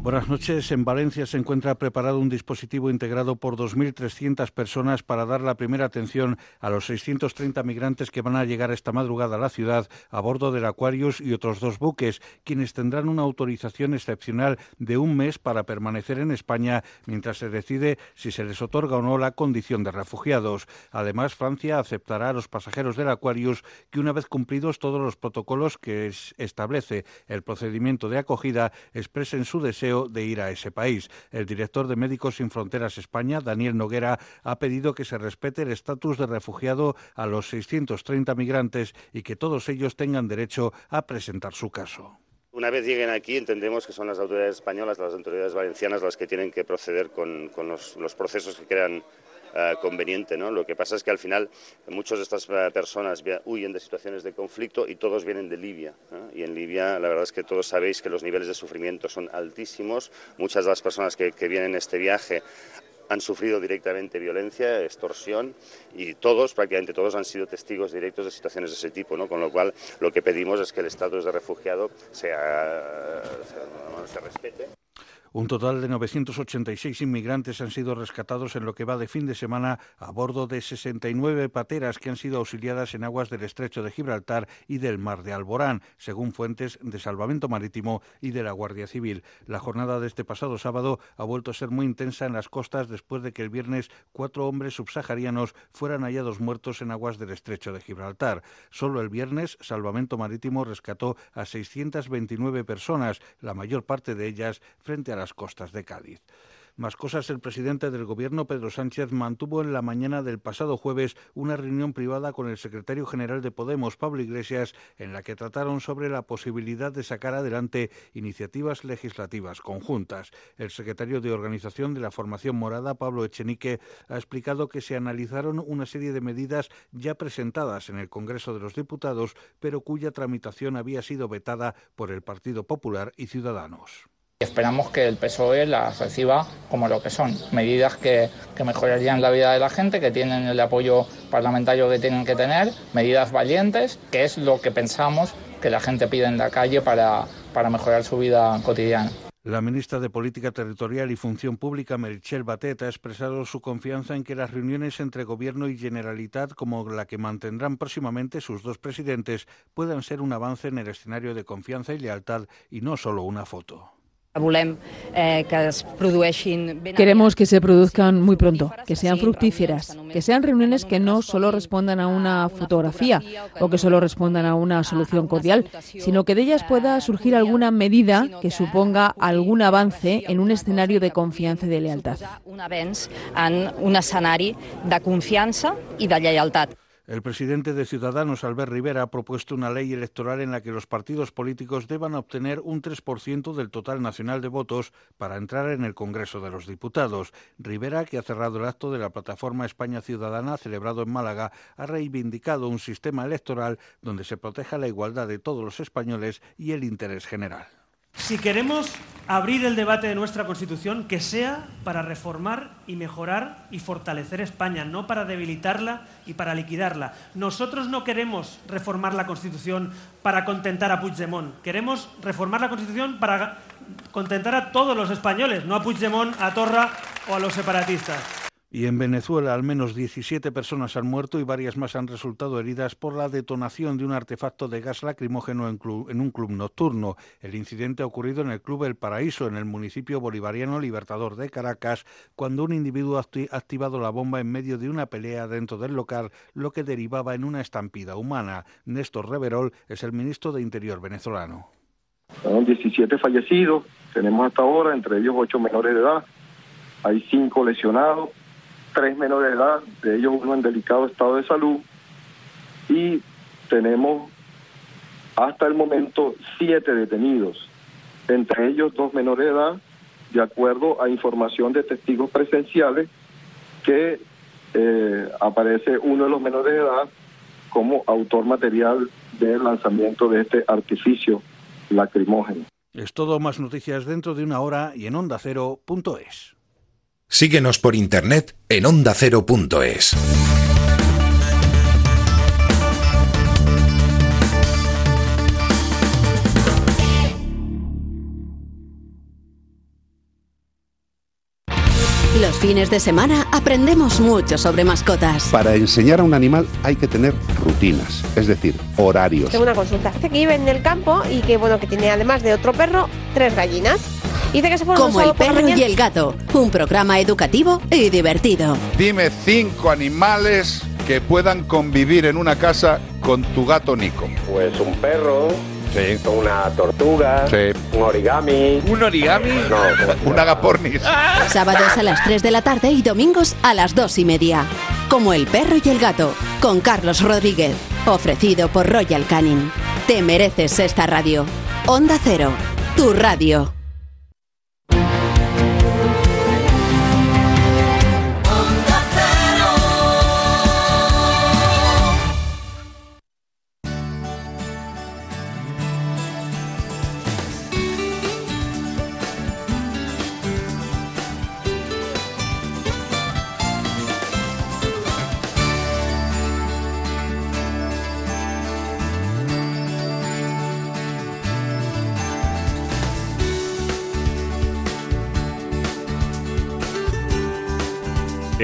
Buenas noches. En Valencia se encuentra preparado un dispositivo integrado por 2.300 personas para dar la primera atención a los 630 migrantes que van a llegar esta madrugada a la ciudad a bordo del Aquarius y otros dos buques, quienes tendrán una autorización excepcional de un mes para permanecer en España mientras se decide si se les otorga o no la condición de refugiados. Además, Francia aceptará a los pasajeros del Aquarius que una vez cumplidos todos los protocolos que establece el procedimiento de acogida expresen su deseo de ir a ese país. El director de Médicos Sin Fronteras España, Daniel Noguera, ha pedido que se respete el estatus de refugiado a los 630 migrantes y que todos ellos tengan derecho a presentar su caso. Una vez lleguen aquí, entendemos que son las autoridades españolas, las autoridades valencianas, las que tienen que proceder con, los, procesos que crean eh, conveniente. ¿no? Lo que pasa es que al final muchas de estas eh, personas huyen de situaciones de conflicto y todos vienen de Libia. Y en Libia la verdad es que todos sabéis que los niveles de sufrimiento son altísimos. Muchas de las personas que, que vienen en este viaje han sufrido directamente violencia, extorsión y todos, prácticamente todos, han sido testigos directos de situaciones de ese tipo, ¿no? Con lo cual, lo que pedimos es que el estatus de refugiado sea, se respete. Un total de 986 inmigrantes han sido rescatados en lo que va de fin de semana a bordo de 69 pateras que han sido auxiliadas en aguas del estrecho de Gibraltar y del mar de Alborán, según fuentes de salvamento marítimo y de la Guardia Civil. La jornada de este pasado sábado ha vuelto a ser muy intensa en las costas después de que el viernes cuatro hombres subsaharianos fueran hallados muertos en aguas del estrecho de Gibraltar. Solo el viernes, Salvamento Marítimo rescató a 629 personas, la mayor parte de ellas frente a las costas de Cádiz. Más cosas, el presidente del Gobierno, Pedro Sánchez, mantuvo en la mañana del pasado jueves una reunión privada con el secretario general de Podemos, Pablo Iglesias, en la que trataron sobre la posibilidad de sacar adelante iniciativas legislativas conjuntas. El secretario de Organización de la Formación Morada, Pablo Echenique, ha explicado que se analizaron una serie de medidas ya presentadas en el Congreso de los Diputados, pero cuya tramitación había sido vetada por el Partido Popular y Ciudadanos. Esperamos que el PSOE las reciba como lo que son, medidas que, mejorarían la vida de la gente, que tienen el apoyo parlamentario que tienen que tener, medidas valientes, que es lo que pensamos que la gente pide en la calle para, mejorar su vida cotidiana. La ministra de Política Territorial y Función Pública, Merichel Batet, ha expresado su confianza en que las reuniones entre Gobierno y Generalitat, como la que mantendrán próximamente sus dos presidentes, puedan ser un avance en el escenario de confianza y lealtad y no solo una foto. Eh, Queremos que se produzcan muy pronto, que sean fructíferas, que sean reuniones que no solo respondan a una fotografía o que solo respondan a una solución cordial, sino que de ellas pueda surgir alguna medida que suponga algún avance en un escenario de confianza y de lealtad. Un avance en un escenario de confianza y de lealtad. El presidente de Ciudadanos, Albert Rivera, ha propuesto una ley electoral en la que los partidos políticos deban obtener un 3% del total nacional de votos para entrar en el Congreso de los Diputados. Rivera, que ha cerrado el acto de la plataforma España Ciudadana celebrado en Málaga, ha reivindicado un sistema electoral donde se proteja la igualdad de todos los españoles y el interés general. Si queremos abrir el debate de nuestra Constitución, que sea para reformar y mejorar y fortalecer España, no para debilitarla y para liquidarla. Nosotros no queremos reformar la Constitución para contentar a Puigdemont. Queremos reformar la Constitución para contentar a todos los españoles, no a Puigdemont, a Torra o a los separatistas. Y en Venezuela al menos 17 personas han muerto y varias más han resultado heridas por la detonación de un artefacto de gas lacrimógeno en, un club nocturno. El incidente ha ocurrido en el Club El Paraíso, en el municipio bolivariano Libertador de Caracas, cuando un individuo ha activado la bomba en medio de una pelea dentro del local, lo que derivaba en una estampida humana. Néstor Reverol es el ministro de Interior venezolano. Son 17 fallecidos, tenemos hasta ahora, entre ellos 8 menores de edad, hay 5 lesionados tres menores de edad, de ellos uno en delicado estado de salud, y tenemos hasta el momento siete detenidos, entre ellos dos menores de edad, de acuerdo a información de testigos presenciales, que eh, aparece uno de los menores de edad como autor material del lanzamiento de este artificio lacrimógeno. Es todo, más noticias dentro de una hora y en ondacero.es. Síguenos por internet en ondacero.es. Los fines de semana aprendemos mucho sobre mascotas. Para enseñar a un animal hay que tener rutinas, es decir, horarios. Tengo una consulta. Dice que vive en el campo y que bueno que tiene además de otro perro tres gallinas. Dice que se Como el perro y el gato, un programa educativo y divertido. Dime cinco animales que puedan convivir en una casa con tu gato Nico. Pues un perro, Sí. una tortuga, Sí. un origami. ¿Un origami? No, ¿cómo se Un agapornis. Sábados a las 3 de la tarde y domingos a las 2 y media. Como el perro y el gato, con Carlos Rodríguez. Ofrecido por Royal Canin. Te mereces esta radio. Onda Cero, tu radio.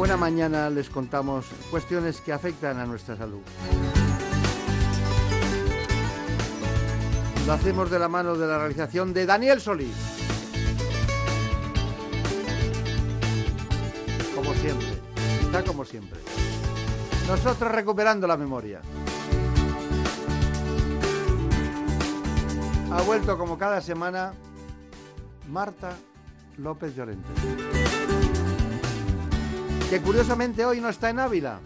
Buena mañana les contamos cuestiones que afectan a nuestra salud. Lo hacemos de la mano de la realización de Daniel Solís. Como siempre, está como siempre. Nosotros recuperando la memoria. Ha vuelto como cada semana Marta López Llorente. Que curiosamente hoy no está en Ávila.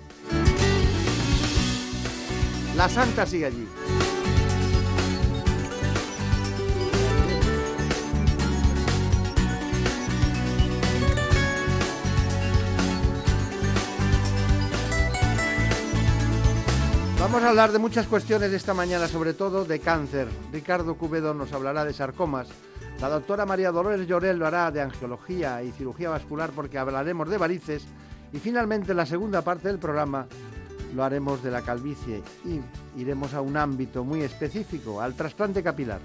La santa sigue allí. Vamos a hablar de muchas cuestiones esta mañana, sobre todo de cáncer. Ricardo Cubedo nos hablará de sarcomas. La doctora María Dolores Llorel lo hará de angiología y cirugía vascular porque hablaremos de varices. Y finalmente, en la segunda parte del programa, lo haremos de la calvicie y iremos a un ámbito muy específico, al trasplante capilar.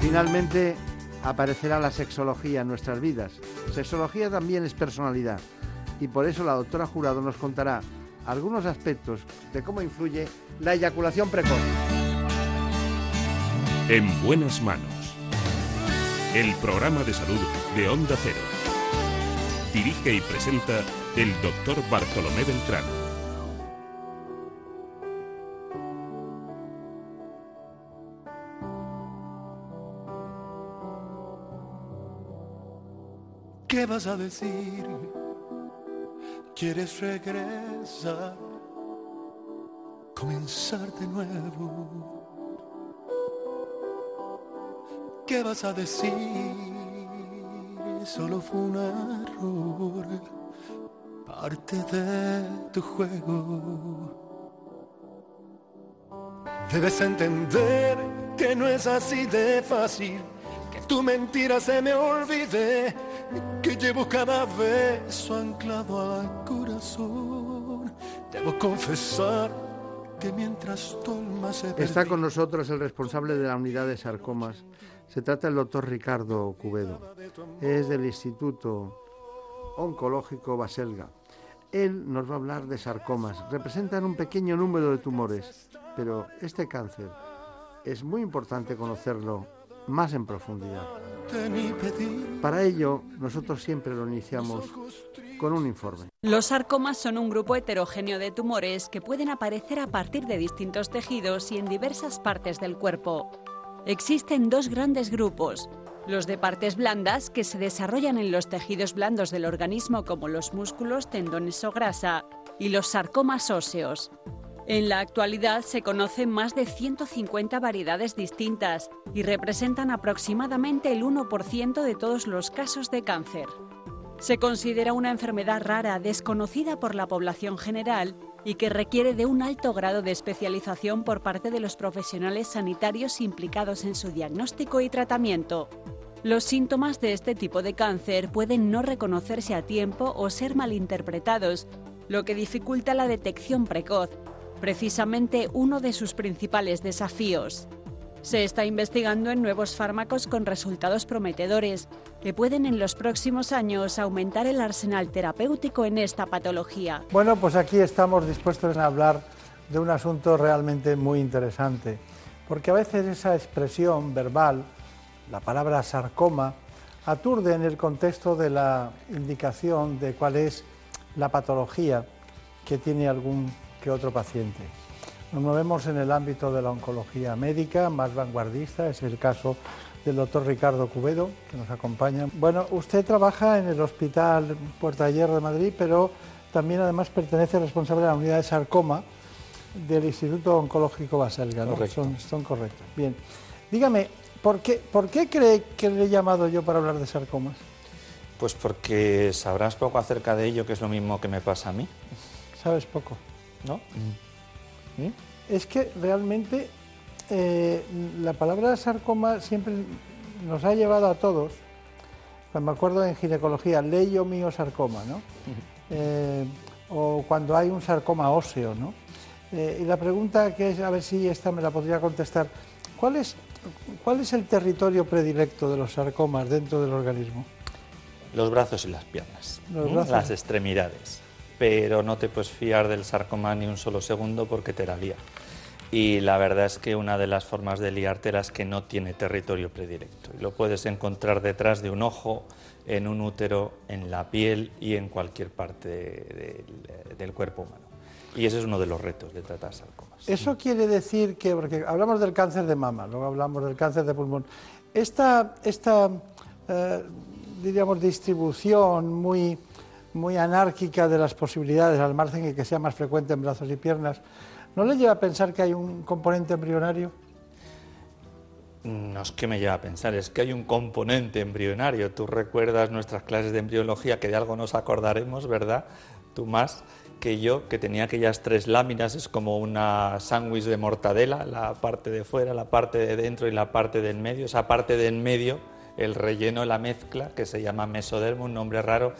Finalmente, aparecerá la sexología en nuestras vidas. Sexología también es personalidad. Y por eso la doctora Jurado nos contará algunos aspectos de cómo influye la eyaculación precoz. En buenas manos. El programa de salud de Onda Cero. Dirige y presenta el doctor Bartolomé Beltrán. ¿Qué vas a decir? ¿Quieres regresar? Comenzar de nuevo. ¿Qué vas a decir? Solo fue un error, parte de tu juego. Debes entender que no es así de fácil, que tu mentira se me olvide, que llevo cada beso anclado al corazón. Debo confesar que mientras tu alma se Está con nosotros el responsable de la unidad de sarcomas. Se trata del doctor Ricardo Cubedo. Es del Instituto Oncológico Baselga. Él nos va a hablar de sarcomas. Representan un pequeño número de tumores, pero este cáncer es muy importante conocerlo más en profundidad. Para ello, nosotros siempre lo iniciamos con un informe. Los sarcomas son un grupo heterogéneo de tumores que pueden aparecer a partir de distintos tejidos y en diversas partes del cuerpo. Existen dos grandes grupos, los de partes blandas que se desarrollan en los tejidos blandos del organismo como los músculos, tendones o grasa, y los sarcomas óseos. En la actualidad se conocen más de 150 variedades distintas y representan aproximadamente el 1% de todos los casos de cáncer. Se considera una enfermedad rara desconocida por la población general y que requiere de un alto grado de especialización por parte de los profesionales sanitarios implicados en su diagnóstico y tratamiento. Los síntomas de este tipo de cáncer pueden no reconocerse a tiempo o ser malinterpretados, lo que dificulta la detección precoz, precisamente uno de sus principales desafíos. Se está investigando en nuevos fármacos con resultados prometedores que pueden en los próximos años aumentar el arsenal terapéutico en esta patología. Bueno, pues aquí estamos dispuestos a hablar de un asunto realmente muy interesante, porque a veces esa expresión verbal, la palabra sarcoma, aturde en el contexto de la indicación de cuál es la patología que tiene algún que otro paciente. Nos movemos en el ámbito de la oncología médica, más vanguardista, es el caso del doctor Ricardo Cubedo, que nos acompaña. Bueno, usted trabaja en el Hospital Puerta Hierro de Madrid, pero también además pertenece responsable de la unidad de sarcoma del Instituto Oncológico Baselga, ¿no? Son, son correctos. Bien. Dígame, ¿por qué, ¿por qué cree que le he llamado yo para hablar de sarcomas? Pues porque sabrás poco acerca de ello, que es lo mismo que me pasa a mí. Sabes poco. ¿No? ¿Mm? Es que realmente eh, la palabra sarcoma siempre nos ha llevado a todos, pues me acuerdo en ginecología, leyo mío sarcoma, ¿no? Eh, o cuando hay un sarcoma óseo, ¿no? Eh, y la pregunta que es, a ver si esta me la podría contestar, ¿cuál es, ¿cuál es el territorio predilecto de los sarcomas dentro del organismo? Los brazos y las piernas, las extremidades pero no te puedes fiar del sarcoma ni un solo segundo porque te la lía. Y la verdad es que una de las formas de liártela es que no tiene territorio predilecto. Y lo puedes encontrar detrás de un ojo, en un útero, en la piel y en cualquier parte del, cuerpo humano. Y ese es uno de los retos de tratar sarcomas. Eso quiere decir que, porque hablamos del cáncer de mama, luego hablamos del cáncer de pulmón, esta, esta eh, diríamos, distribución muy muy anárquica de las posibilidades al margen y que sea más frecuente en brazos y piernas, ¿no le lleva a pensar que hay un componente embrionario? No es que me lleva a pensar, es que hay un componente embrionario. Tú recuerdas nuestras clases de embriología, que de algo nos acordaremos, ¿verdad? Tú más que yo, que tenía aquellas tres láminas, es como una sándwich de mortadela, la parte de fuera, la parte de dentro y la parte del medio. Esa parte del medio, el relleno, la mezcla, que se llama mesodermo, un nombre raro,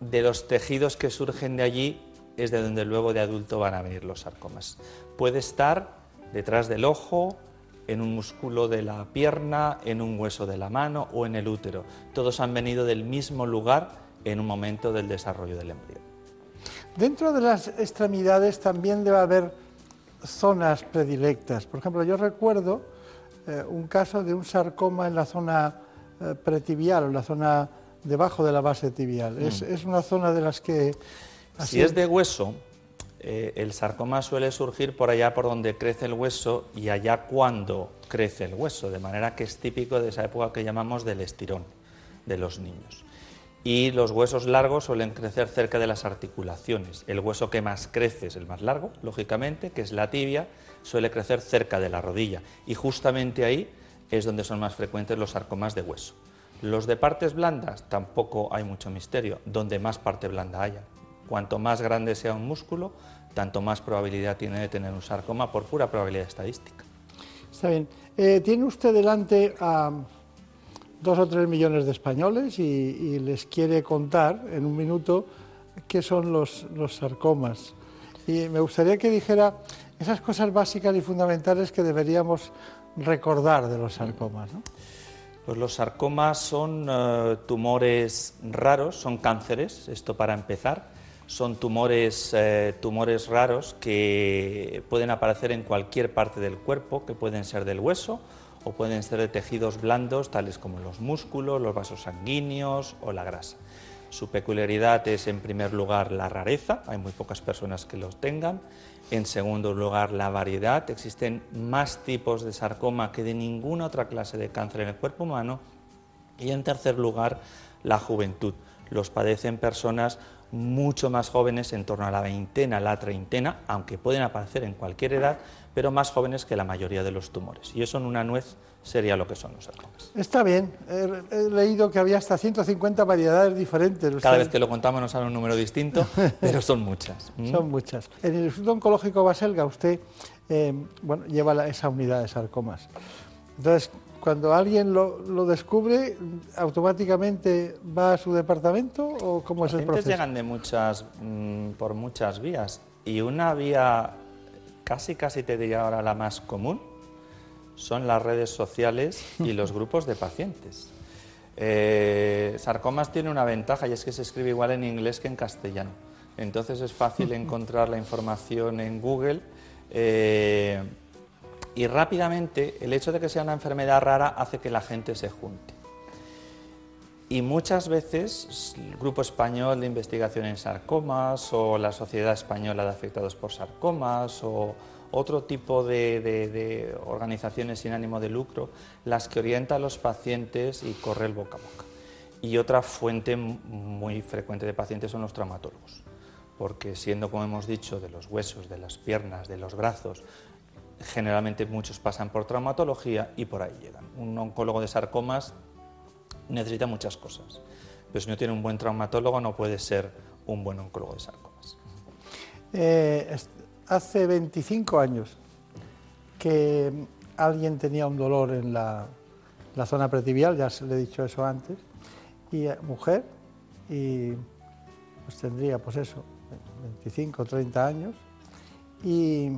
de los tejidos que surgen de allí es de donde luego de adulto van a venir los sarcomas. Puede estar detrás del ojo, en un músculo de la pierna, en un hueso de la mano o en el útero. Todos han venido del mismo lugar en un momento del desarrollo del embrión. Dentro de las extremidades también debe haber zonas predilectas. Por ejemplo, yo recuerdo eh, un caso de un sarcoma en la zona eh, pretibial, en la zona debajo de la base tibial. Mm. Es, una zona de las que... Si es de hueso, eh, el sarcoma suele surgir por allá por donde crece el hueso y allá cuando crece el hueso, de manera que es típico de esa época que llamamos del estirón de los niños. Y los huesos largos suelen crecer cerca de las articulaciones. El hueso que más crece es el más largo, lógicamente, que es la tibia, suele crecer cerca de la rodilla. Y justamente ahí es donde son más frecuentes los sarcomas de hueso. Los de partes blandas tampoco hay mucho misterio, donde más parte blanda haya. Cuanto más grande sea un músculo, tanto más probabilidad tiene de tener un sarcoma por pura probabilidad estadística. Está bien. Eh, tiene usted delante a dos o tres millones de españoles y, les quiere contar en un minuto qué son los, los sarcomas. Y me gustaría que dijera esas cosas básicas y fundamentales que deberíamos recordar de los sarcomas. ¿no? Pues los sarcomas son eh, tumores raros, son cánceres, esto para empezar. Son tumores, eh, tumores raros que pueden aparecer en cualquier parte del cuerpo, que pueden ser del hueso o pueden ser de tejidos blandos, tales como los músculos, los vasos sanguíneos o la grasa. Su peculiaridad es, en primer lugar, la rareza, hay muy pocas personas que los tengan. En segundo lugar, la variedad. Existen más tipos de sarcoma que de ninguna otra clase de cáncer en el cuerpo humano. Y en tercer lugar, la juventud. Los padecen personas mucho más jóvenes, en torno a la veintena, la treintena, aunque pueden aparecer en cualquier edad, pero más jóvenes que la mayoría de los tumores. Y eso en una nuez sería lo que son los sarcomas. Está bien, he, leído que había hasta 150 variedades diferentes. Cada vez que lo contamos nos sale un número distinto, pero son muchas. Son muchas. En el Instituto Oncológico Baselga usted eh, bueno, lleva esa unidad de sarcomas. Entonces, cuando alguien lo, descubre, automáticamente va a su departamento o cómo es el proceso? llegan de muchas, mm, por muchas vías y una vía casi casi te diría ahora la más común son las redes sociales y los grupos de pacientes. Eh, sarcomas tiene una ventaja y es que se escribe igual en inglés que en castellano. Entonces es fácil encontrar la información en Google. Eh, y rápidamente el hecho de que sea una enfermedad rara hace que la gente se junte. Y muchas veces el Grupo Español de Investigación en Sarcomas o la Sociedad Española de Afectados por Sarcomas o otro tipo de, organizaciones sin ánimo de lucro, las que orientan a los pacientes y corre el boca a boca. Y otra fuente muy frecuente de pacientes son los traumatólogos, porque siendo, como hemos dicho, de los huesos, de las piernas, de los brazos, generalmente muchos pasan por traumatología y por ahí llegan. Un oncólogo de sarcomas necesita muchas cosas, pero si no tiene un buen traumatólogo no puede ser un buen oncólogo de sarcomas. Eh, hace 25 años que alguien tenía un dolor en la, zona pretibial, ya se le he dicho eso antes, y eh, mujer, y pues tendría pues eso, 25 o 30 años, y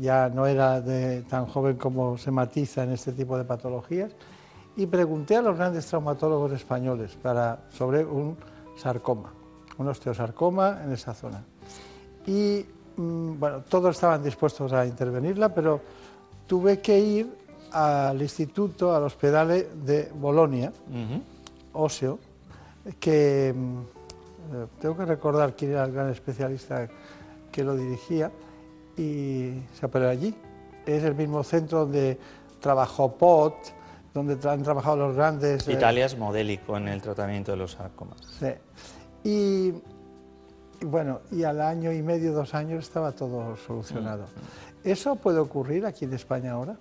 ya no era de, tan joven como se matiza en este tipo de patologías, y pregunté a los grandes traumatólogos españoles para, sobre un sarcoma, un osteosarcoma en esa zona. Y mm, bueno, todos estaban dispuestos a intervenirla, pero tuve que ir al instituto, al hospital de Bolonia, óseo, que mm, eh, tengo que recordar quién era el gran especialista que lo dirigía, y se operó allí. Es el mismo centro donde trabajó Pot, donde han trabajado los grandes... Eh, Italia es modélico en el tratamiento de los sarcomas. Sí. Y, bueno, y al año y medio, dos años estaba todo solucionado. Mm. ¿Eso puede ocurrir aquí en España ahora?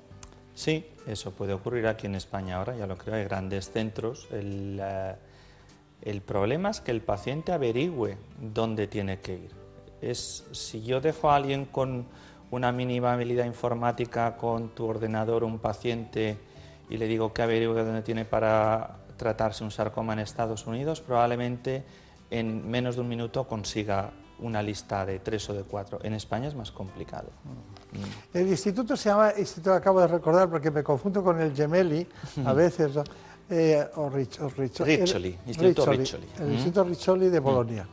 Sí, eso puede ocurrir aquí en España ahora, ya lo creo, hay grandes centros. El, eh, el problema es que el paciente averigüe dónde tiene que ir es si yo dejo a alguien con una mínima habilidad informática con tu ordenador, un paciente, y le digo que averigüe dónde tiene para tratarse un sarcoma en Estados Unidos, probablemente en menos de un minuto consiga una lista de tres o de cuatro. En España es más complicado. Mm. El instituto se llama, instituto acabo de recordar porque me confundo con el Gemelli a veces, eh, o, Rich, Riccioli, Instituto Riccioli. El, Instituto Riccioli de Bolonia.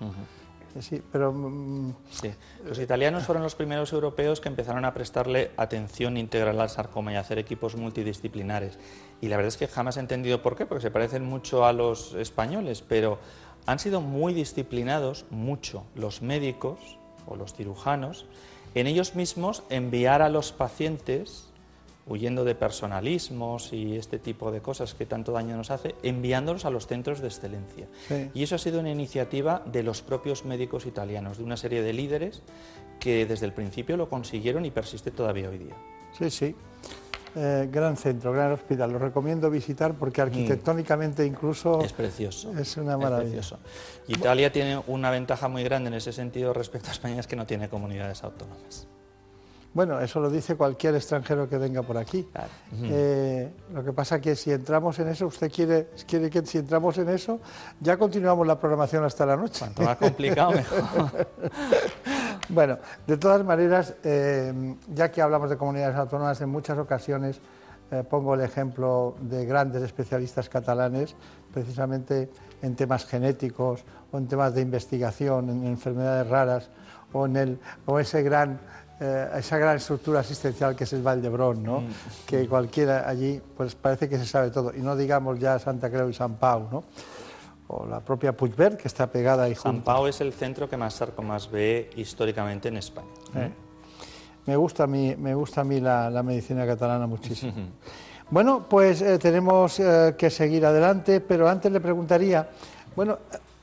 Sí, pero... Mm, sí. Los italianos fueron los primeros europeos que empezaron a prestarle atención integral al sarcoma y a hacer equipos multidisciplinares. Y la verdad es que jamás he entendido por qué, porque se parecen mucho a los españoles, pero han sido muy disciplinados, mucho, los médicos o los cirujanos, en ellos mismos enviar a los pacientes huyendo de personalismos y este tipo de cosas que tanto daño nos hace, enviándolos a los centros de excelencia. Y eso ha sido una iniciativa de los propios médicos italianos, de una serie de líderes que desde el principio lo consiguieron y persiste todavía hoy día. Sí, sí. Eh, gran centro, gran hospital. Lo recomiendo visitar porque arquitectónicamente incluso es precioso. Es una maravilla. Italia tiene una ventaja muy grande en ese sentido respecto a España, es que no tiene comunidades autónomas. Bueno, eso lo dice cualquier extranjero que venga por aquí. Eh, lo que pasa es que si entramos en eso, usted quiere, quiere que si entramos en eso, ya continuamos la programación hasta la noche. Cuanto más complicado, mejor. bueno, de todas maneras, eh, ya que hablamos de comunidades autónomas, en muchas ocasiones eh, pongo el ejemplo de grandes especialistas catalanes, precisamente en temas genéticos o en temas de investigación, en enfermedades raras, o en el, o ese gran eh, esa gran estructura asistencial que es el Valdebrón, ¿no? Mm. que cualquiera allí pues parece que se sabe todo, y no digamos ya Santa Creu y San Pau. ¿no? o la propia Puigverd, que está pegada ahí San Pau es el centro que más sarcomas ve históricamente en España. Eh, me gusta a mí, me gusta a mí la, medicina catalana muchísimo. bueno, pues eh, tenemos que seguir adelante, pero antes le preguntaría, bueno,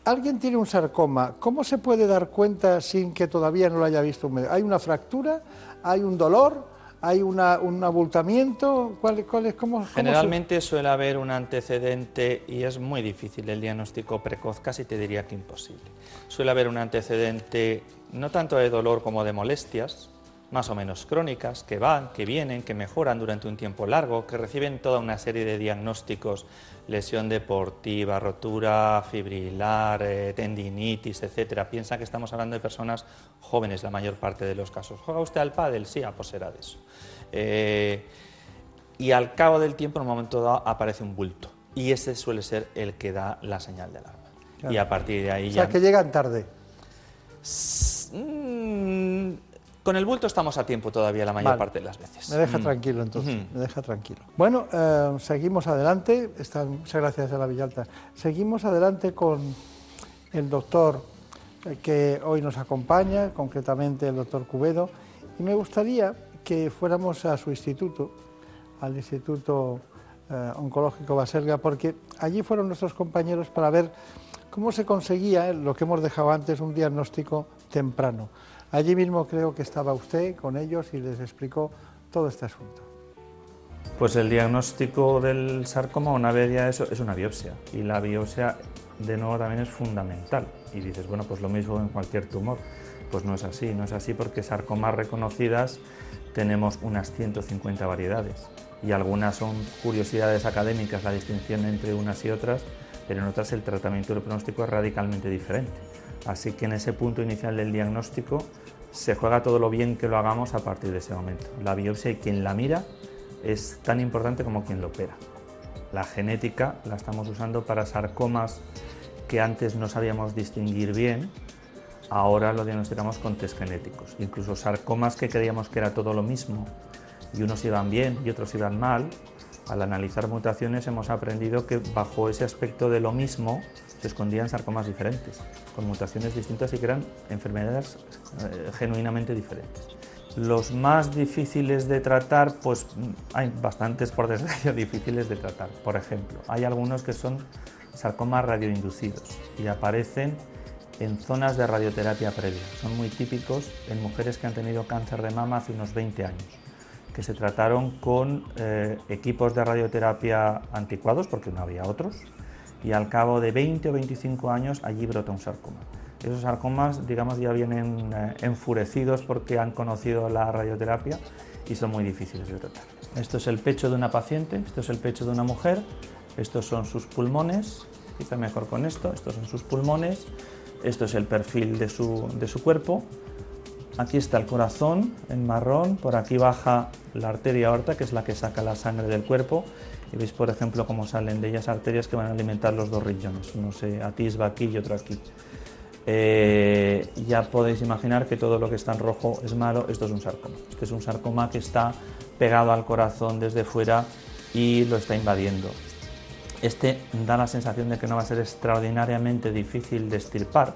alguien tiene un sarcoma, ¿cómo se puede dar cuenta sin que todavía no lo haya visto un médico? ¿Hay una fractura? ¿Hay un dolor? ¿Hay un abultamiento? ¿Cuál, cuál es, cómo, Generalmente suele haber un antecedente y es muy difícil el diagnóstico precoz, casi te diría que imposible. Suele haber un antecedente no tanto de dolor como de molestias, más o menos crónicas, que van, que vienen, que mejoran durante un tiempo largo, que reciben toda una serie de diagnósticos, lesión deportiva, rotura fibrilar, eh, tendinitis, etcétera. Piensa que estamos hablando de personas jóvenes la mayor parte de los casos. ¿Juega usted al pádel? Sí, ah, pues será de eso. Eh, y al cabo del tiempo, en un momento dado, aparece un bulto. Y ese suele ser el que da la señal de alarma. Y a partir de ahí ya... O sea, que llegan tarde. Mm, con el bulto estamos a tiempo todavía la mayor parte de las veces. Me deja mm. tranquilo entonces, me deja tranquilo. Bueno, eh, seguimos adelante, muchas gracias a la Villalta. Seguimos adelante con el doctor eh, que hoy nos acompaña, concretamente el doctor Cubedo, y me gustaría que fuéramos a su instituto, al Instituto eh, Oncológico Baselga, porque allí fueron nuestros compañeros para ver cómo se conseguía lo que hemos dejado antes, un diagnóstico temprano. Allí mismo creo que estaba usted con ellos y les explicó todo este asunto. Pues el diagnóstico del sarcoma, una vez ya eso, es una biopsia. Y la biopsia, de nuevo, también es fundamental. Y dices, bueno, pues lo mismo en cualquier tumor. Pues no es así, no es así porque sarcomas reconocidas tenemos unas 150 variedades. Y algunas son curiosidades académicas, la distinción entre unas y otras, pero en otras el tratamiento y el pronóstico es radicalmente diferente. Así que en ese punto inicial del diagnóstico se juega todo lo bien que lo hagamos a partir de ese momento. La biopsia y quien la mira es tan importante como quien lo opera. La genética la estamos usando para sarcomas que antes no sabíamos distinguir bien, ahora lo diagnosticamos con test genéticos. Incluso sarcomas que creíamos que era todo lo mismo y unos iban bien y otros iban mal, al analizar mutaciones hemos aprendido que bajo ese aspecto de lo mismo se escondían sarcomas diferentes, con mutaciones distintas y que eran enfermedades eh, genuinamente diferentes. Los más difíciles de tratar, pues hay bastantes, por desgracia, difíciles de tratar. Por ejemplo, hay algunos que son sarcomas radioinducidos y aparecen en zonas de radioterapia previa. Son muy típicos en mujeres que han tenido cáncer de mama hace unos 20 años, que se trataron con eh, equipos de radioterapia anticuados, porque no había otros, y al cabo de 20 o 25 años allí brota un sarcoma. Esos sarcomas, digamos, ya vienen eh, enfurecidos porque han conocido la radioterapia y son muy difíciles de tratar. Esto es el pecho de una paciente, esto es el pecho de una mujer, estos son sus pulmones, quizá mejor con esto, estos son sus pulmones, esto es el perfil de su, de su cuerpo, aquí está el corazón en marrón, por aquí baja la arteria aorta, que es la que saca la sangre del cuerpo, veis, por ejemplo, cómo salen de ellas arterias que van a alimentar los dos riñones. Uno se atisba aquí y otro aquí. Eh, ya podéis imaginar que todo lo que está en rojo es malo. Esto es un sarcoma. Este es un sarcoma que está pegado al corazón desde fuera y lo está invadiendo. Este da la sensación de que no va a ser extraordinariamente difícil de estirpar,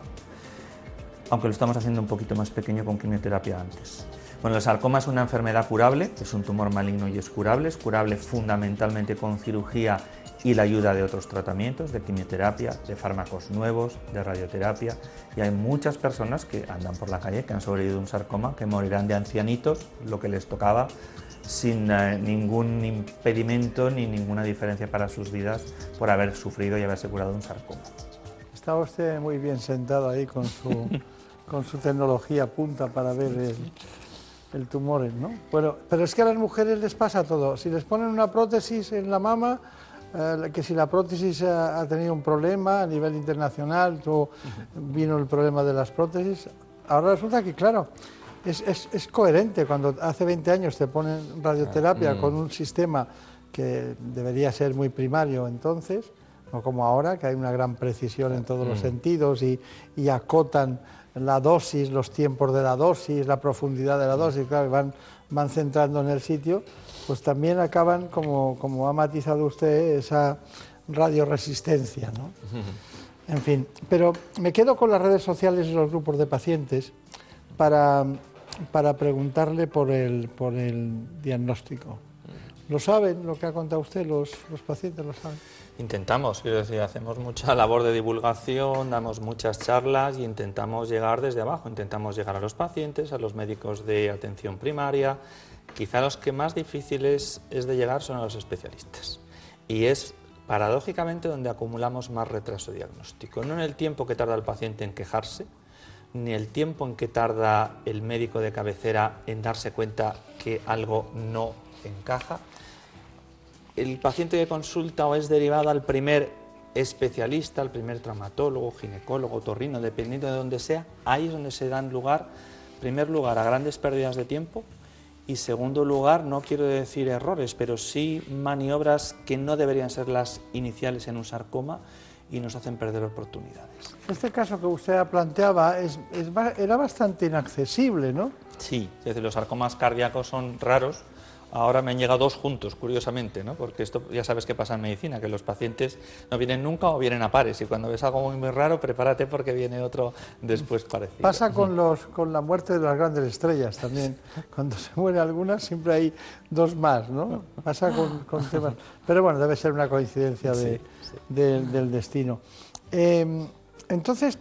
aunque lo estamos haciendo un poquito más pequeño con quimioterapia antes. Bueno, el sarcoma es una enfermedad curable, es un tumor maligno y es curable, es curable fundamentalmente con cirugía y la ayuda de otros tratamientos, de quimioterapia, de fármacos nuevos, de radioterapia. Y hay muchas personas que andan por la calle que han sobrevivido un sarcoma, que morirán de ancianitos, lo que les tocaba, sin eh, ningún impedimento ni ninguna diferencia para sus vidas por haber sufrido y haberse curado un sarcoma. Está usted muy bien sentado ahí con su, con su tecnología punta para ver el, el tumor, ¿no? Bueno, pero es que a las mujeres les pasa todo. Si les ponen una prótesis en la mama, eh, que si la prótesis ha, tenido un problema a nivel internacional, vino el problema de las prótesis, ahora resulta que, claro, es, es, coherente cuando hace 20 años te ponen radioterapia mm. con un sistema que debería ser muy primario entonces, no como ahora, que hay una gran precisión en todos los mm. sentidos y, y acotan la dosis, los tiempos de la dosis, la profundidad de la dosis, claro, van, van centrando en el sitio, pues también acaban, como, como ha matizado usted, esa radioresistencia. ¿no? En fin, pero me quedo con las redes sociales y los grupos de pacientes para, para preguntarle por el, por el diagnóstico. ¿Lo saben lo que ha contado usted? ¿Los, los pacientes lo saben? Intentamos, quiero decir, hacemos mucha labor de divulgación, damos muchas charlas y intentamos llegar desde abajo, intentamos llegar a los pacientes, a los médicos de atención primaria. Quizá los que más difíciles es de llegar son a los especialistas. Y es paradójicamente donde acumulamos más retraso diagnóstico, no en el tiempo que tarda el paciente en quejarse, ni el tiempo en que tarda el médico de cabecera en darse cuenta que algo no encaja. El paciente que consulta o es derivado al primer especialista, al primer traumatólogo, ginecólogo, torrino, dependiendo de donde sea, ahí es donde se dan lugar, en primer lugar, a grandes pérdidas de tiempo y segundo lugar, no quiero decir errores, pero sí maniobras que no deberían ser las iniciales en un sarcoma y nos hacen perder oportunidades. Este caso que usted planteaba es, era bastante inaccesible, ¿no? Sí, es decir, los sarcomas cardíacos son raros, Ahora me han llegado dos juntos, curiosamente, ¿no? porque esto ya sabes qué pasa en medicina, que los pacientes no vienen nunca o vienen a pares, y cuando ves algo muy, muy raro, prepárate porque viene otro después parecido. Pasa con, los, con la muerte de las grandes estrellas también. Cuando se muere alguna, siempre hay dos más, ¿no? Pasa con, temas... Pero bueno, debe ser una coincidencia del destino. Em, entonces,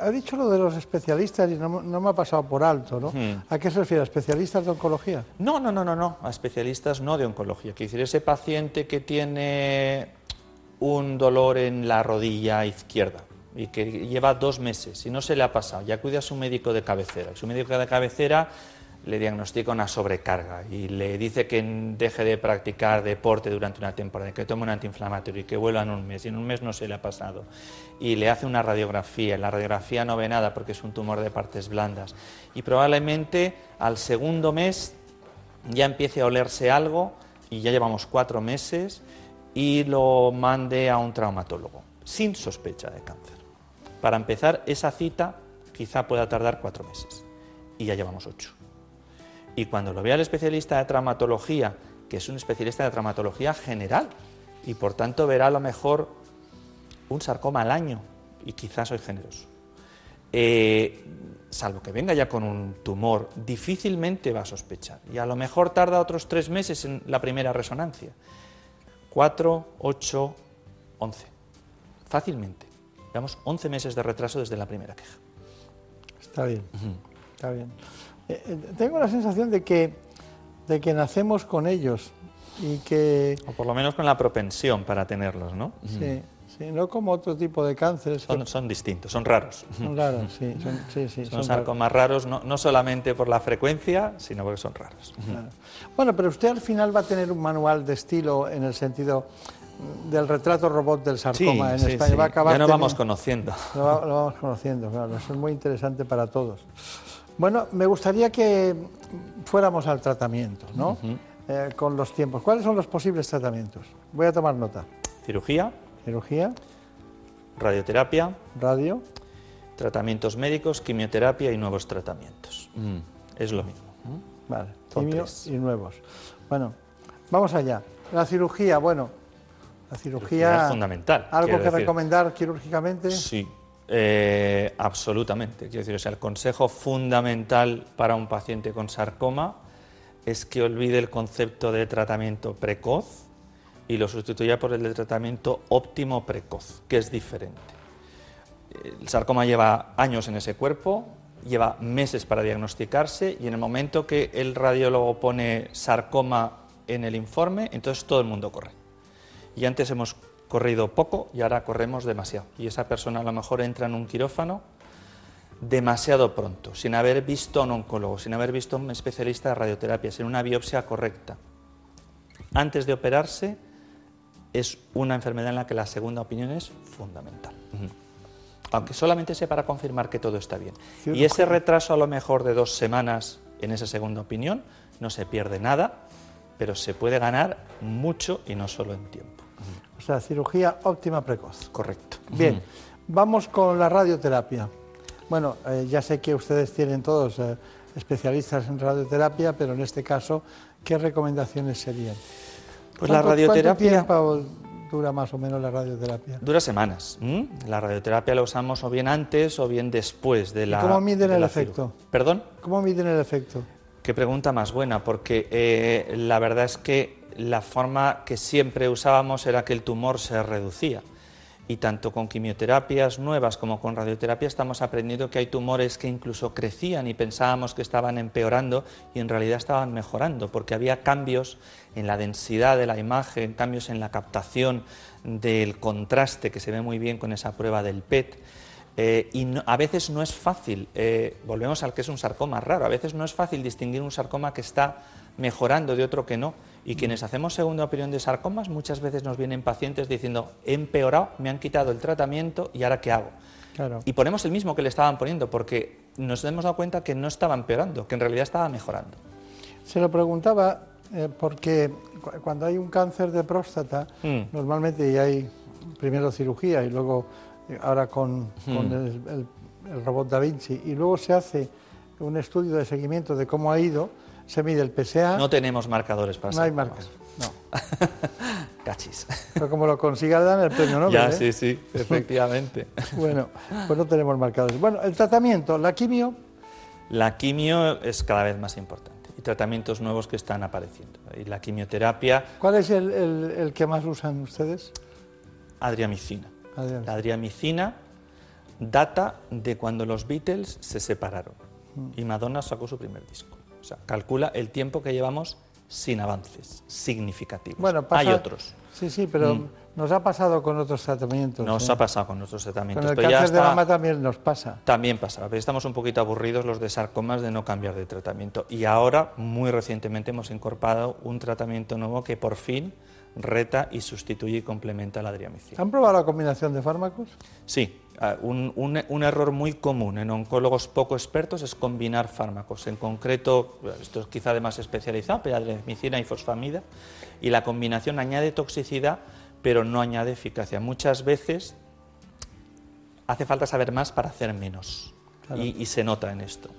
ha dicho lo de los especialistas y no, me ha pasado por alto, ¿no? Hmm. ¿A qué se refiere? ¿A especialistas de oncología? No, no, no, no, no, a especialistas no de oncología. Quiere decir, ese paciente que tiene un dolor en la rodilla izquierda y que lleva dos meses y no se le ha pasado, ya acude a su médico de cabecera. Y su médico de cabecera le diagnostica una sobrecarga y le dice que deje de practicar deporte durante una temporada, que tome un antiinflamatorio y que vuelva en un mes, y en un mes no se le ha pasado. Y le hace una radiografía, la radiografía no ve nada porque es un tumor de partes blandas. Y probablemente al segundo mes ya empiece a olerse algo, y ya llevamos cuatro meses, y lo mande a un traumatólogo, sin sospecha de cáncer. Para empezar, esa cita quizá pueda tardar cuatro meses, y ya llevamos ocho. Y cuando lo vea el especialista de traumatología, que es un especialista de traumatología general, y por tanto verá a lo mejor un sarcoma al año, y quizás soy generoso. Eh, salvo que venga ya con un tumor, difícilmente va a sospechar. Y a lo mejor tarda otros tres meses en la primera resonancia. Cuatro, ocho, once. Fácilmente. Veamos, once meses de retraso desde la primera queja. Está bien, está bien. Eh, eh, tengo la sensación de que, de que nacemos con ellos y que... O por lo menos con la propensión para tenerlos, ¿no? Sí, sí no como otro tipo de cánceres. Son, son distintos, son raros. Son raros, sí. Son, sí, sí, son, sarcomas raros, no, no, solamente por la frecuencia, sino porque son raros. Bueno, pero usted al final va a tener un manual de estilo en el sentido del retrato robot del sarcoma en España. Va a acabar ya lo vamos conociendo. Lo, lo, vamos conociendo, claro. Eso es muy interesante para todos. Bueno, me gustaría que fuéramos al tratamiento, ¿no? Eh, con los tiempos. ¿Cuáles son los posibles tratamientos? Voy a tomar nota. Cirugía. Cirugía. Radioterapia. Radio. Tratamientos médicos, quimioterapia y nuevos tratamientos. Mm. Es lo mismo. Vale, quimio y nuevos. Bueno, vamos allá. La cirugía, bueno, la cirugía... es fundamental. ¿Algo que recomendar quirúrgicamente? Sí, eh, absolutamente. Quiero decir, o sea, el consejo fundamental para un paciente con sarcoma es que olvide el concepto de tratamiento precoz y lo sustituya por el de tratamiento óptimo precoz, que es diferente. El sarcoma lleva años en ese cuerpo, lleva meses para diagnosticarse y en el momento que el radiólogo pone sarcoma en el informe, entonces todo el mundo corre. Y antes hemos corrido poco y ahora corremos demasiado. Y esa persona a lo mejor entra en un quirófano demasiado pronto, sin haber visto a un oncólogo, sin haber visto a un especialista de radioterapia, sin una biopsia correcta. Antes de operarse es una enfermedad en la que la segunda opinión es fundamental. Aunque solamente sea para confirmar que todo está bien. Y ese retraso a lo mejor de dos semanas en esa segunda opinión no se pierde nada, pero se puede ganar mucho y no solo en tiempo. O sea, cirugía óptima precoz. Correcto. Bien, vamos con la radioterapia. Bueno, eh, ya sé que ustedes tienen todos eh, especialistas en radioterapia, pero en este caso, ¿qué recomendaciones serían? Pues la radioterapia... ¿Cuánto dura más o menos la radioterapia? Dura semanas. La radioterapia la usamos o bien antes o bien después de la. ¿Cómo miden el efecto? ¿Perdón? ¿Cómo miden el efecto? Qué pregunta más buena, porque eh, la verdad es que la forma que siempre usábamos era que el tumor se reducía y tanto con quimioterapias nuevas como con radioterapia estamos aprendiendo que hay tumores que incluso crecían y pensábamos que estaban empeorando y en realidad estaban mejorando porque había cambios en la densidad de la imagen, cambios en la captación del contraste que se ve muy bien con esa prueba del PET. Eh, y a veces no es fácil, eh, volvemos al que es un sarcoma raro, a veces no es fácil distinguir un sarcoma que está mejorando de otro que no. Y quienes hacemos segunda opinión de sarcomas muchas veces nos vienen pacientes diciendo, he empeorado, me han quitado el tratamiento y ahora qué hago. Y ponemos el mismo que le estaban poniendo porque nos hemos dado cuenta que no estaba empeorando, que en realidad estaba mejorando. Se lo preguntaba eh, porque cuando hay un cáncer de próstata, mm. normalmente ya hay primero cirugía y luego ahora con, mm. el, el robot Da Vinci y luego se hace un estudio de seguimiento de cómo ha ido se mide el PSA. No tenemos marcadores para No hay marcadores, no. Cachis. Pero como lo consiga dan el premio Nobel. Ya, ¿eh? sí, sí, efectivamente. bueno, pues no tenemos marcadores. Bueno, el tratamiento, la quimio. La quimio es cada vez más importante y tratamientos nuevos que están apareciendo. Y la quimioterapia. ¿Cuál es el, que más usan ustedes? Adriamicina. La adriamicina data de cuando los Beatles se separaron mm. y Madonna sacó su primer disco. O sea, calcula el tiempo que llevamos sin avances significativos. Bueno, Hay otros. Sí, sí, pero mm. nos ha pasado con otros tratamientos. Nos ¿eh? ha pasado con otros tratamientos. Con el cáncer de mama también nos pasa. También pasa. Estamos un poquito aburridos los de sarcomas de no cambiar de tratamiento. Y ahora, muy recientemente, hemos incorporado un tratamiento nuevo que por fin reta y sustituye y complementa la adriamicina. ¿Han probado la combinación de fármacos? Sí, ah, un, error muy común en oncólogos poco expertos es combinar fármacos. En concreto, esto es quizá de más especializado, pero adriamicina y fosfamida, y la combinación añade toxicidad, pero no añade eficacia. Muchas veces hace falta saber más para hacer menos, y, y se nota en esto.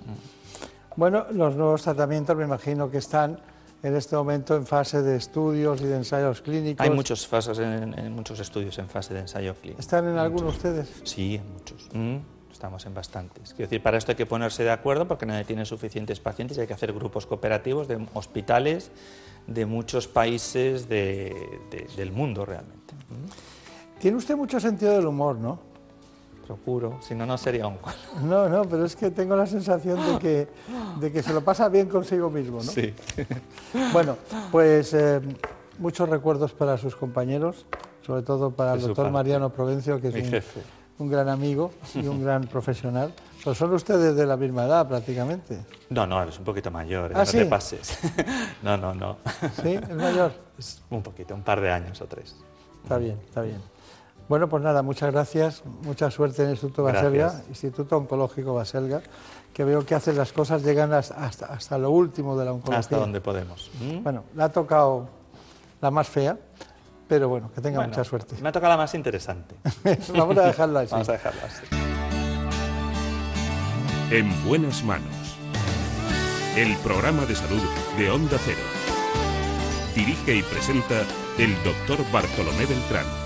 Bueno, los nuevos tratamientos me imagino que están en este momento en fase de estudios y de ensayos clínicos. Hay muchos, fases en, muchos estudios en fase de ensayo clínico. ¿Están en algunos ustedes? Sí, en muchos. Mm, estamos en bastantes. Quiero decir, para esto hay que ponerse de acuerdo porque nadie tiene suficientes pacientes y hay que hacer grupos cooperativos de hospitales de muchos países del mundo realmente. Tiene usted mucho sentido del humor, ¿no? Procuro, si no, no sería un No, no, pero es que tengo la sensación de que, de que se lo pasa bien consigo mismo, ¿no? Sí. Bueno, pues eh, muchos recuerdos para sus compañeros, sobre todo para el doctor Mariano Provencio, que es un, gran amigo y un gran profesional. Pues son ustedes de la misma edad prácticamente. No, no, es un poquito mayor, ¿Ah, no te pases. no, no, no. ¿Sí? ¿Es mayor? un poquito, un par de años o tres. Está bien, está bien. Bueno, pues nada, muchas gracias, mucha suerte en el Instituto Baselga, Instituto Oncológico Baselga, que veo que hace las cosas, llegan hasta, hasta, lo último de la oncología. Hasta donde podemos. ¿Mm? Bueno, le ha tocado la más fea, pero bueno, que tenga mucha suerte. Me ha tocado la más interesante. Vamos a dejarla así. Vamos a dejarla así. En buenas manos. El programa de salud de Onda Cero. Dirige y presenta el doctor Bartolomé Beltrán.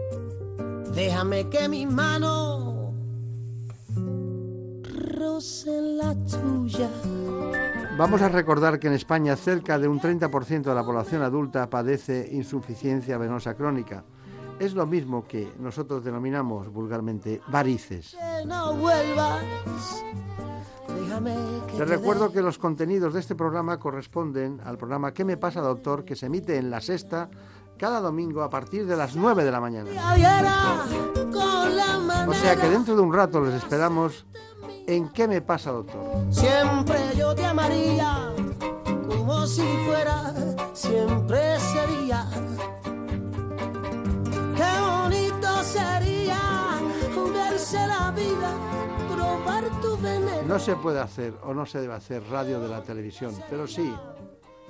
Déjame que mi mano roce la tuya. Vamos a recordar que en España cerca de un 30% de la población adulta padece insuficiencia venosa crónica. Es lo mismo que nosotros denominamos vulgarmente varices. No vuelvas. Les recuerdo que los contenidos de este programa corresponden al programa ¿Qué me pasa, doctor? que se emite en la sexta cada domingo a partir de las 9 de la mañana. O sea que dentro de un rato les esperamos ¿En qué me pasa, doctor? Siempre yo te amaría como si fuera, siempre sería. Qué bonito sería verse la vida, probar tu veneno. No se puede hacer o no se debe hacer radio de la televisión, pero sí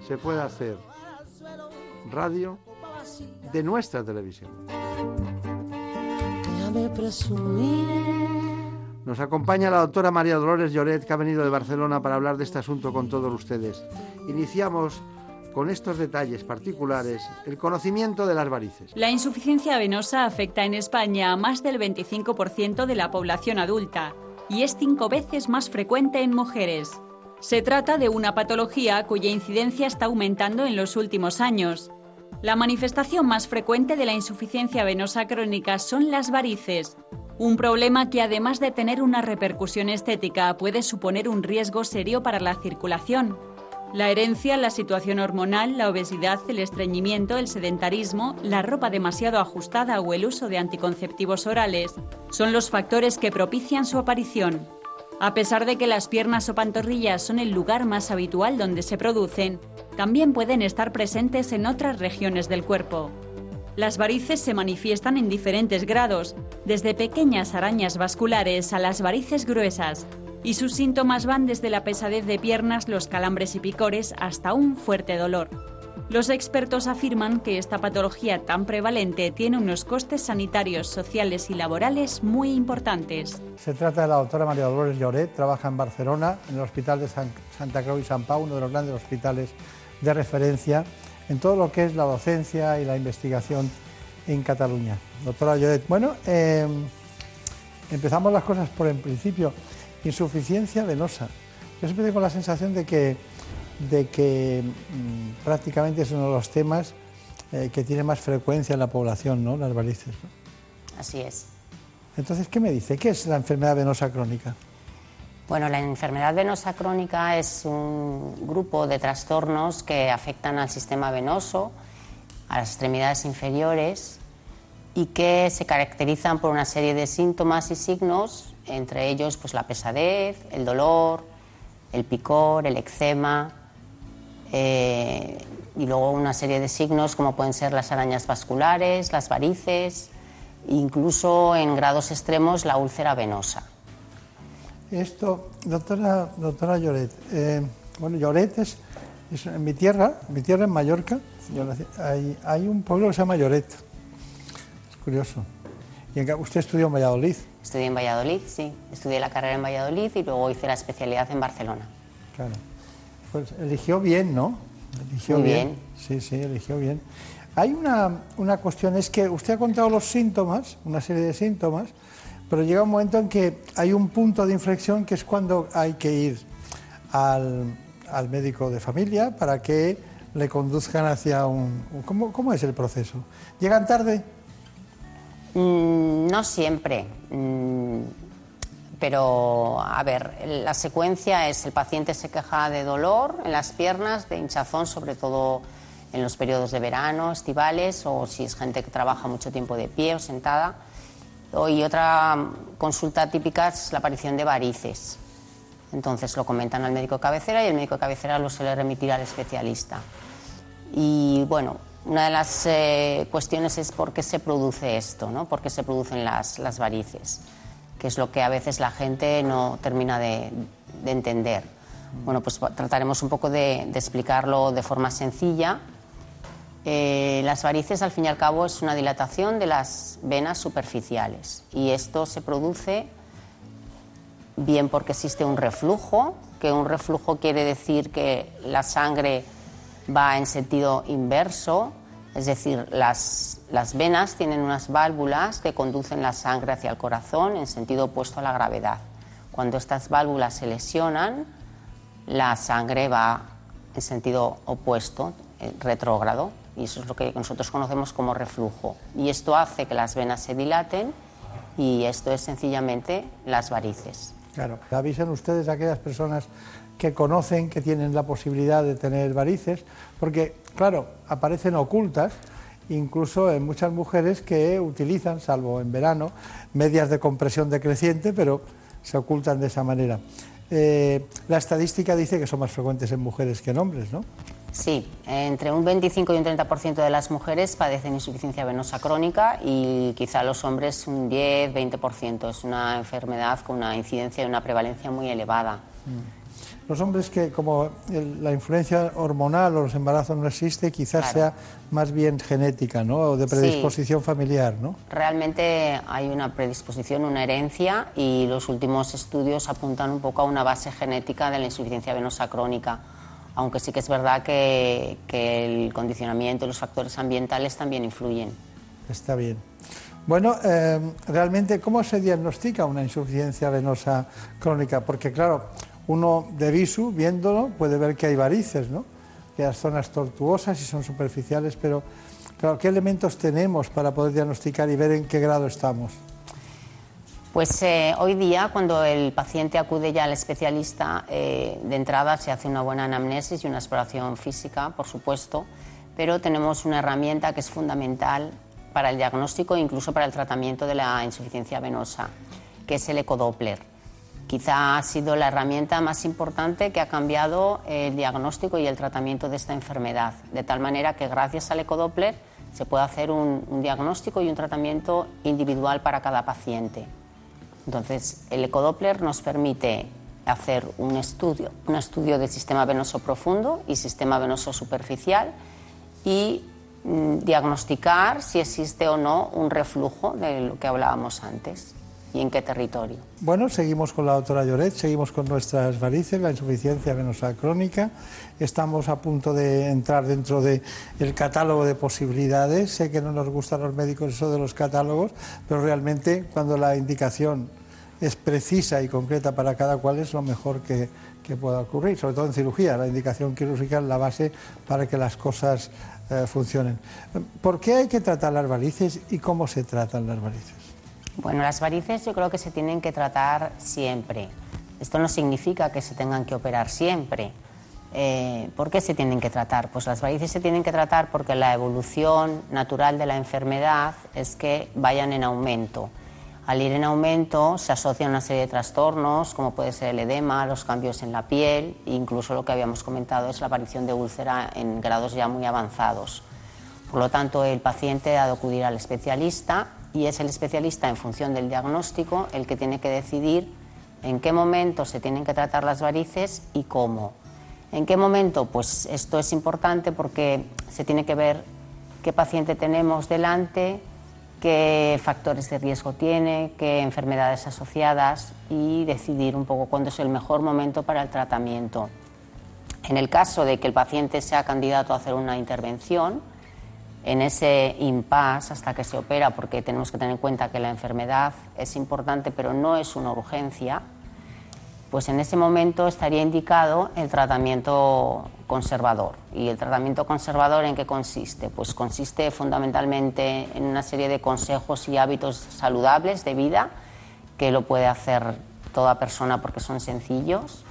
se puede hacer radio de nuestra televisión. Nos acompaña la doctora María Dolores Lloret, que ha venido de Barcelona para hablar de este asunto con todos ustedes. Iniciamos con estos detalles particulares el conocimiento de las varices. La insuficiencia venosa afecta en España a más del 25% de la población adulta y es cinco veces más frecuente en mujeres. Se trata de una patología cuya incidencia está aumentando en los últimos años. La manifestación más frecuente de la insuficiencia venosa crónica son las varices, un problema que además de tener una repercusión estética puede suponer un riesgo serio para la circulación. La herencia, la situación hormonal, la obesidad, el estreñimiento, el sedentarismo, la ropa demasiado ajustada o el uso de anticonceptivos orales son los factores que propician su aparición. A pesar de que las piernas o pantorrillas son el lugar más habitual donde se producen, también pueden estar presentes en otras regiones del cuerpo. Las varices se manifiestan en diferentes grados, desde pequeñas arañas vasculares a las varices gruesas, y sus síntomas van desde la pesadez de piernas, los calambres y picores hasta un fuerte dolor. Los expertos afirman que esta patología tan prevalente tiene unos costes sanitarios, sociales y laborales muy importantes. Se trata de la doctora María Dolores Lloret, trabaja en Barcelona, en el Hospital de Santa Cruz y San Pau, uno de los grandes hospitales de referencia en todo lo que es la docencia y la investigación en Cataluña. Doctora Lloret, bueno, eh, empezamos las cosas por el principio. Insuficiencia venosa. Yo siempre tengo la sensación de que, de que mm, prácticamente es uno de los temas eh, que tiene más frecuencia en la población, ¿no? Las varices. Así es. Entonces, ¿qué me dice? ¿Qué es la enfermedad venosa crónica? Bueno, la enfermedad venosa crónica es un grupo de trastornos que afectan al sistema venoso, a las extremidades inferiores y que se caracterizan por una serie de síntomas y signos, entre ellos pues, la pesadez, el dolor, el picor, el eczema eh, y luego una serie de signos como pueden ser las arañas vasculares, las varices, incluso en grados extremos la úlcera venosa. Esto, doctora, doctora Lloret, eh, bueno, Lloret es, en mi tierra, mi tierra en Mallorca, hay, un pueblo que se llama Lloret. Es curioso. ¿Y usted estudió en Valladolid? Estudié en Valladolid, sí. Estudié la carrera en Valladolid y luego hice la especialidad en Barcelona. Claro. Pues eligió bien, ¿no? Eligió Muy bien. Sí, sí, eligió bien. Hay una, una cuestión, es que usted ha contado los síntomas, una serie de síntomas, pero llega un momento en que hay un punto de inflexión que es cuando hay que ir al, médico de familia para que le conduzcan hacia un... ¿Cómo, es el proceso? ¿Llegan tarde? Mm, no siempre. Mm, pero, a ver, la secuencia es el paciente se queja de dolor en las piernas, de hinchazón, sobre todo en los periodos de verano, estivales, o si es gente que trabaja mucho tiempo de pie o sentada y otra consulta típica es la aparición de varices. Entonces lo comentan al médico cabecera y el médico cabecera lo suele remitir al especialista. Y bueno, una de las eh, cuestiones es por qué se produce esto, ¿no? por qué se producen las, las, varices, que es lo que a veces la gente no termina de, entender. Bueno, pues trataremos un poco de explicarlo de forma sencilla eh, las varices, al fin y al cabo, es una dilatación de las venas superficiales y esto se produce bien porque existe un reflujo, que un reflujo quiere decir que la sangre va en sentido inverso, es decir, las, las venas tienen unas válvulas que conducen la sangre hacia el corazón en sentido opuesto a la gravedad. Cuando estas válvulas se lesionan, la sangre va en sentido opuesto, retrógrado, y eso es lo que nosotros conocemos como reflujo. Y esto hace que las venas se dilaten y esto es sencillamente las varices. Claro, avisen ustedes a aquellas personas que conocen que tienen la posibilidad de tener varices, porque, claro, aparecen ocultas, incluso en muchas mujeres que utilizan, salvo en verano, medias de compresión decreciente, pero se ocultan de esa manera. Eh, la estadística dice que son más frecuentes en mujeres que en hombres, ¿no? Sí, entre un 25 y un 30% de las mujeres padecen insuficiencia venosa crónica y quizá los hombres un 10, 20%. Es una enfermedad con una incidencia y una prevalencia muy elevada. Mm los hombres que como la influencia hormonal o los embarazos no existe, quizás sea más bien genética, ¿no? O de predisposición familiar, ¿no? Realmente hay una predisposición, una herencia y los últimos estudios apuntan un poco a una base genética de la insuficiencia venosa crónica. Aunque sí que es verdad que, el condicionamiento y los factores ambientales también influyen. Está bien. Bueno, eh, realmente, ¿cómo se diagnostica una insuficiencia venosa crónica? Porque, claro, uno de visu, viéndolo, puede ver que hay varices, que hay zonas tortuosas y son superficiales, pero claro, ¿qué elementos tenemos para poder diagnosticar y ver en qué grado estamos? Pues eh, hoy día, cuando el paciente acude ya al especialista, eh, de entrada se hace una buena anamnesis y una exploración física, por supuesto, pero tenemos una herramienta que es fundamental para el diagnóstico e incluso para el tratamiento de la insuficiencia venosa, que es el ecodoppler quizá ha sido la herramienta más importante que ha cambiado el diagnóstico y el tratamiento de esta enfermedad, de tal manera que gracias al ecodoppler se puede hacer un, diagnóstico y un tratamiento individual para cada paciente. Entonces, el ecodoppler nos permite hacer un estudio, un estudio del sistema venoso profundo y sistema venoso superficial y mm, diagnosticar si existe o no un reflujo de lo que hablábamos antes y en qué territorio. Bueno, seguimos con la doctora Lloret, seguimos con nuestras varices, la insuficiencia venosa crónica. Estamos a punto de entrar dentro del catálogo de posibilidades. Sé que no nos gustan los médicos eso de los catálogos, pero realmente cuando la indicación es precisa y concreta para cada cual es lo mejor que, que pueda ocurrir, sobre todo en cirugía. La indicación quirúrgica es la base para que las cosas eh, funcionen. ¿Por qué hay que tratar las varices y cómo se tratan las varices? Bueno, las varices yo creo que se tienen que tratar siempre. Esto no significa que se tengan que operar siempre. Eh, ¿Por qué se tienen que tratar? Pues las varices se tienen que tratar porque la evolución natural de la enfermedad es que vayan en aumento. Al ir en aumento se asocian una serie de trastornos, como puede ser el edema, los cambios en la piel, incluso lo que habíamos comentado es la aparición de úlcera en grados ya muy avanzados. Por lo tanto, el paciente ha de acudir al especialista y es el especialista en función del diagnóstico el que tiene que decidir en qué momento se tienen que tratar las varices y cómo. ¿En qué momento? Pues esto es importante porque se tiene que ver qué paciente tenemos delante, qué factores de riesgo tiene, qué enfermedades asociadas y decidir un poco cuándo es el mejor momento para el tratamiento. En el caso de que el paciente sea candidato a hacer una intervención, en ese impasse hasta que se opera, porque tenemos que tener en cuenta que la enfermedad es importante, pero no es una urgencia, pues en ese momento estaría indicado el tratamiento conservador. ¿Y el tratamiento conservador en qué consiste? Pues consiste fundamentalmente en una serie de consejos y hábitos saludables de vida que lo puede hacer toda persona porque son sencillos,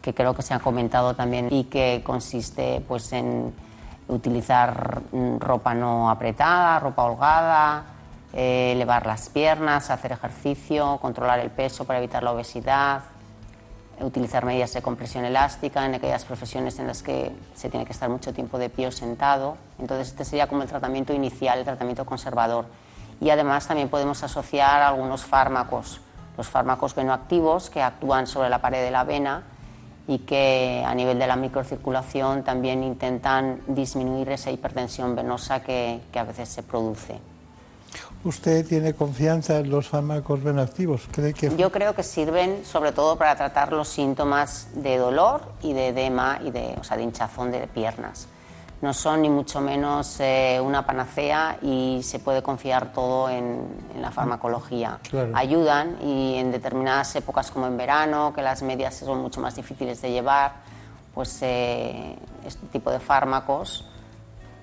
que creo que se ha comentado también y que consiste pues en utilizar mm, ropa no apretada, ropa holgada, eh, elevar las piernas, hacer ejercicio, controlar el peso para evitar la obesidad, utilizar medidas de compresión elástica en aquellas profesiones en las que se tiene que estar mucho tiempo de pie o sentado. Entonces este sería como el tratamiento inicial, el tratamiento conservador. Y además también podemos asociar algunos fármacos, los fármacos venoactivos que actúan sobre la pared de la vena y que a nivel de la microcirculación también intentan disminuir esa hipertensión venosa que, que a veces se produce. ¿Usted tiene confianza en los fármacos venoactivos? ¿Cree que... Yo creo que sirven sobre todo para tratar los síntomas de dolor y de edema y de, o sea, de hinchazón de piernas no son ni mucho menos eh, una panacea y se puede confiar todo en, la farmacología. Ayudan y en determinadas épocas como en verano, que las medias son mucho más difíciles de llevar, pues eh, este tipo de fármacos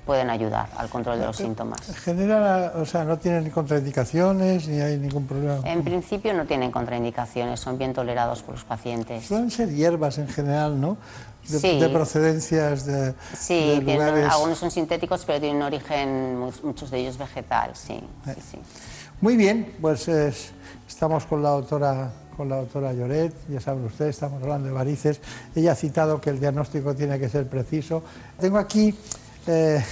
pueden ayudar al control de los síntomas. Genera, o sea, no tienen contraindicaciones ni hay ningún problema. En principio no tienen contraindicaciones, son bien tolerados por los pacientes. Suelen ser hierbas en general, ¿no? De, procedencias de, sí, algunos son sintéticos, pero tienen un origen, muchos de ellos vegetal, sí. Muy bien, pues estamos con la doctora con la doctora Lloret, ya saben ustedes, estamos hablando de varices. Ella ha citado que el diagnóstico tiene que ser preciso. Tengo aquí eh,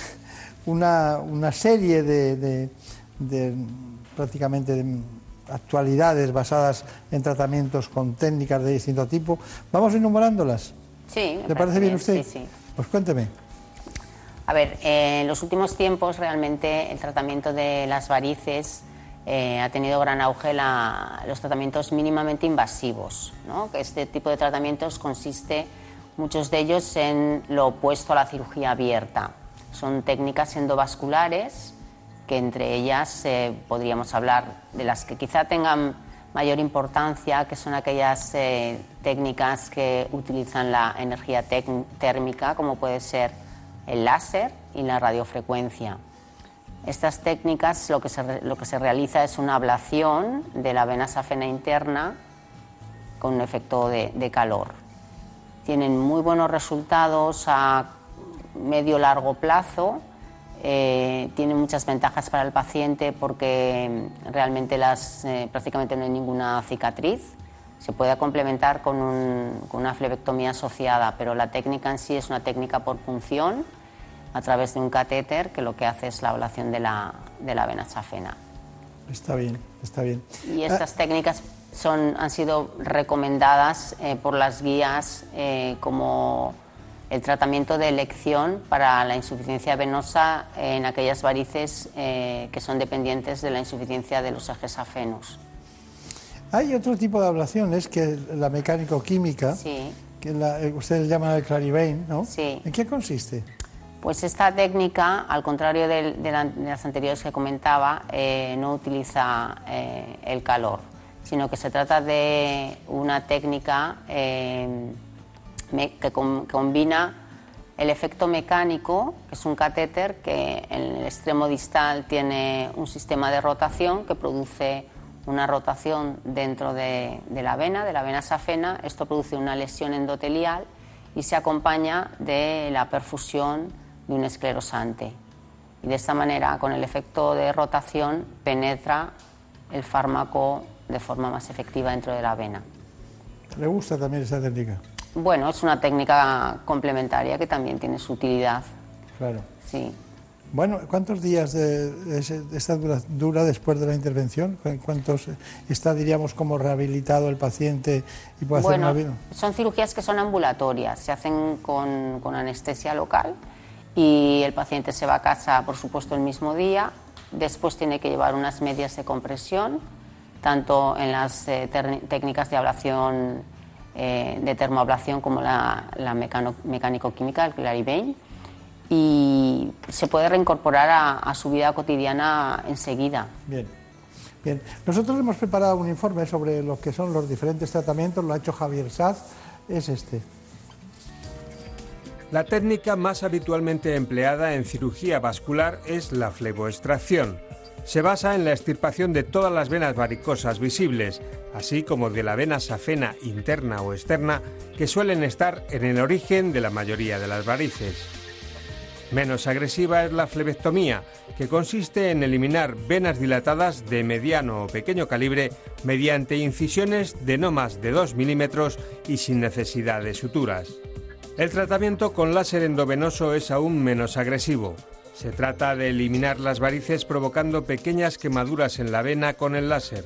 una, serie de, prácticamente actualidades basadas en tratamientos con técnicas de distinto tipo. ¿Vamos enumerándolas? Sí. ¿Le parece bien, usted? Sí, sí. Pues cuénteme. A ver, en los últimos tiempos realmente el tratamiento de las varices eh, ha tenido gran auge los tratamientos mínimamente invasivos. ¿no? Este tipo de tratamientos consiste, muchos de ellos, en lo opuesto a la cirugía abierta. Son técnicas endovasculares que entre ellas eh, podríamos hablar de las que quizá tengan mayor importancia, que son aquellas eh, técnicas que utilizan la energía térmica, como puede ser el láser y la radiofrecuencia. Estas técnicas lo que, se, lo que se realiza es una ablación de la vena safena interna con un efecto de, calor. Tienen muy buenos resultados a medio largo plazo, eh, tienen muchas ventajas para el paciente porque realmente las, eh, prácticamente no hay ninguna cicatriz. Se puede complementar con, con, una flebectomía asociada, pero la técnica en sí es una técnica por punción a través de un catéter que lo que hace es la ablación de la, de la vena safena. Está bien, está bien. Y estas técnicas son, han sido recomendadas eh, por las guías eh, como el tratamiento de elección para la insuficiencia venosa en aquellas varices eh, que son dependientes de la insuficiencia de los ejes safenos. Hay otro tipo de ablaciones que la mecánico-química, que la, ustedes llaman el Clarivain, ¿no? Sí. ¿En qué consiste? Pues esta técnica, al contrario de, las anteriores que comentaba, eh, no utiliza eh, el calor, sino que se trata de una técnica que combina el efecto mecánico, que es un catéter que en el extremo distal tiene un sistema de rotación que produce una rotación dentro de, de la vena, de la vena safena. Esto produce una lesión endotelial y se acompaña de la perfusión de un esclerosante. Y de esta manera, con el efecto de rotación, penetra el fármaco de forma más efectiva dentro de la vena. ¿Le gusta también esa técnica? Bueno, es una técnica complementaria que también tiene su utilidad. Claro. Sí. Bueno, ¿cuántos días de, esta dura, después de la intervención? ¿Cuántos está, diríamos, como rehabilitado el paciente y puede hacer una? Son cirugías que son ambulatorias, se hacen con, con anestesia local y el paciente se va a casa, por supuesto, el mismo día. Después tiene que llevar unas medias de compresión, tanto en las eh, técnicas de ablación, eh, de termoablación como la, la mecánico-química, el Clarivain, y se puede reincorporar a, a, su vida cotidiana enseguida. Bien. Bien, nosotros hemos preparado un informe sobre lo que son los diferentes tratamientos, lo ha hecho Javier Saz, es este. La técnica más habitualmente empleada en cirugía vascular es la fleboextracción. Se basa en la extirpación de todas las venas varicosas visibles, así como de la vena safena interna o externa, que suelen estar en el origen de la mayoría de las varices. Menos agresiva es la flebectomía, que consiste en eliminar venas dilatadas de mediano o pequeño calibre mediante incisiones de no más de 2 milímetros y sin necesidad de suturas. El tratamiento con láser endovenoso es aún menos agresivo. Se trata de eliminar las varices provocando pequeñas quemaduras en la vena con el láser.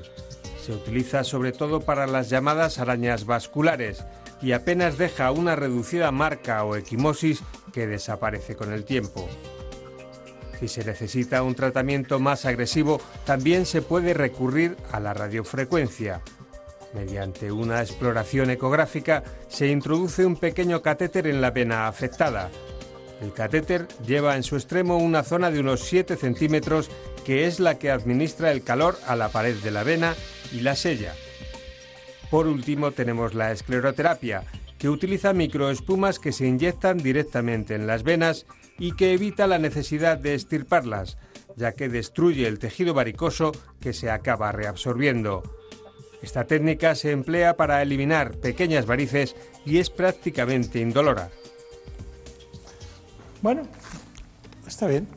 Se utiliza sobre todo para las llamadas arañas vasculares y apenas deja una reducida marca o equimosis que desaparece con el tiempo. Si se necesita un tratamiento más agresivo, también se puede recurrir a la radiofrecuencia, Mediante una exploración ecográfica se introduce un pequeño catéter en la vena afectada. El catéter lleva en su extremo una zona de unos 7 centímetros que es la que administra el calor a la pared de la vena y la sella. Por último tenemos la escleroterapia, que utiliza microespumas que se inyectan directamente en las venas y que evita la necesidad de estirparlas, ya que destruye el tejido varicoso que se acaba reabsorbiendo. Esta técnica se emplea para eliminar pequeñas varices y es prácticamente indolora. Bueno, está bien,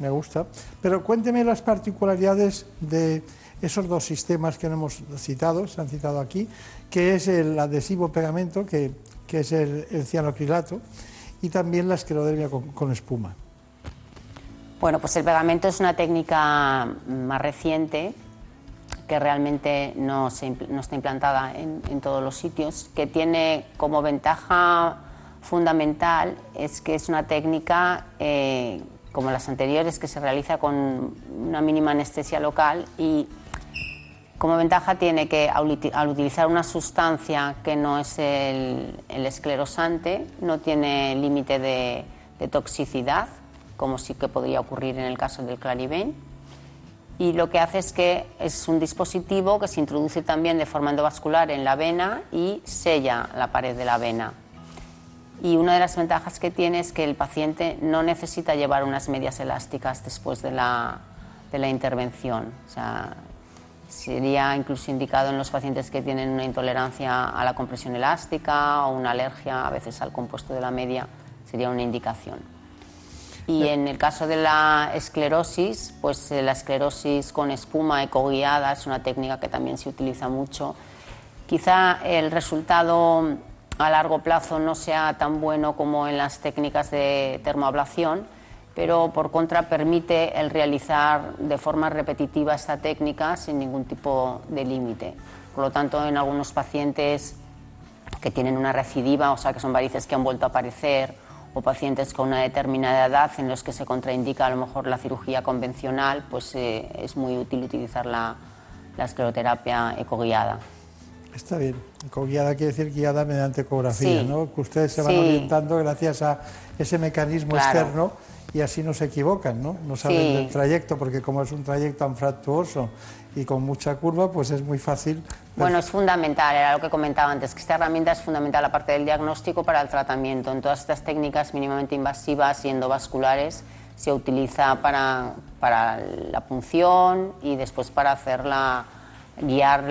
me gusta. Pero cuénteme las particularidades de esos dos sistemas que no hemos citado, se han citado aquí, que es el adhesivo pegamento, que, es el, cianocrilato, y también la esclerodermia con, espuma. Bueno, pues el pegamento es una técnica más reciente que realmente no, está implantada en, todos los sitios, que tiene como ventaja fundamental es que es una técnica eh, como las anteriores que se realiza con una mínima anestesia local y como ventaja tiene que al utilizar una sustancia que no es el, esclerosante, no tiene límite de, toxicidad, como sí que podría ocurrir en el caso del Clariven. Y lo que hace es que es un dispositivo que se introduce también de forma endovascular en la vena y sella la pared de la vena. Y una de las ventajas que tiene es que el paciente no necesita llevar unas medias elásticas después de la, de la intervención. O sea, Sería incluso indicado en los pacientes que tienen una intolerancia a la compresión elástica o una alergia a veces al compuesto de la media, sería una indicación. Y en el caso de la esclerosis, pues eh, la esclerosis con espuma ecoguiada es una técnica que también se utiliza mucho. Quizá el resultado a largo plazo no sea tan bueno como en las técnicas de termoablación, pero por contra permite el realizar de forma repetitiva esta técnica sin ningún tipo de límite. Por lo tanto, en algunos pacientes que tienen una recidiva, o sea, que son varices que han vuelto a aparecer, o pacientes con una determinada edad en los que se contraindica a lo mejor la cirugía convencional, pues eh, es muy útil utilizar la, la escleroterapia ecoguiada. Está bien. Ecoguiada quiere decir guiada mediante ecografía, ¿no? Que ustedes se van orientando gracias a ese mecanismo externo y así no se equivocan, ¿no? No saben del trayecto, porque como es un trayecto anfractuoso y con mucha curva, pues es muy fácil. Bueno, es fundamental, era lo que comentaba antes, que esta herramienta es fundamental aparte del diagnóstico para el tratamiento. En todas estas técnicas mínimamente invasivas y endovasculares se utiliza para, para la punción y después para hacerla, guiar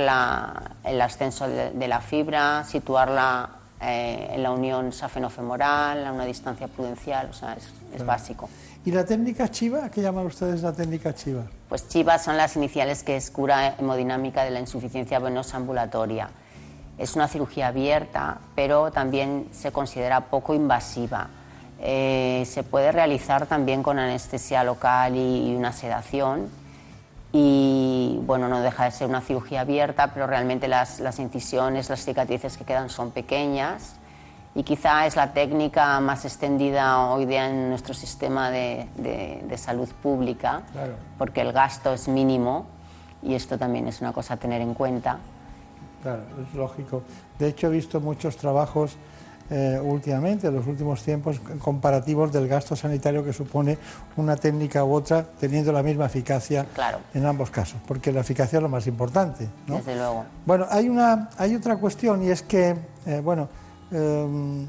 el ascenso de, la fibra, situarla eh, en la unión safenofemoral, a una distancia prudencial, o sea, es es básico. ¿Y la técnica chiva? ¿Qué llaman ustedes la técnica chiva? Pues chiva son las iniciales que es cura hemodinámica de la insuficiencia venosa ambulatoria. Es una cirugía abierta, pero también se considera poco invasiva. Eh, se puede realizar también con anestesia local y, una sedación. Y bueno, no deja de ser una cirugía abierta, pero realmente las, las incisiones, las cicatrices que quedan son pequeñas y quizá es la técnica más extendida hoy día en nuestro sistema de, de, salud pública, porque el gasto es mínimo y esto también es una cosa a tener en cuenta. Claro, es lógico. De hecho, he visto muchos trabajos eh, últimamente, en los últimos tiempos, comparativos del gasto sanitario que supone una técnica u otra, teniendo la misma eficacia en ambos casos, porque la eficacia es lo más importante. ¿no? Desde luego. Bueno, hay, una, hay otra cuestión y es que, eh, bueno, Em,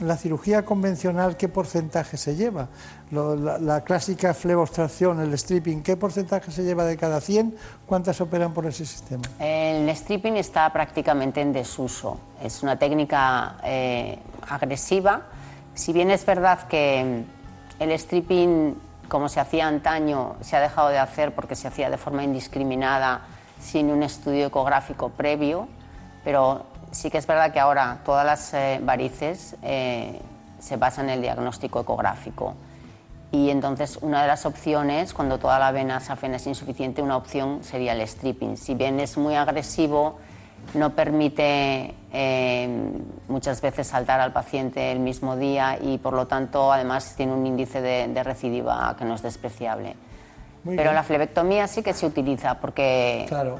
la cirugía convencional, ¿qué porcentaje se lleva? la, clásica flebostracción, el stripping, ¿qué porcentaje se lleva de cada 100? ¿Cuántas operan por ese sistema? El stripping está prácticamente en desuso. Es una técnica eh, agresiva. Si bien es verdad que el stripping, como se hacía antaño, se ha dejado de hacer porque se hacía de forma indiscriminada, sin un estudio ecográfico previo, pero sí que es verdad que ahora todas las eh, varices eh, se basan en el diagnóstico ecográfico. Y entonces una de las opciones, cuando toda la vena safena es insuficiente, una opción sería el stripping. Si bien es muy agresivo, no permite eh, muchas veces saltar al paciente el mismo día y por lo tanto además tiene un índice de, recidiva que no es despreciable. Pero la flebectomía sí que se utiliza porque claro.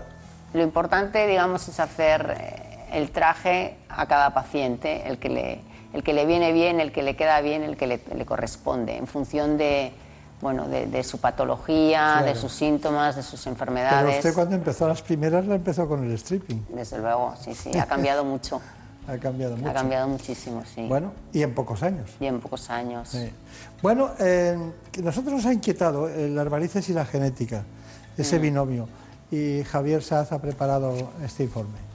lo importante, digamos, es hacer el traje a cada paciente, el que le, el que le viene bien, el que le queda bien, el que le, corresponde, en función de, bueno, de, su patología, de sus síntomas, de sus enfermedades. Pero usted cuando empezó las primeras la empezó con el stripping. Desde luego, sí, sí, ha cambiado mucho. ha cambiado mucho. Ha cambiado muchísimo, sí. Bueno, y en pocos años. Y en pocos años. Bueno, eh, nosotros nos ha inquietado las varices y la genética, ese mm. binomio, y Javier Saz ha preparado este informe.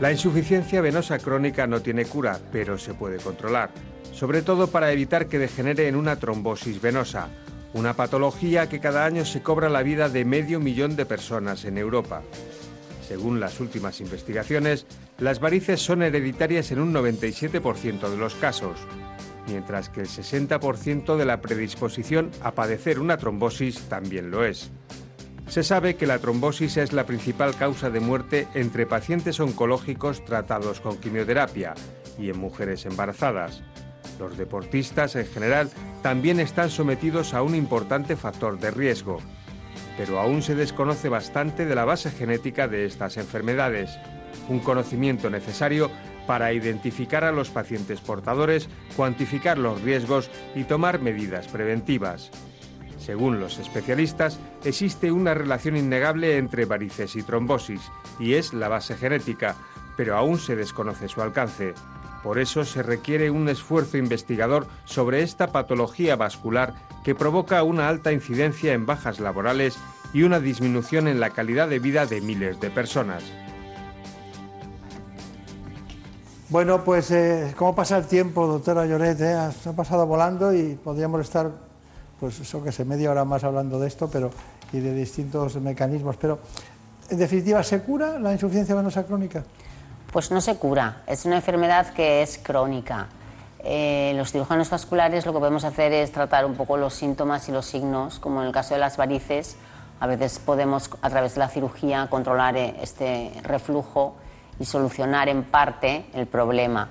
La insuficiencia venosa crónica no tiene cura, pero se puede controlar, sobre todo para evitar que degenere en una trombosis venosa, una patología que cada año se cobra la vida de medio millón de personas en Europa. Según las últimas investigaciones, las varices son hereditarias en un 97% de los casos, mientras que el 60% de la predisposición a padecer una trombosis también lo es. Se sabe que la trombosis es la principal causa de muerte entre pacientes oncológicos tratados con quimioterapia y en mujeres embarazadas. Los deportistas en general también están sometidos a un importante factor de riesgo, pero aún se desconoce bastante de la base genética de estas enfermedades, un conocimiento necesario para identificar a los pacientes portadores, cuantificar los riesgos y tomar medidas preventivas. Según los especialistas, existe una relación innegable entre varices y trombosis, y es la base genética, pero aún se desconoce su alcance. Por eso se requiere un esfuerzo investigador sobre esta patología vascular que provoca una alta incidencia en bajas laborales y una disminución en la calidad de vida de miles de personas. Bueno, pues eh, cómo pasa el tiempo, doctora Lloret, eh? ha pasado volando y podríamos estar, pues eso que sé, media hora más hablando de esto, pero y de distintos mecanismos. Pero, en definitiva, ¿se cura la insuficiencia venosa crónica? Pues no se cura, es una enfermedad que es crónica. Eh, los cirujanos vasculares lo que podemos hacer es tratar un poco los síntomas y los signos, como en el caso de las varices. A veces podemos, a través de la cirugía, controlar eh, este reflujo y solucionar en parte el problema.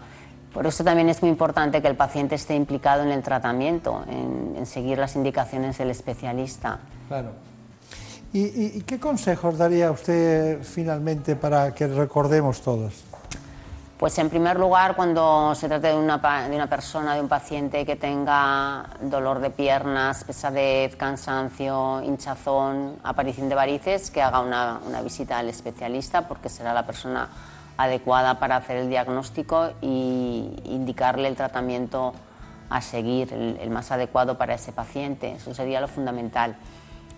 Por eso también es muy importante que el paciente esté implicado en el tratamiento, en, en seguir las indicaciones del especialista. Claro. ¿Y, ¿Y, qué consejos daría usted finalmente para que recordemos todos? Pues en primer lugar, cuando se trate de una, de una persona, de un paciente que tenga dolor de piernas, pesadez, cansancio, hinchazón, aparición de varices, que haga una, una visita al especialista porque será la persona adecuada para hacer el diagnóstico y indicarle el tratamiento a seguir, el, más adecuado para ese paciente. Eso sería lo fundamental.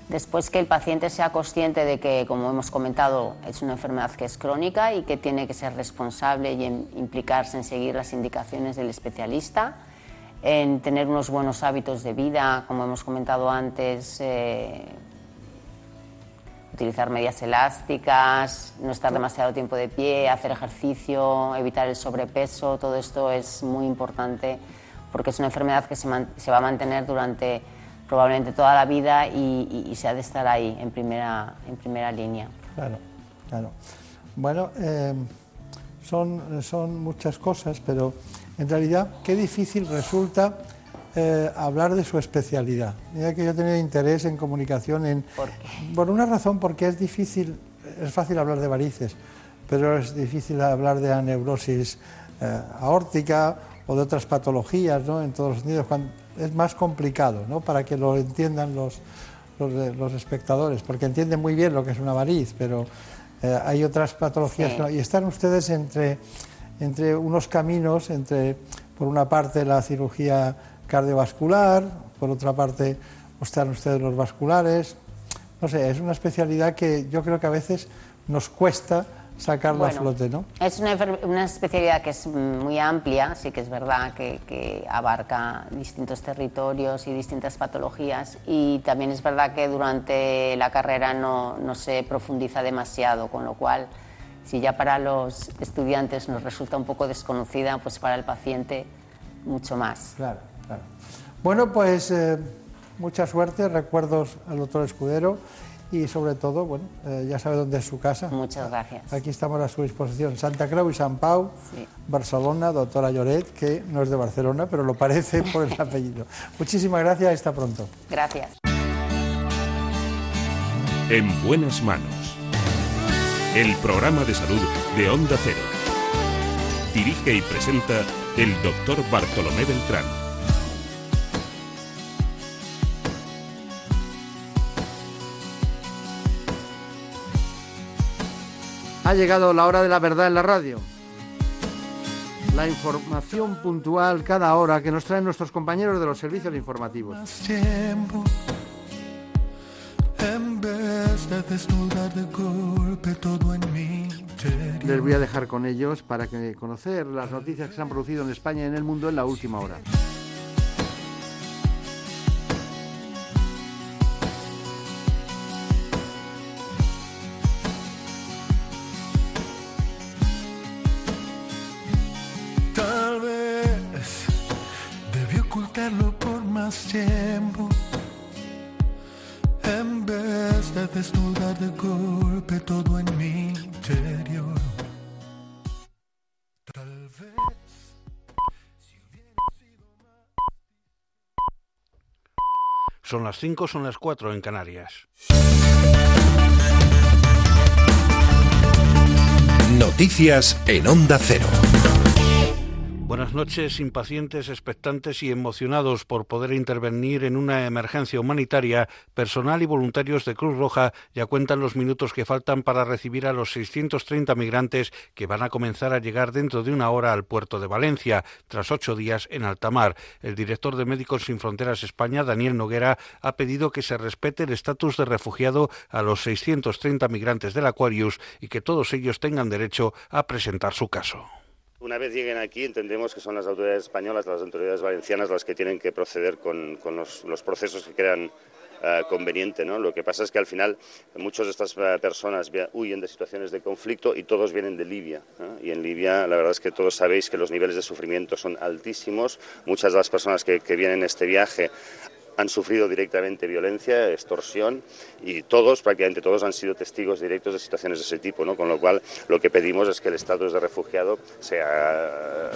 Después que el paciente sea consciente de que, como hemos comentado, es una enfermedad que es crónica y que tiene que ser responsable y implicarse en seguir las indicaciones del especialista, en tener unos buenos hábitos de vida, como hemos comentado antes, eh, utilizar medias elásticas, no estar demasiado tiempo de pie, hacer ejercicio, evitar el sobrepeso, todo esto es muy importante porque es una enfermedad que se, se va a mantener durante probablemente toda la vida y, se ha de estar ahí en primera, en primera línea. Claro, claro. Bueno, eh, son, son muchas cosas, pero en realidad qué difícil resulta eh, hablar de su especialidad. Mira que yo tenido interés en comunicación en, ¿Por, por una razón, porque es difícil, es fácil hablar de varices, pero es difícil hablar de aneurosis eh, aórtica o de otras patologías, ¿no? En todos los sentidos, cuando, es más complicado, ¿no? Para que lo entiendan los, los, los, espectadores, porque entienden muy bien lo que es una variz, pero eh, hay otras patologías. Sí. Y están ustedes entre, entre unos caminos, entre, por una parte, la cirugía cardiovascular, por otra parte, están ustedes los vasculares. No sé, es una especialidad que yo creo que a veces nos cuesta sacarla bueno, a flote, ¿no? Es una, una, especialidad que es muy amplia, sí que es verdad que, que, abarca distintos territorios y distintas patologías y también es verdad que durante la carrera no, no se profundiza demasiado, con lo cual si ya para los estudiantes nos resulta un poco desconocida, pues para el paciente mucho más. Claro. Bueno, pues eh, mucha suerte, recuerdos al doctor Escudero y sobre todo, bueno, eh, ya sabe dónde es su casa. Muchas gracias. Aquí estamos a su disposición. Santa Creu y San Pau, sí. Barcelona, doctora Lloret, que no es de Barcelona, pero lo parece por el apellido. Muchísimas gracias y hasta pronto. Gracias. En buenas manos. El programa de salud de Onda Cero. Dirige y presenta el doctor Bartolomé Beltrán. Ha llegado la hora de la verdad en la radio. La información puntual cada hora que nos traen nuestros compañeros de los servicios informativos. Tiempo, en vez de desnudar de golpe todo en mi interior. Les voy a dejar con ellos para que conocer las noticias que se han producido en España y en el mundo en la última hora. Más tiempo en vez de desnudar de golpe todo en mi interior. Tal vez Son las 5, son las 4 en Canarias. Noticias en Onda Cero. Buenas noches, impacientes, expectantes y emocionados por poder intervenir en una emergencia humanitaria. Personal y voluntarios de Cruz Roja ya cuentan los minutos que faltan para recibir a los 630 migrantes que van a comenzar a llegar dentro de una hora al puerto de Valencia, tras ocho días en alta mar. El director de Médicos Sin Fronteras España, Daniel Noguera, ha pedido que se respete el estatus de refugiado a los 630 migrantes del Aquarius y que todos ellos tengan derecho a presentar su caso. Una vez lleguen aquí, entendemos que son las autoridades españolas, las autoridades valencianas las que tienen que proceder con, los, procesos que crean uh, conveniente. ¿no? Lo que pasa es que al final muchas de estas uh, personas huyen de situaciones de conflicto y todos vienen de Libia. Y en Libia la verdad es que todos sabéis que los niveles de sufrimiento son altísimos. Muchas de las personas que, que vienen en este viaje han sufrido directamente violencia, extorsión y todos, prácticamente todos, han sido testigos directos de situaciones de ese tipo, ¿no? Con lo cual, lo que pedimos es que el estatus de refugiado sea,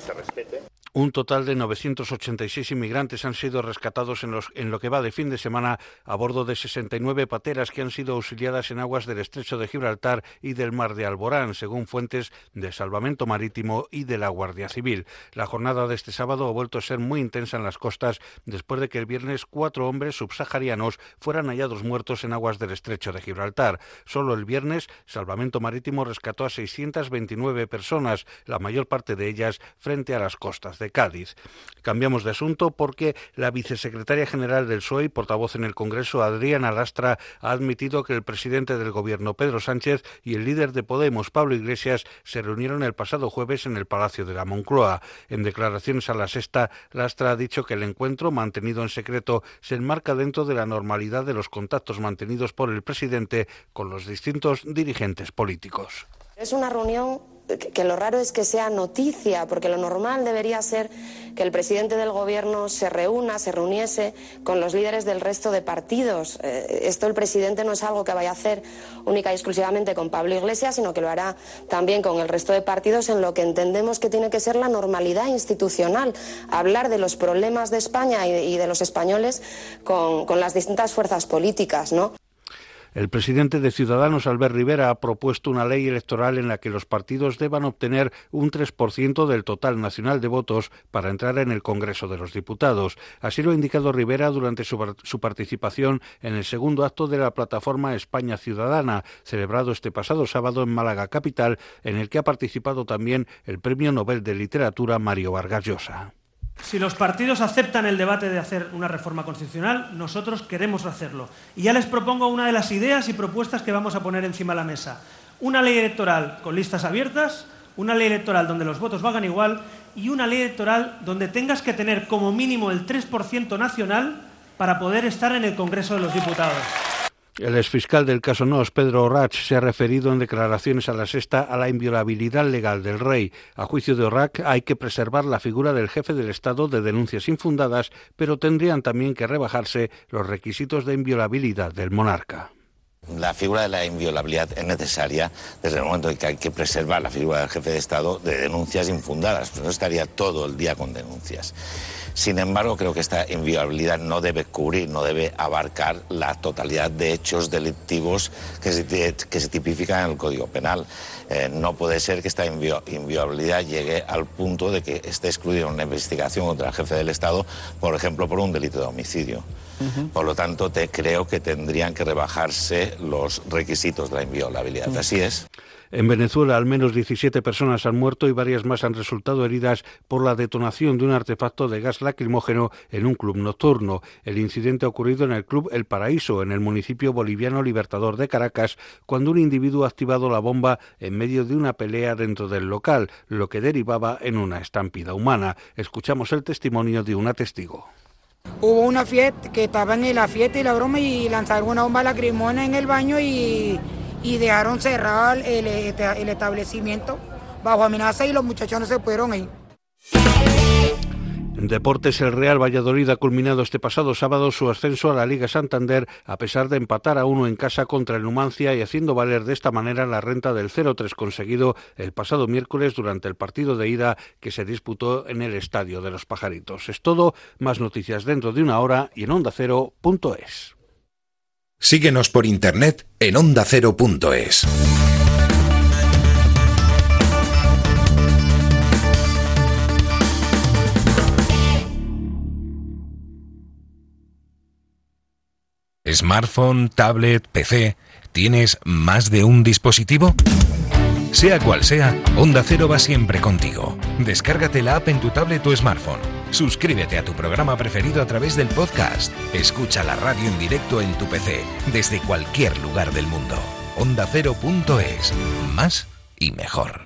se respete. Un total de 986 inmigrantes han sido rescatados en, lo que va de fin de semana a bordo de 69 pateras que han sido auxiliadas en aguas del estrecho de Gibraltar y del mar de Alborán, según fuentes de salvamento marítimo y de la Guardia Civil. La jornada de este sábado ha vuelto a ser muy intensa en las costas después de que el viernes cuatro hombres subsaharianos fueran hallados muertos en aguas del estrecho de Gibraltar. Solo el viernes, Salvamento Marítimo rescató a 629 personas, la mayor parte de ellas frente a las costas de Cádiz. Cambiamos de asunto porque la vicesecretaria general del PSOE y portavoz en el Congreso, Adriana Lastra, ha admitido que el presidente del Gobierno, Pedro Sánchez, y el líder de Podemos, Pablo Iglesias, se reunieron el pasado jueves en el Palacio de la Moncloa. En declaraciones a la sexta, Lastra ha dicho que el encuentro, mantenido en secreto, se enmarca dentro de la normalidad de los contactos mantenidos por el presidente con los distintos dirigentes políticos. Es una reunión que lo raro es que sea noticia, porque lo normal debería ser que el presidente del gobierno se reúna, se reuniese con los líderes del resto de partidos. Eh, esto el presidente no es algo que vaya a hacer única y exclusivamente con Pablo Iglesias, sino que lo hará también con el resto de partidos en lo que entendemos que tiene que ser la normalidad institucional, hablar de los problemas de España y de, los españoles con, con las distintas fuerzas políticas, ¿no? El presidente de Ciudadanos, Albert Rivera, ha propuesto una ley electoral en la que los partidos deban obtener un 3% del total nacional de votos para entrar en el Congreso de los Diputados. Así lo ha indicado Rivera durante su, su participación en el segundo acto de la plataforma España Ciudadana, celebrado este pasado sábado en Málaga Capital, en el que ha participado también el Premio Nobel de Literatura Mario Vargas Llosa. Si los partidos aceptan el debate de hacer una reforma constitucional, nosotros queremos hacerlo. Y ya les propongo una de las ideas y propuestas que vamos a poner encima de la mesa. Una ley electoral con listas abiertas, una ley electoral donde los votos valgan igual y una ley electoral donde tengas que tener como mínimo el 3% nacional para poder estar en el Congreso de los Diputados. El exfiscal del caso NOS, Pedro Orrach, se ha referido en declaraciones a la sexta a la inviolabilidad legal del rey. A juicio de Orrach, hay que preservar la figura del jefe del Estado de denuncias infundadas, pero tendrían también que rebajarse los requisitos de inviolabilidad del monarca. La figura de la inviolabilidad es necesaria desde el momento en que hay que preservar la figura del jefe de Estado de denuncias infundadas, pues no estaría todo el día con denuncias. Sin embargo, creo que esta inviolabilidad no debe cubrir, no debe abarcar la totalidad de hechos delictivos que se, que se tipifican en el Código Penal. Eh, no puede ser que esta inviolabilidad llegue al punto de que esté excluida una investigación contra el jefe del Estado, por ejemplo, por un delito de homicidio. Por lo tanto, te creo que tendrían que rebajarse los requisitos de la inviolabilidad. Así es. En Venezuela, al menos 17 personas han muerto y varias más han resultado heridas por la detonación de un artefacto de gas lacrimógeno en un club nocturno. El incidente ha ocurrido en el club El Paraíso, en el municipio boliviano Libertador de Caracas, cuando un individuo ha activado la bomba en medio de una pelea dentro del local, lo que derivaba en una estampida humana. Escuchamos el testimonio de una testigo. Hubo una fiesta que estaban en la fiesta y la broma y lanzaron una bomba lacrimógena en el baño y y dejaron cerrar el, el establecimiento bajo amenaza y los muchachos no se pudieron ir. En deportes, el Real Valladolid ha culminado este pasado sábado su ascenso a la Liga Santander a pesar de empatar a uno en casa contra el Numancia y haciendo valer de esta manera la renta del 0-3 conseguido el pasado miércoles durante el partido de ida que se disputó en el Estadio de los Pajaritos. Es todo, más noticias dentro de una hora y en ondacero.es. Síguenos por internet en ondacero.es. Smartphone, tablet, PC, ¿tienes más de un dispositivo? Sea cual sea, Onda Cero va siempre contigo. Descárgate la app en tu tablet o smartphone. Suscríbete a tu programa preferido a través del podcast. Escucha la radio en directo en tu PC, desde cualquier lugar del mundo. Onda Cero.es. Más y mejor.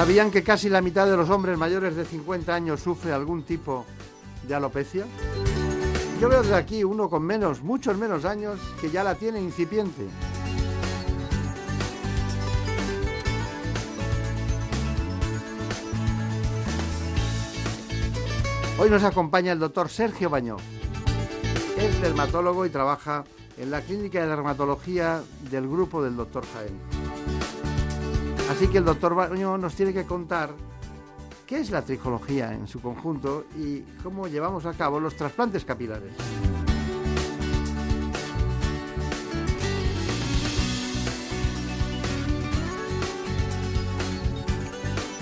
¿Sabían que casi la mitad de los hombres mayores de 50 años sufre algún tipo de alopecia? Yo veo desde aquí uno con menos, muchos menos años, que ya la tiene incipiente. Hoy nos acompaña el doctor Sergio Bañó. Es dermatólogo y trabaja en la clínica de dermatología del grupo del doctor Jaén. Así que el doctor Baño nos tiene que contar qué es la tricología en su conjunto y cómo llevamos a cabo los trasplantes capilares.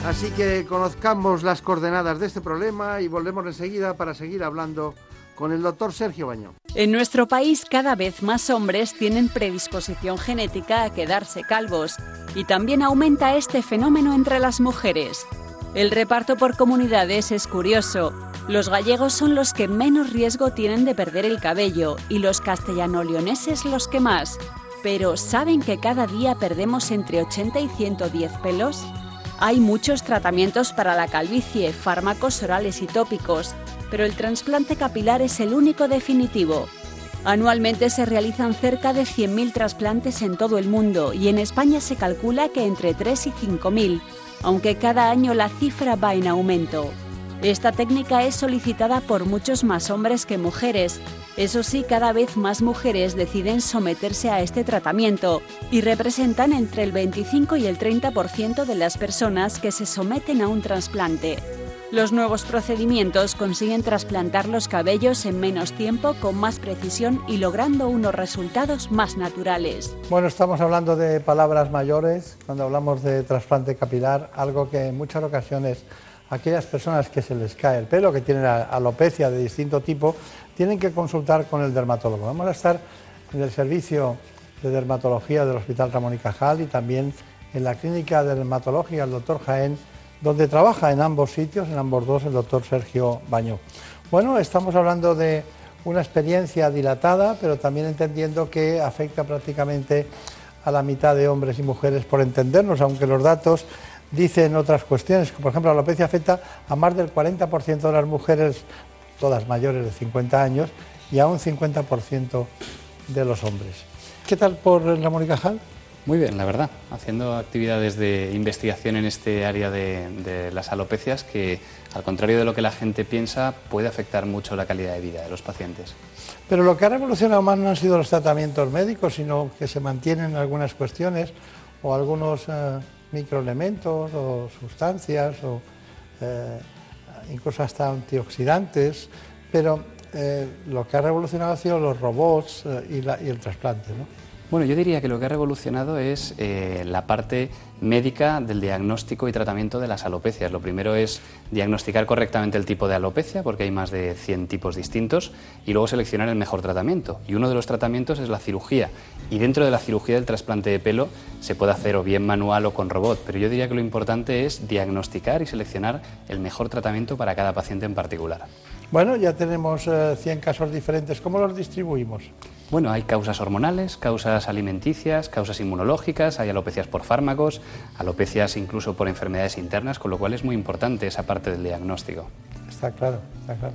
Así que conozcamos las coordenadas de este problema y volvemos enseguida para seguir hablando con el doctor Sergio Baño. En nuestro país cada vez más hombres tienen predisposición genética a quedarse calvos y también aumenta este fenómeno entre las mujeres. El reparto por comunidades es curioso. Los gallegos son los que menos riesgo tienen de perder el cabello y los castellano-leoneses los que más. Pero ¿saben que cada día perdemos entre 80 y 110 pelos? Hay muchos tratamientos para la calvicie, fármacos orales y tópicos, pero el trasplante capilar es el único definitivo. Anualmente se realizan cerca de 100.000 trasplantes en todo el mundo y en España se calcula que entre 3 y 5.000, aunque cada año la cifra va en aumento. Esta técnica es solicitada por muchos más hombres que mujeres. Eso sí, cada vez más mujeres deciden someterse a este tratamiento y representan entre el 25 y el 30% de las personas que se someten a un trasplante. Los nuevos procedimientos consiguen trasplantar los cabellos en menos tiempo, con más precisión y logrando unos resultados más naturales. Bueno, estamos hablando de palabras mayores cuando hablamos de trasplante capilar, algo que en muchas ocasiones aquellas personas que se les cae el pelo, que tienen alopecia de distinto tipo, tienen que consultar con el dermatólogo. Vamos a estar en el servicio de dermatología del Hospital Ramón y Cajal y también en la clínica de dermatología del doctor Jaén donde trabaja en ambos sitios, en ambos dos, el doctor Sergio Baño. Bueno, estamos hablando de una experiencia dilatada, pero también entendiendo que afecta prácticamente a la mitad de hombres y mujeres, por entendernos, aunque los datos dicen otras cuestiones. Por ejemplo, la alopecia afecta a más del 40% de las mujeres, todas mayores de 50 años, y a un 50% de los hombres. ¿Qué tal por Ramón y Cajal? Muy bien, la verdad, haciendo actividades de investigación en este área de, las alopecias que, al contrario de lo que la gente piensa, puede afectar mucho la calidad de vida de los pacientes. Pero lo que ha revolucionado más no han sido los tratamientos médicos, sino que se mantienen algunas cuestiones o algunos eh, microelementos o sustancias o eh, incluso hasta antioxidantes, pero eh, lo que ha revolucionado ha sido los robots y, y el trasplante. ¿no? Bueno, yo diría que lo que ha revolucionado es eh, la parte médica del diagnóstico y tratamiento de las alopecias. Lo primero es diagnosticar correctamente el tipo de alopecia, porque hay más de 100 tipos distintos, y luego seleccionar el mejor tratamiento. Y uno de los tratamientos es la cirugía. Y dentro de la cirugía del trasplante de pelo se puede hacer o bien manual o con robot, pero yo diría que lo importante es diagnosticar y seleccionar el mejor tratamiento para cada paciente en particular. Bueno, ya tenemos 100 eh, casos diferentes. ¿Cómo los distribuimos? Bueno, hay causas hormonales, causas alimenticias, causas inmunológicas, hay alopecias por fármacos, alopecias incluso por enfermedades internas, con lo cual es muy importante esa parte del diagnóstico. Está claro, está claro.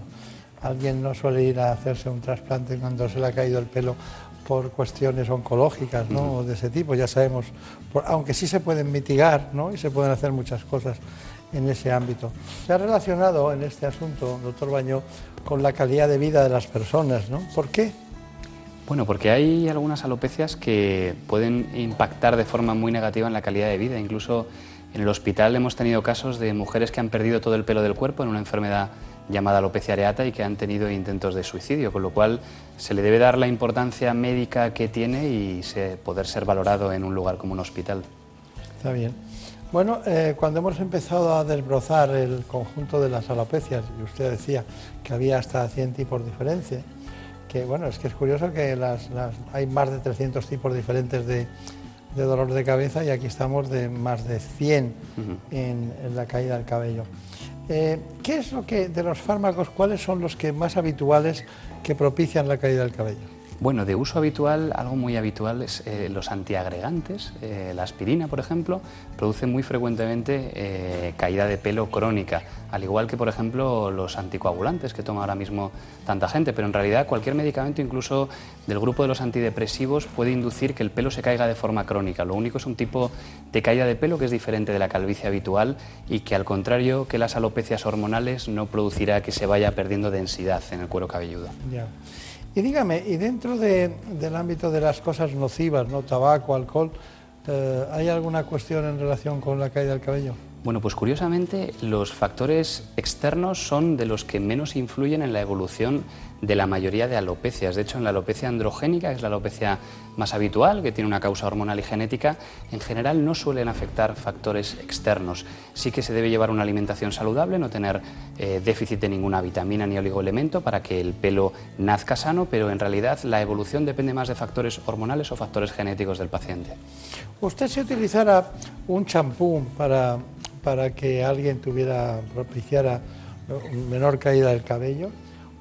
Alguien no suele ir a hacerse un trasplante cuando se le ha caído el pelo por cuestiones oncológicas, ¿no? O de ese tipo, ya sabemos, aunque sí se pueden mitigar, ¿no? Y se pueden hacer muchas cosas en ese ámbito. Se ha relacionado en este asunto, doctor Baño, con la calidad de vida de las personas, ¿no? ¿Por qué? Bueno, porque hay algunas alopecias que pueden impactar de forma muy negativa en la calidad de vida. Incluso en el hospital hemos tenido casos de mujeres que han perdido todo el pelo del cuerpo en una enfermedad llamada alopecia areata y que han tenido intentos de suicidio, con lo cual se le debe dar la importancia médica que tiene y poder ser valorado en un lugar como un hospital. Está bien. Bueno, eh, cuando hemos empezado a desbrozar el conjunto de las alopecias, y usted decía que había hasta 100 tipos diferentes, que bueno, es que es curioso que las, hay más de 300 tipos diferentes de, dolor de cabeza y aquí estamos de más de 100 en, la caída del cabello. Eh, ¿Qué es lo que de los fármacos, cuáles son los que más habituales que propician la caída del cabello? Bueno, de uso habitual, algo muy habitual es eh, los antiagregantes. Eh, la aspirina, por ejemplo, produce muy frecuentemente eh, caída de pelo crónica, al igual que, por ejemplo, los anticoagulantes que toma ahora mismo tanta gente. Pero en realidad cualquier medicamento, incluso del grupo de los antidepresivos, puede inducir que el pelo se caiga de forma crónica. Lo único es un tipo de caída de pelo que es diferente de la calvicie habitual y que, al contrario que las alopecias hormonales, no producirá que se vaya perdiendo densidad en el cuero cabelludo. Y dígame, y dentro del ámbito de las cosas nocivas, ¿no? tabaco, alcohol, eh, ¿hay alguna cuestión en relación con la caída del cabello? Bueno, pues curiosamente los factores externos son de los que menos influyen en la evolución de la mayoría de alopecias. De hecho, en la alopecia androgénica, que es la alopecia más habitual, que tiene una causa hormonal y genética, en general no suelen afectar factores externos. Sí que se debe llevar una alimentación saludable, no tener eh, déficit de ninguna vitamina ni oligoelemento para que el pelo nazca sano, pero en realidad la evolución depende más de factores hormonales o factores genéticos del paciente. ¿Usted si utilizara un champú para para que alguien tuviera, propiciara menor caída del cabello.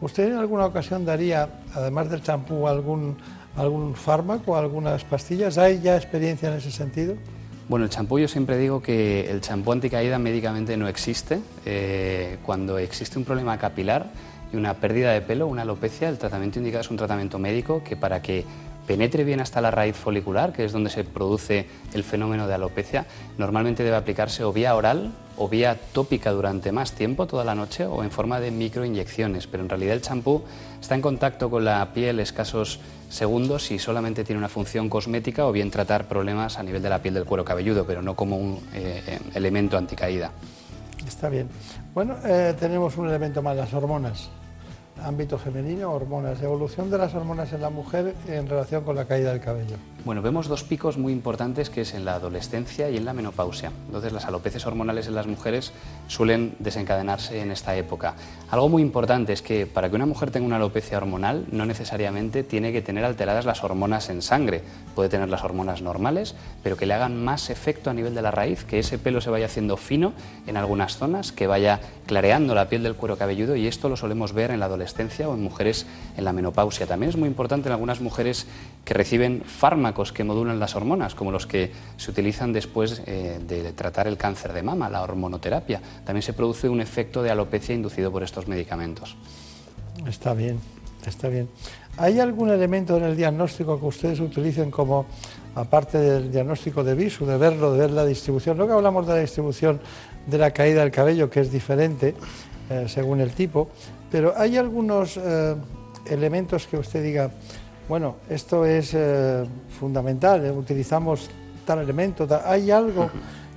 ¿Usted en alguna ocasión daría, además del champú, algún, algún fármaco, algunas pastillas? ¿Hay ya experiencia en ese sentido? Bueno, el champú yo siempre digo que el champú anticaída médicamente no existe. Eh, cuando existe un problema capilar y una pérdida de pelo, una alopecia, el tratamiento indicado es un tratamiento médico que para que penetre bien hasta la raíz folicular, que es donde se produce el fenómeno de alopecia, normalmente debe aplicarse o vía oral o vía tópica durante más tiempo, toda la noche, o en forma de microinyecciones. Pero en realidad el champú está en contacto con la piel escasos segundos y solamente tiene una función cosmética o bien tratar problemas a nivel de la piel del cuero cabelludo, pero no como un eh, elemento anticaída. Está bien. Bueno, eh, tenemos un elemento más, las hormonas ámbito femenino, hormonas, evolución de las hormonas en la mujer en relación con la caída del cabello. Bueno, vemos dos picos muy importantes que es en la adolescencia y en la menopausia. Entonces las alopecias hormonales en las mujeres suelen desencadenarse en esta época. Algo muy importante es que para que una mujer tenga una alopecia hormonal no necesariamente tiene que tener alteradas las hormonas en sangre. Puede tener las hormonas normales, pero que le hagan más efecto a nivel de la raíz, que ese pelo se vaya haciendo fino en algunas zonas, que vaya clareando la piel del cuero cabelludo y esto lo solemos ver en la adolescencia o en mujeres en la menopausia. También es muy importante en algunas mujeres que reciben fármacos que modulan las hormonas, como los que se utilizan después eh, de tratar el cáncer de mama, la hormonoterapia. También se produce un efecto de alopecia inducido por estos medicamentos. Está bien, está bien. ¿Hay algún elemento en el diagnóstico que ustedes utilicen como, aparte del diagnóstico de visu, de verlo, de ver la distribución? Luego hablamos de la distribución de la caída del cabello, que es diferente eh, según el tipo, pero ¿hay algunos eh, elementos que usted diga, bueno, esto es eh, fundamental, utilizamos tal elemento, ¿hay algo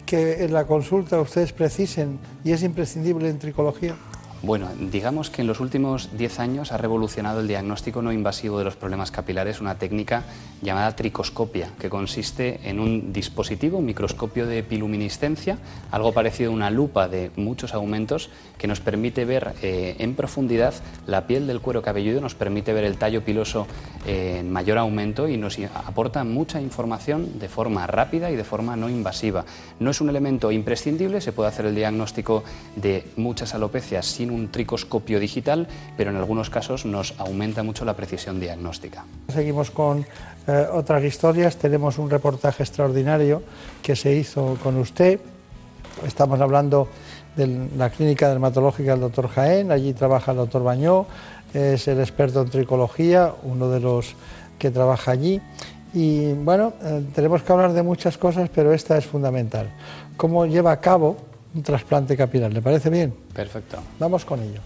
que en la consulta ustedes precisen y es imprescindible en tricología? Bueno, digamos que en los últimos 10 años ha revolucionado el diagnóstico no invasivo de los problemas capilares una técnica llamada tricoscopia, que consiste en un dispositivo, un microscopio de piluminiscencia, algo parecido a una lupa de muchos aumentos, que nos permite ver eh, en profundidad la piel del cuero cabelludo, nos permite ver el tallo piloso eh, en mayor aumento y nos aporta mucha información de forma rápida y de forma no invasiva. No es un elemento imprescindible, se puede hacer el diagnóstico de muchas alopecias un tricoscopio digital, pero en algunos casos nos aumenta mucho la precisión diagnóstica. Seguimos con eh, otras historias. Tenemos un reportaje extraordinario que se hizo con usted. Estamos hablando de la clínica dermatológica del doctor Jaén. Allí trabaja el doctor Bañó, es el experto en tricología, uno de los que trabaja allí. Y bueno, eh, tenemos que hablar de muchas cosas, pero esta es fundamental. ¿Cómo lleva a cabo un trasplante capilar? ¿Le parece bien? Perfecto. Vamos con ello.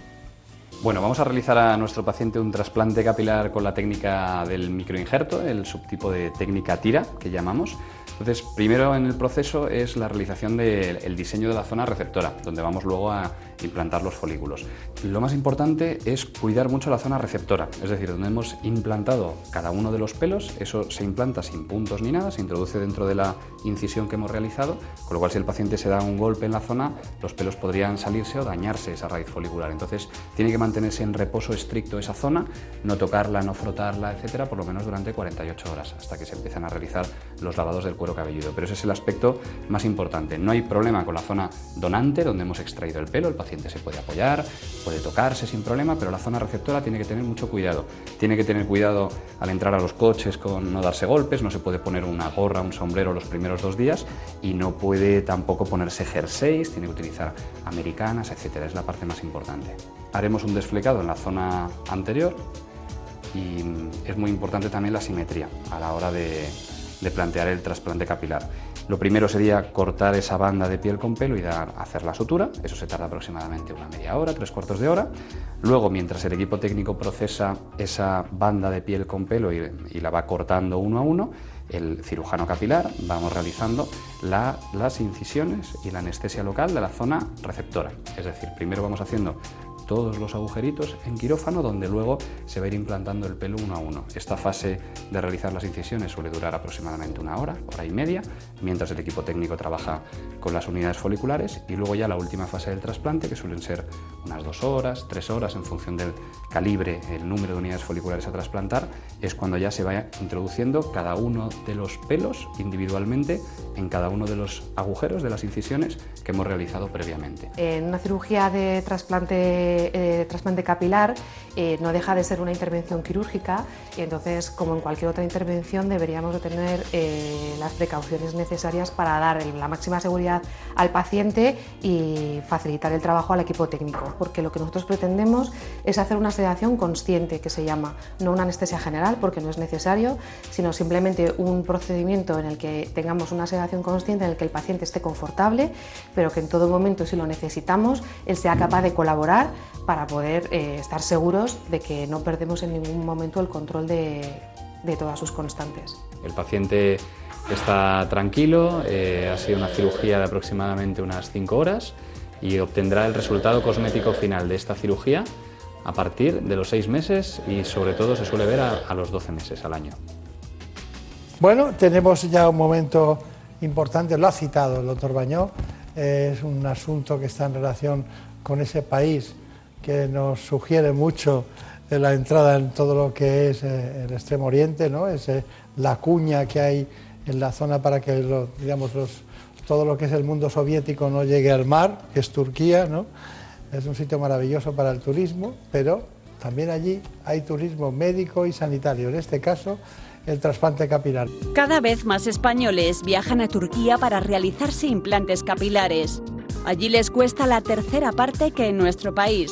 Bueno, vamos a realizar a nuestro paciente un trasplante capilar con la técnica del microinjerto, el subtipo de técnica tira que llamamos. Entonces, primero en el proceso es la realización del diseño de la zona receptora, donde vamos luego a implantar los folículos. Lo más importante es cuidar mucho la zona receptora, es decir, donde hemos implantado cada uno de los pelos, eso se implanta sin puntos ni nada, se introduce dentro de la incisión que hemos realizado, con lo cual si el paciente se da un golpe en la zona, los pelos podrían salirse o dañarse esa raíz folicular. Entonces, tiene que mantenerse en reposo estricto esa zona, no tocarla, no frotarla, etcétera, por lo menos durante 48 horas, hasta que se empiezan a realizar los lavados del cuero cabelludo. Pero ese es el aspecto más importante. No hay problema con la zona donante, donde hemos extraído el pelo, el paciente se puede apoyar, puede tocarse sin problema, pero la zona receptora tiene que tener mucho cuidado. Tiene que tener cuidado al entrar a los coches con no darse golpes, no se puede poner una gorra, un sombrero los primeros dos días y no puede tampoco ponerse jerseys, tiene que utilizar americanas, etcétera. Es la parte más importante. Haremos un desflecado en la zona anterior y es muy importante también la simetría a la hora de, de plantear el trasplante capilar. Lo primero sería cortar esa banda de piel con pelo y hacer la sutura. Eso se tarda aproximadamente una media hora, tres cuartos de hora. Luego, mientras el equipo técnico procesa esa banda de piel con pelo y la va cortando uno a uno, el cirujano capilar vamos realizando las incisiones y la anestesia local de la zona receptora. Es decir, primero vamos haciendo todos los agujeritos en quirófano donde luego se va a ir implantando el pelo uno a uno. Esta fase de realizar las incisiones suele durar aproximadamente una hora, hora y media, mientras el equipo técnico trabaja con las unidades foliculares y luego ya la última fase del trasplante que suelen ser unas dos horas, tres horas en función del calibre, el número de unidades foliculares a trasplantar, es cuando ya se va introduciendo cada uno de los pelos individualmente en cada uno de los agujeros de las incisiones que hemos realizado previamente. En una cirugía de trasplante eh, trasplante capilar eh, no deja de ser una intervención quirúrgica y entonces, como en cualquier otra intervención, deberíamos de tener eh, las precauciones necesarias para dar la máxima seguridad al paciente y facilitar el trabajo al equipo técnico, porque lo que nosotros pretendemos es hacer una sedación consciente, que se llama, no una anestesia general, porque no es necesario, sino simplemente un procedimiento en el que tengamos una sedación consciente, en el que el paciente esté confortable, pero que en todo momento, si lo necesitamos, él sea capaz de colaborar para poder eh, estar seguros de que no perdemos en ningún momento el control de, todas sus constantes. El paciente está tranquilo, eh, ha sido una cirugía de aproximadamente unas 5 horas y obtendrá el resultado cosmético final de esta cirugía a partir de los 6 meses y sobre todo se suele ver a, los 12 meses al año. Bueno, tenemos ya un momento importante, lo ha citado el doctor Bañó, es un asunto que está en relación con ese país que nos sugiere mucho la entrada en todo lo que es eh, el Extremo Oriente, ¿no? Es la cuña que hay en la zona para que digamos, todo lo que es el mundo soviético no llegue al mar, que es Turquía, ¿no? Es un sitio maravilloso para el turismo, pero también allí hay turismo médico y sanitario, en este caso el trasplante capilar. Cada vez más españoles viajan a Turquía para realizarse implantes capilares. Allí les cuesta la tercera parte que en nuestro país.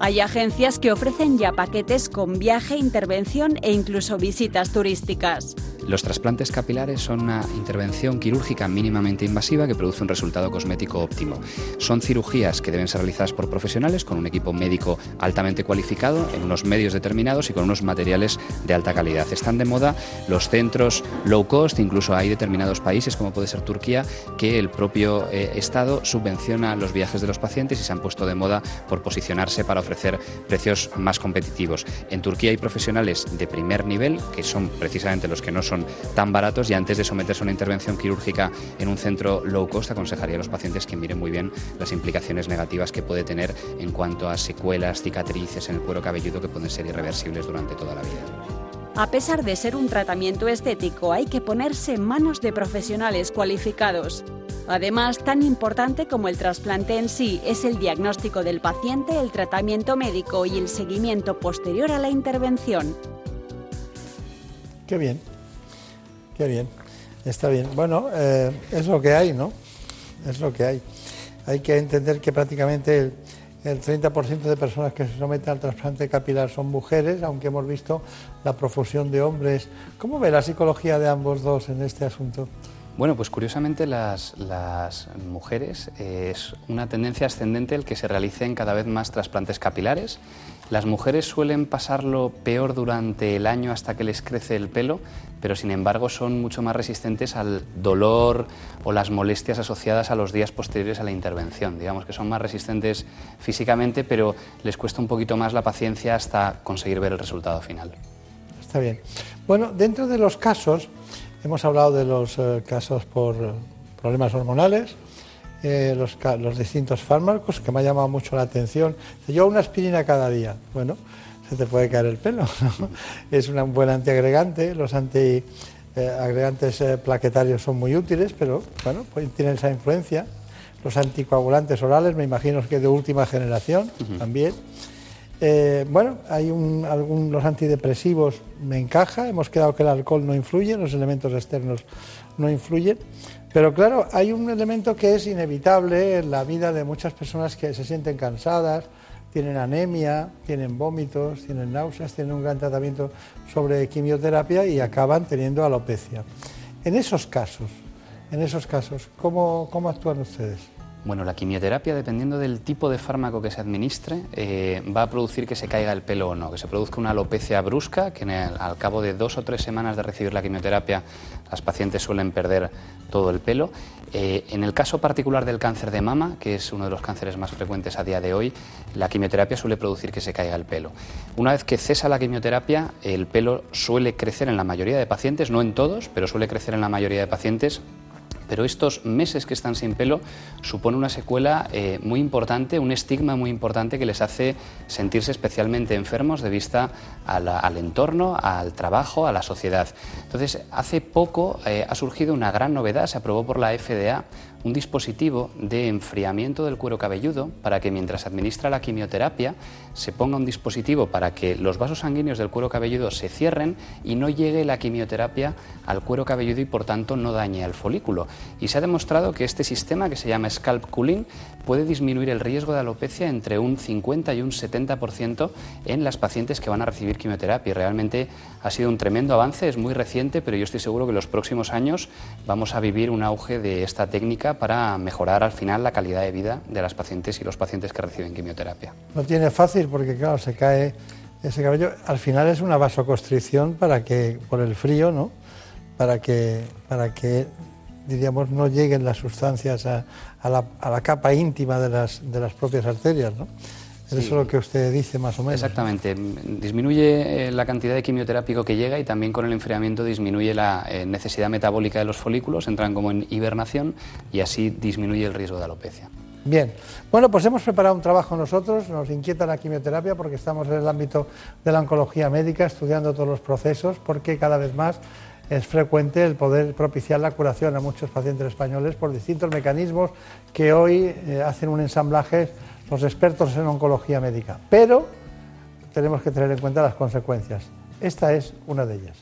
Hay agencias que ofrecen ya paquetes con viaje, intervención e incluso visitas turísticas. Los trasplantes capilares son una intervención quirúrgica mínimamente invasiva que produce un resultado cosmético óptimo. Son cirugías que deben ser realizadas por profesionales con un equipo médico altamente cualificado, en unos medios determinados y con unos materiales de alta calidad. Están de moda los centros low cost, incluso hay determinados países, como puede ser Turquía, que el propio eh, Estado subvenciona los viajes de los pacientes y se han puesto de moda por posicionarse para ofrecer precios más competitivos. En Turquía hay profesionales de primer nivel, que son precisamente los que no son tan baratos, y antes de someterse a una intervención quirúrgica en un centro low cost, aconsejaría a los pacientes que miren muy bien las implicaciones negativas que puede tener en cuanto a secuelas, cicatrices en el cuero cabelludo que pueden ser irreversibles durante toda la vida. A pesar de ser un tratamiento estético, hay que ponerse en manos de profesionales cualificados. Además, tan importante como el trasplante en sí es el diagnóstico del paciente, el tratamiento médico y el seguimiento posterior a la intervención. Qué bien, qué bien, está bien. Bueno, eh, es lo que hay, ¿no? Es lo que hay. Hay que entender que prácticamente el, el 30% de personas que se someten al trasplante capilar son mujeres, aunque hemos visto la profusión de hombres. ¿Cómo ve la psicología de ambos dos en este asunto? Bueno, pues curiosamente las, las mujeres eh, es una tendencia ascendente el que se realicen cada vez más trasplantes capilares. Las mujeres suelen pasarlo peor durante el año hasta que les crece el pelo, pero sin embargo son mucho más resistentes al dolor o las molestias asociadas a los días posteriores a la intervención. Digamos que son más resistentes físicamente, pero les cuesta un poquito más la paciencia hasta conseguir ver el resultado final. Está bien. Bueno, dentro de los casos, hemos hablado de los eh, casos por eh, problemas hormonales, eh, los, distintos fármacos, que me ha llamado mucho la atención. Yo una aspirina cada día. Bueno, se te puede caer el pelo. ¿no? Es una- un buen antiagregante. Los antiagregantes eh, plaquetarios son muy útiles, pero bueno, pues tienen esa influencia. Los anticoagulantes orales, me imagino que de última generación también. Eh, bueno, hay un, algún, los antidepresivos me encaja, hemos quedado que el alcohol no influye, los elementos externos no influyen, pero claro, hay un elemento que es inevitable en la vida de muchas personas que se sienten cansadas, tienen anemia, tienen vómitos, tienen náuseas, tienen un gran tratamiento sobre quimioterapia y acaban teniendo alopecia. En esos casos, en esos casos, ¿cómo, cómo actúan ustedes? Bueno, la quimioterapia, dependiendo del tipo de fármaco que se administre, eh, va a producir que se caiga el pelo o no, que se produzca una alopecia brusca, que al cabo de dos o tres semanas de recibir la quimioterapia, las pacientes suelen perder todo el pelo. Eh, en el caso particular del cáncer de mama, que es uno de los cánceres más frecuentes a día de hoy, la quimioterapia suele producir que se caiga el pelo. Una vez que cesa la quimioterapia, el pelo suele crecer en la mayoría de pacientes, no en todos, pero suele crecer en la mayoría de pacientes pero estos meses que están sin pelo supone una secuela eh, muy importante, un estigma muy importante que les hace sentirse especialmente enfermos de vista al entorno, al trabajo, a la sociedad. Entonces, hace poco eh, ha surgido una gran novedad, se aprobó por la FDA un dispositivo de enfriamiento del cuero cabelludo para que mientras administra la quimioterapia se ponga un dispositivo para que los vasos sanguíneos del cuero cabelludo se cierren y no llegue la quimioterapia al cuero cabelludo y por tanto no dañe al folículo. Y se ha demostrado que este sistema que se llama scalp cooling puede disminuir el riesgo de alopecia entre un 50 y un 70% en las pacientes que van a recibir quimioterapia. Y realmente ha sido un tremendo avance, es muy reciente, pero yo estoy seguro que los próximos años vamos a vivir un auge de esta técnica para mejorar al final la calidad de vida de las pacientes y los pacientes que reciben quimioterapia. No tiene fácil porque, claro, se cae ese cabello. Al final es una vasoconstricción para que, por el frío, ¿no? Para que, para que diríamos, no lleguen las sustancias a, a la, a la capa íntima de las, de las propias arterias, ¿no? Eso es lo que usted dice más o menos. Exactamente. Disminuye eh, la cantidad de quimioterápico que llega y también con el enfriamiento disminuye la eh, necesidad metabólica de los folículos, entran como en hibernación y así disminuye el riesgo de alopecia. Bien, bueno, pues hemos preparado un trabajo nosotros, nos inquieta la quimioterapia porque estamos en el ámbito de la oncología médica estudiando todos los procesos porque cada vez más es frecuente el poder propiciar la curación a muchos pacientes españoles por distintos mecanismos que hoy eh, hacen un ensamblaje los expertos en oncología médica. Pero tenemos que tener en cuenta las consecuencias. Esta es una de ellas.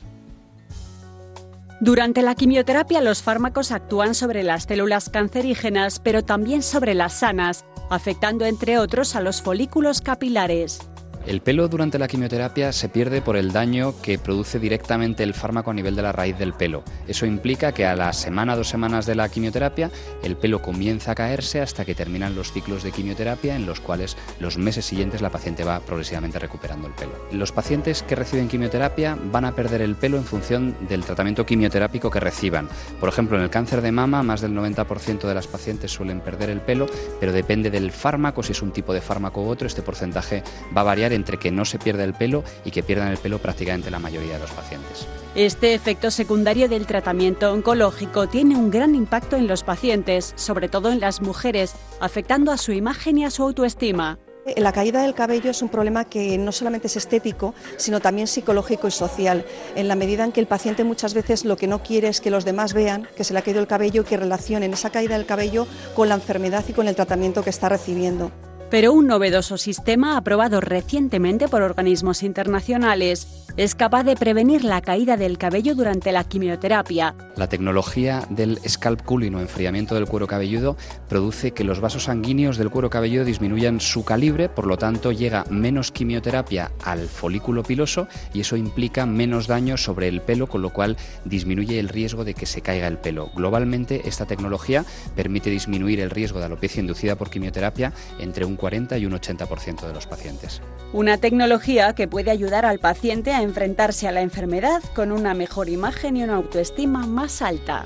Durante la quimioterapia los fármacos actúan sobre las células cancerígenas, pero también sobre las sanas, afectando entre otros a los folículos capilares. El pelo durante la quimioterapia se pierde por el daño que produce directamente el fármaco a nivel de la raíz del pelo. Eso implica que a la semana, dos semanas de la quimioterapia, el pelo comienza a caerse hasta que terminan los ciclos de quimioterapia en los cuales los meses siguientes la paciente va progresivamente recuperando el pelo. Los pacientes que reciben quimioterapia van a perder el pelo en función del tratamiento quimioterápico que reciban. Por ejemplo, en el cáncer de mama, más del 90% de las pacientes suelen perder el pelo, pero depende del fármaco, si es un tipo de fármaco u otro, este porcentaje va a variar entre que no se pierda el pelo y que pierdan el pelo prácticamente la mayoría de los pacientes. Este efecto secundario del tratamiento oncológico tiene un gran impacto en los pacientes, sobre todo en las mujeres, afectando a su imagen y a su autoestima. La caída del cabello es un problema que no solamente es estético, sino también psicológico y social, en la medida en que el paciente muchas veces lo que no quiere es que los demás vean que se le ha caído el cabello y que relacionen esa caída del cabello con la enfermedad y con el tratamiento que está recibiendo. Pero un novedoso sistema aprobado recientemente por organismos internacionales es capaz de prevenir la caída del cabello durante la quimioterapia. La tecnología del scalp cooling o enfriamiento del cuero cabelludo produce que los vasos sanguíneos del cuero cabelludo disminuyan su calibre, por lo tanto llega menos quimioterapia al folículo piloso y eso implica menos daño sobre el pelo, con lo cual disminuye el riesgo de que se caiga el pelo. Globalmente, esta tecnología permite disminuir el riesgo de alopecia inducida por quimioterapia entre un 40 y un 80% de los pacientes. Una tecnología que puede ayudar al paciente a enfrentarse a la enfermedad con una mejor imagen y una autoestima más alta.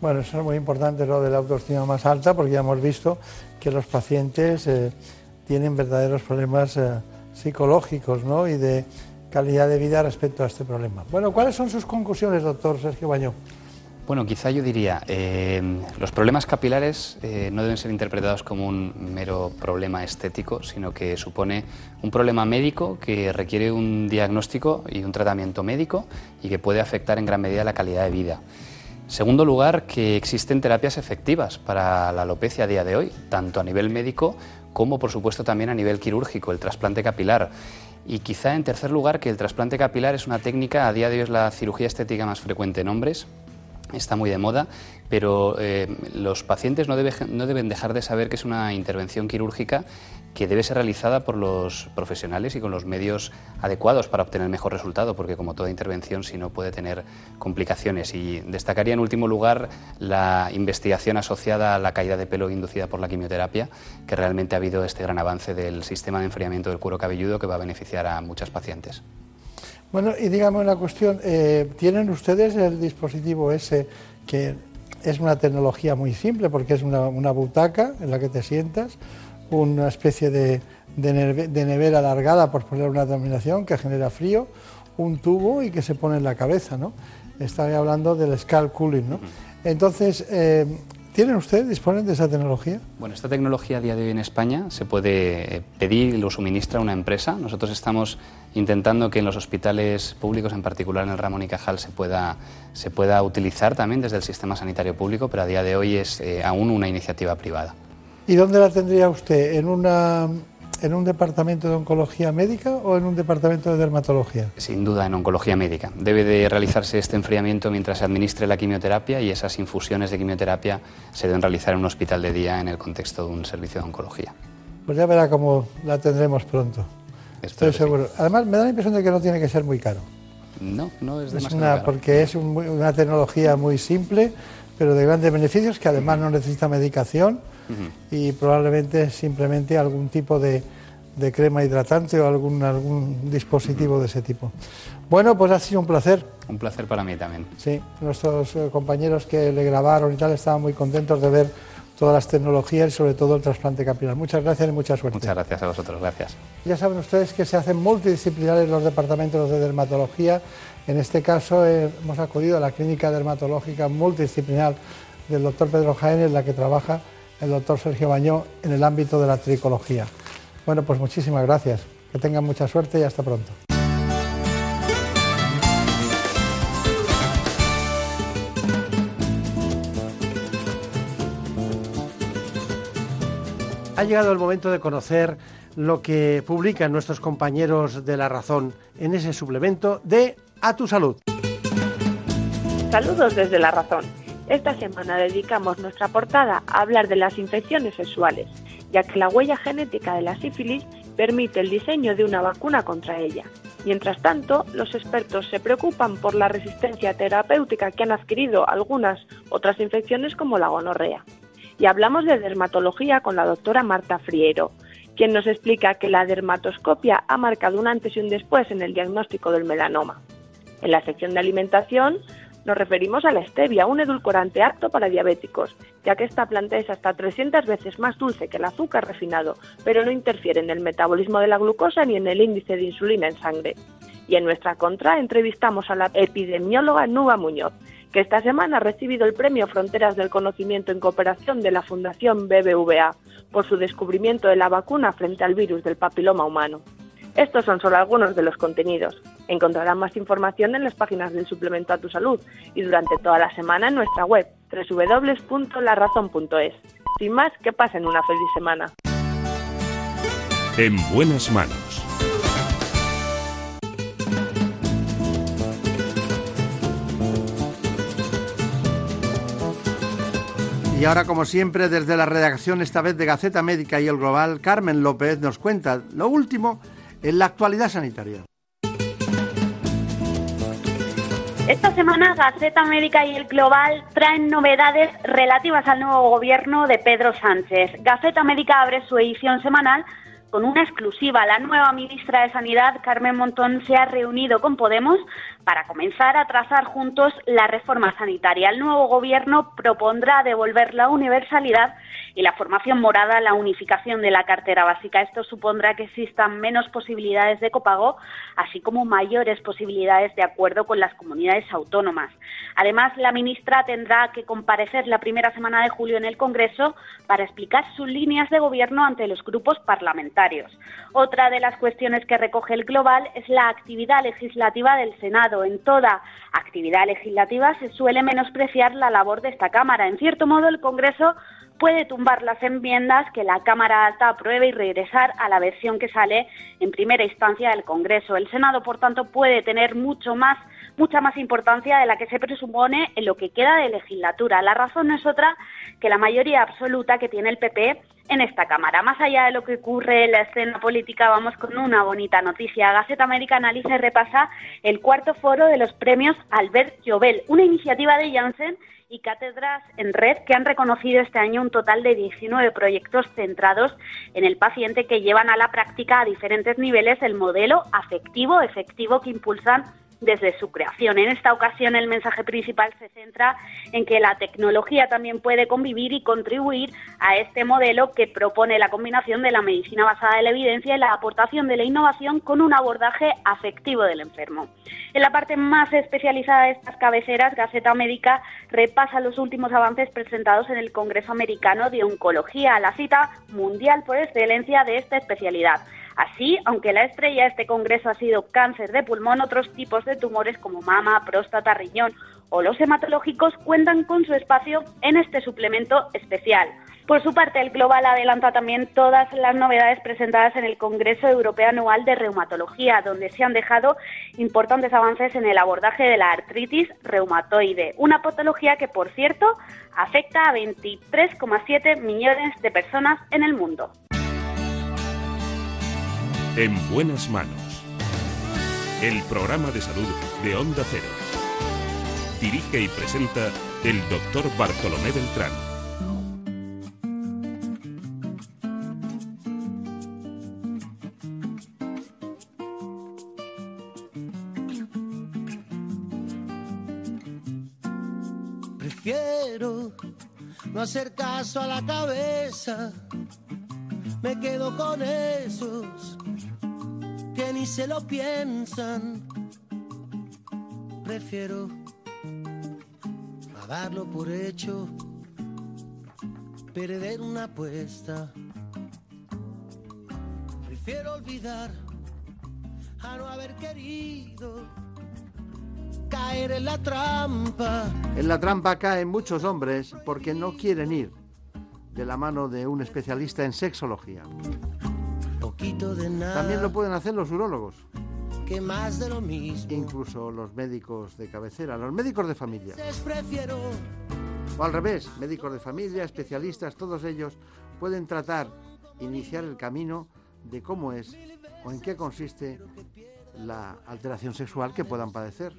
Bueno, eso es muy importante lo de la autoestima más alta porque ya hemos visto que los pacientes eh, tienen verdaderos problemas eh, psicológicos ¿no? y de calidad de vida respecto a este problema. Bueno, ¿cuáles son sus conclusiones, doctor Sergio Bañó? Bueno, quizá yo diría, eh, los problemas capilares eh, no deben ser interpretados como un mero problema estético, sino que supone un problema médico que requiere un diagnóstico y un tratamiento médico y que puede afectar en gran medida la calidad de vida. Segundo lugar, que existen terapias efectivas para la alopecia a día de hoy, tanto a nivel médico como, por supuesto, también a nivel quirúrgico, el trasplante capilar. Y quizá, en tercer lugar, que el trasplante capilar es una técnica, a día de hoy es la cirugía estética más frecuente en hombres, está muy de moda, pero eh, los pacientes no, no, deben dejar de saber que es una intervención quirúrgica que debe ser realizada por los profesionales y con los medios adecuados para obtener mejor resultado, porque como toda intervención, si no puede tener complicaciones. Y destacaría en último lugar la investigación asociada a la caída de pelo inducida por la quimioterapia, que realmente ha habido este gran avance del sistema de enfriamiento del cuero cabelludo que va a beneficiar a muchas pacientes. Bueno, y digamos la cuestión, eh, ¿tienen ustedes el dispositivo ese que es una tecnología muy simple porque es una, butaca en la que te sientas, una especie de, nevera alargada, por poner una denominación, que genera frío, un tubo y que se pone en la cabeza, ¿no? Estaba hablando del scalp cooling, ¿no? Entonces, eh, ¿Tienen ustedes, disponen de esa tecnología? Bueno, esta tecnología a día de hoy en España se puede eh, pedir y lo suministra una empresa. Nosotros estamos intentando que en los hospitales públicos, en particular en el Ramón y Cajal, se pueda, se pueda utilizar también desde el sistema sanitario público, pero a día de hoy es eh, aún una iniciativa privada. ¿Y dónde la tendría usted? ¿En una en un departamento de oncología médica o en un departamento de dermatología? Sin duda, en oncología médica. Debe de realizarse este enfriamiento mientras se administre la quimioterapia y esas infusiones de quimioterapia se deben realizar en un hospital de día en el contexto de un servicio de oncología. Pues ya verá cómo la tendremos pronto. Estoy seguro. Además, me da la impresión de que no tiene que ser muy caro. No, no es demasiado una, caro. Porque es una tecnología muy simple, pero de grandes beneficios, que además no necesita medicación y probablemente simplemente algún tipo de, crema hidratante o algún, algún dispositivo de ese tipo. Bueno, pues ha sido un placer. Un placer para mí también. Sí, nuestros eh, compañeros que le grabaron y tal estaban muy contentos de ver todas las tecnologías y sobre todo el trasplante capilar. Muchas gracias y mucha suerte. Muchas gracias a vosotros, gracias. Ya saben ustedes que se hacen multidisciplinares los departamentos de dermatología. En este caso eh, hemos acudido a la clínica dermatológica multidisciplinar del doctor Pedro Jaén, en la que trabaja el doctor Sergio Bañó en el ámbito de la tricología. Bueno, pues muchísimas gracias. Que tengan mucha suerte y hasta pronto. Ha llegado el momento de conocer lo que publican nuestros compañeros de La Razón en ese suplemento de A tu Salud. Saludos desde La Razón. Esta semana dedicamos nuestra portada a hablar de las infecciones sexuales, ya que la huella genética de la sífilis permite el diseño de una vacuna contra ella. Mientras tanto, los expertos se preocupan por la resistencia terapéutica que han adquirido algunas otras infecciones como la gonorrea. Y hablamos de dermatología con la doctora Marta Friero, quien nos explica que la dermatoscopia ha marcado un antes y un después en el diagnóstico del melanoma. En la sección de alimentación nos referimos a la stevia, un edulcorante apto para diabéticos, ya que esta planta es hasta 300 veces más dulce que el azúcar refinado, pero no interfiere en el metabolismo de la glucosa ni en el índice de insulina en sangre. Y en nuestra contra entrevistamos a la epidemióloga Nuba Muñoz, que esta semana ha recibido el premio Fronteras del Conocimiento en Cooperación de la Fundación BBVA por su descubrimiento de la vacuna frente al virus del papiloma humano. Estos son solo algunos de los contenidos. Encontrarán más información en las páginas del suplemento a tu salud y durante toda la semana en nuestra web www.larazón.es. Sin más, que pasen una feliz semana. En buenas manos. Y ahora, como siempre, desde la redacción, esta vez de Gaceta Médica y el Global, Carmen López nos cuenta lo último en la actualidad sanitaria. Esta semana Gaceta Médica y el Global traen novedades relativas al nuevo gobierno de Pedro Sánchez. Gaceta Médica abre su edición semanal con una exclusiva. La nueva ministra de Sanidad, Carmen Montón, se ha reunido con Podemos para comenzar a trazar juntos la reforma sanitaria. El nuevo gobierno propondrá devolver la universalidad y la formación morada la unificación de la cartera básica. Esto supondrá que existan menos posibilidades de copago, así como mayores posibilidades de acuerdo con las comunidades autónomas. Además, la ministra tendrá que comparecer la primera semana de julio en el Congreso para explicar sus líneas de gobierno ante los grupos parlamentarios. Otra de las cuestiones que recoge el Global es la actividad legislativa del Senado. En toda actividad legislativa se suele menospreciar la labor de esta Cámara. En cierto modo, el Congreso puede tumbar las enmiendas que la Cámara Alta apruebe y regresar a la versión que sale en primera instancia del Congreso. El Senado, por tanto, puede tener mucho más mucha más importancia de la que se presupone en lo que queda de legislatura. La razón no es otra que la mayoría absoluta que tiene el PP en esta Cámara. Más allá de lo que ocurre en la escena política, vamos con una bonita noticia. Gaceta América analiza y repasa el cuarto foro de los premios Albert Llobel, una iniciativa de Janssen y cátedras en red que han reconocido este año un total de 19 proyectos centrados en el paciente que llevan a la práctica a diferentes niveles el modelo afectivo efectivo que impulsan desde su creación. En esta ocasión el mensaje principal se centra en que la tecnología también puede convivir y contribuir a este modelo que propone la combinación de la medicina basada en la evidencia y la aportación de la innovación con un abordaje afectivo del enfermo. En la parte más especializada de estas cabeceras, Gaceta Médica repasa los últimos avances presentados en el Congreso Americano de Oncología, la cita mundial por excelencia de esta especialidad. Así, aunque la estrella de este congreso ha sido cáncer de pulmón, otros tipos de tumores como mama, próstata, riñón o los hematológicos cuentan con su espacio en este suplemento especial. Por su parte, el Global adelanta también todas las novedades presentadas en el Congreso Europeo Anual de Reumatología, donde se han dejado importantes avances en el abordaje de la artritis reumatoide, una patología que, por cierto, afecta a 23,7 millones de personas en el mundo. En buenas manos. El programa de salud de Onda Cero. Dirige y presenta el doctor Bartolomé Beltrán. Prefiero no hacer caso a la cabeza. Me quedo con esos que ni se lo piensan. Prefiero a darlo por hecho, perder una apuesta. Prefiero olvidar a no haber querido caer en la trampa. En la trampa caen muchos hombres porque no quieren ir de la mano de un especialista en sexología. Poquito de nada. También lo pueden hacer los urólogos, que más de lo mismo. incluso los médicos de cabecera, los médicos de familia. Prefiero O al revés, médicos de familia, especialistas, todos ellos pueden tratar, iniciar el camino de cómo es o en qué consiste la alteración sexual que puedan padecer.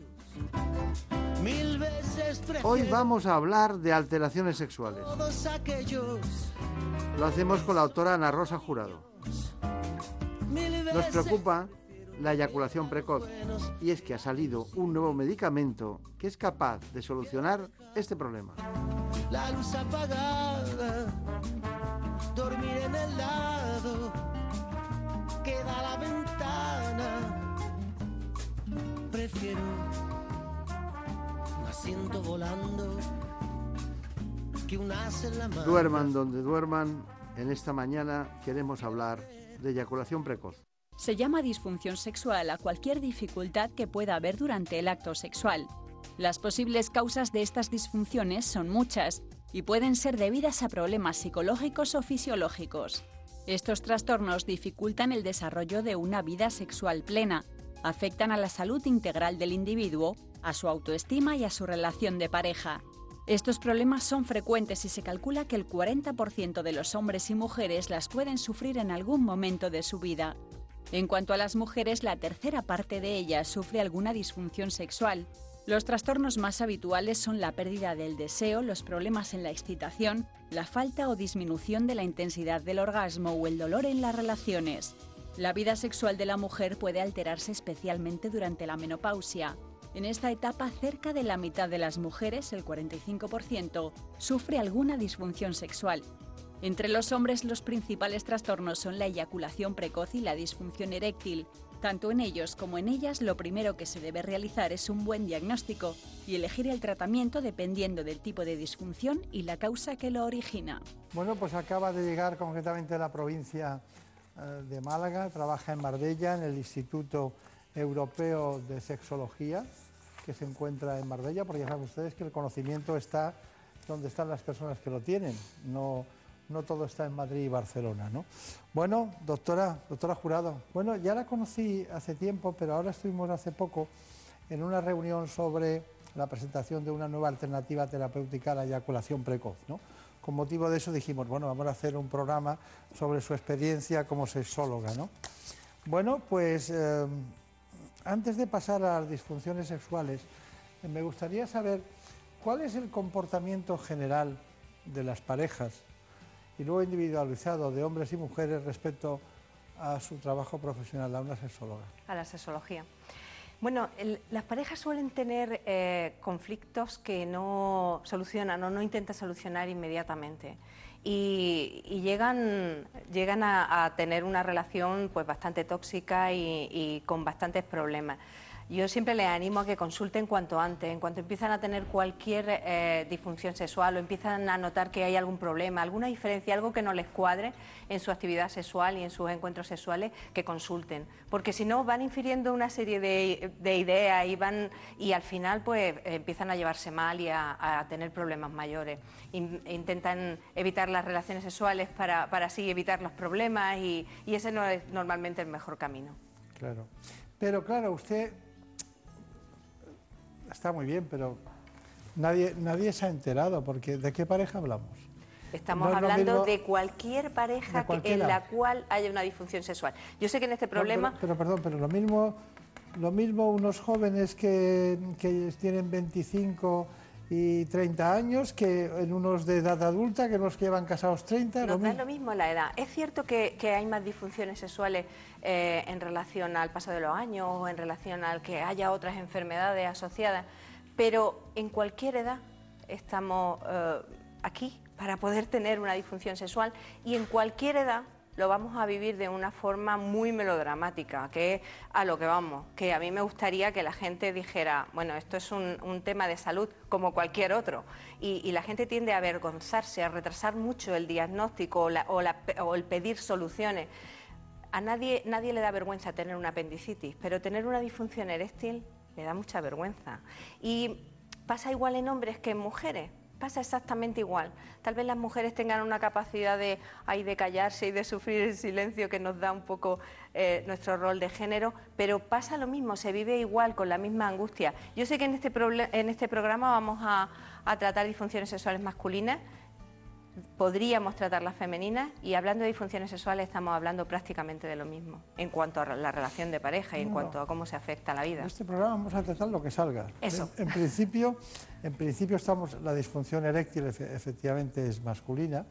Hoy vamos a hablar de alteraciones sexuales. Lo hacemos con la autora Ana Rosa Jurado. Nos preocupa la eyaculación precoz y es que ha salido un nuevo medicamento que es capaz de solucionar este problema. La luz apagada, dormir en el lado, queda la ventana. Prefiero un asiento volando que un as en la mano. Duerman donde duerman, en esta mañana queremos hablar de eyaculación precoz. Se llama disfunción sexual a cualquier dificultad que pueda haber durante el acto sexual. Las posibles causas de estas disfunciones son muchas y pueden ser debidas a problemas psicológicos o fisiológicos. Estos trastornos dificultan el desarrollo de una vida sexual plena, afectan a la salud integral del individuo, a su autoestima y a su relación de pareja. Estos problemas son frecuentes y se calcula que el 40% de los hombres y mujeres las pueden sufrir en algún momento de su vida. En cuanto a las mujeres, la tercera parte de ellas sufre alguna disfunción sexual. Los trastornos más habituales son la pérdida del deseo, los problemas en la excitación, la falta o disminución de la intensidad del orgasmo o el dolor en las relaciones. La vida sexual de la mujer puede alterarse especialmente durante la menopausia. En esta etapa, cerca de la mitad de las mujeres, el 45%, sufre alguna disfunción sexual. Entre los hombres los principales trastornos son la eyaculación precoz y la disfunción eréctil. Tanto en ellos como en ellas lo primero que se debe realizar es un buen diagnóstico y elegir el tratamiento dependiendo del tipo de disfunción y la causa que lo origina. Bueno, pues acaba de llegar concretamente de la provincia de Málaga, trabaja en Marbella, en el Instituto Europeo de Sexología, que se encuentra en Marbella, porque ya saben ustedes que el conocimiento está donde están las personas que lo tienen, no, no todo está en Madrid y Barcelona, ¿no? Bueno, doctora, doctora Jurado, bueno, ya la conocí hace tiempo, pero ahora estuvimos hace poco en una reunión sobre la presentación de una nueva alternativa terapéutica a la eyaculación precoz, ¿no? Con motivo de eso dijimos, bueno, vamos a hacer un programa sobre su experiencia como sexóloga, ¿no? Bueno, pues eh, antes de pasar a las disfunciones sexuales, me gustaría saber cuál es el comportamiento general de las parejas y luego individualizado de hombres y mujeres respecto a su trabajo profesional, a una sexóloga. A la sexología. Bueno, las parejas suelen tener eh, conflictos que no solucionan o no intentan solucionar inmediatamente y, llegan, llegan a, tener una relación pues bastante tóxica y con bastantes problemas. Yo siempre les animo a que consulten cuanto antes, en cuanto empiezan a tener cualquier eh, disfunción sexual o empiezan a notar que hay algún problema, alguna diferencia, algo que no les cuadre en su actividad sexual y en sus encuentros sexuales, que consulten. Porque si no, van infiriendo una serie de, de ideas y, van, y al final pues empiezan a llevarse mal y a, tener problemas mayores. In- intentan evitar las relaciones sexuales para, para así evitar los problemas y, y ese no es normalmente el mejor camino. Claro. Pero claro, usted está muy bien, pero nadie, nadie se ha enterado, porque ¿de qué pareja hablamos? Estamos No hablando de cualquier pareja De que- en la cual haya una disfunción sexual. Yo sé que en este No, problema... pero, pero, perdón, pero lo mismo, lo mismo unos jóvenes que, que tienen 25 y 30 años que en unos de edad adulta, que los que llevan casados 30, lo Nos da mismo. lo mismo la edad. Es cierto que, que hay más disfunciones sexuales eh, en relación al paso de los años o en relación al que haya otras enfermedades asociadas, pero en cualquier edad estamos eh, aquí para poder tener una disfunción sexual y en cualquier edad lo vamos a vivir de una forma muy melodramática, que es a lo que vamos, que a mí me gustaría que la gente dijera, bueno, esto es un, tema de salud como cualquier otro, y, la gente tiende a avergonzarse, a retrasar mucho el diagnóstico o, la- o o el pedir soluciones. A nadie, nadie le da vergüenza tener una apendicitis, pero tener una disfunción eréctil le da mucha vergüenza. Y pasa igual en hombres que en mujeres. Pasa exactamente igual. Tal vez las mujeres tengan una capacidad de, ay, de callarse y de sufrir el silencio que nos da un poco eh, nuestro rol de género, pero pasa lo mismo, se vive igual, con la misma angustia. Yo sé que en este, en este programa vamos a, a tratar disfunciones sexuales masculinas, podríamos tratar las femeninas y hablando de disfunciones sexuales estamos hablando prácticamente de lo mismo en cuanto a la relación de pareja y en No, cuanto a cómo se afecta la vida. En este programa vamos a tratar lo que salga. Eso. En, en principio, en principio estamos, la disfunción eréctil efe- efectivamente es masculina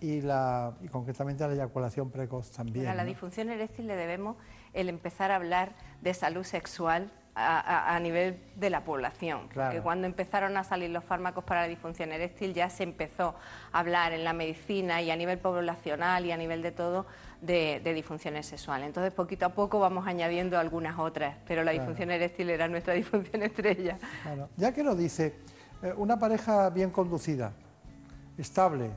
y, la, y concretamente la eyaculación precoz también. a la ¿no? disfunción eréctil le debemos el empezar a hablar de salud sexual a, a- a nivel de la población. Claro. Porque cuando empezaron a salir los fármacos para la disfunción eréctil ya se empezó a hablar en la medicina y a nivel poblacional y a nivel de todo de, de disfunciones sexuales. Entonces poquito a poco vamos añadiendo algunas otras, pero la Claro. disfunción eréctil era nuestra disfunción estrella. Claro. Ya que lo dice, eh, una pareja bien conducida, estable,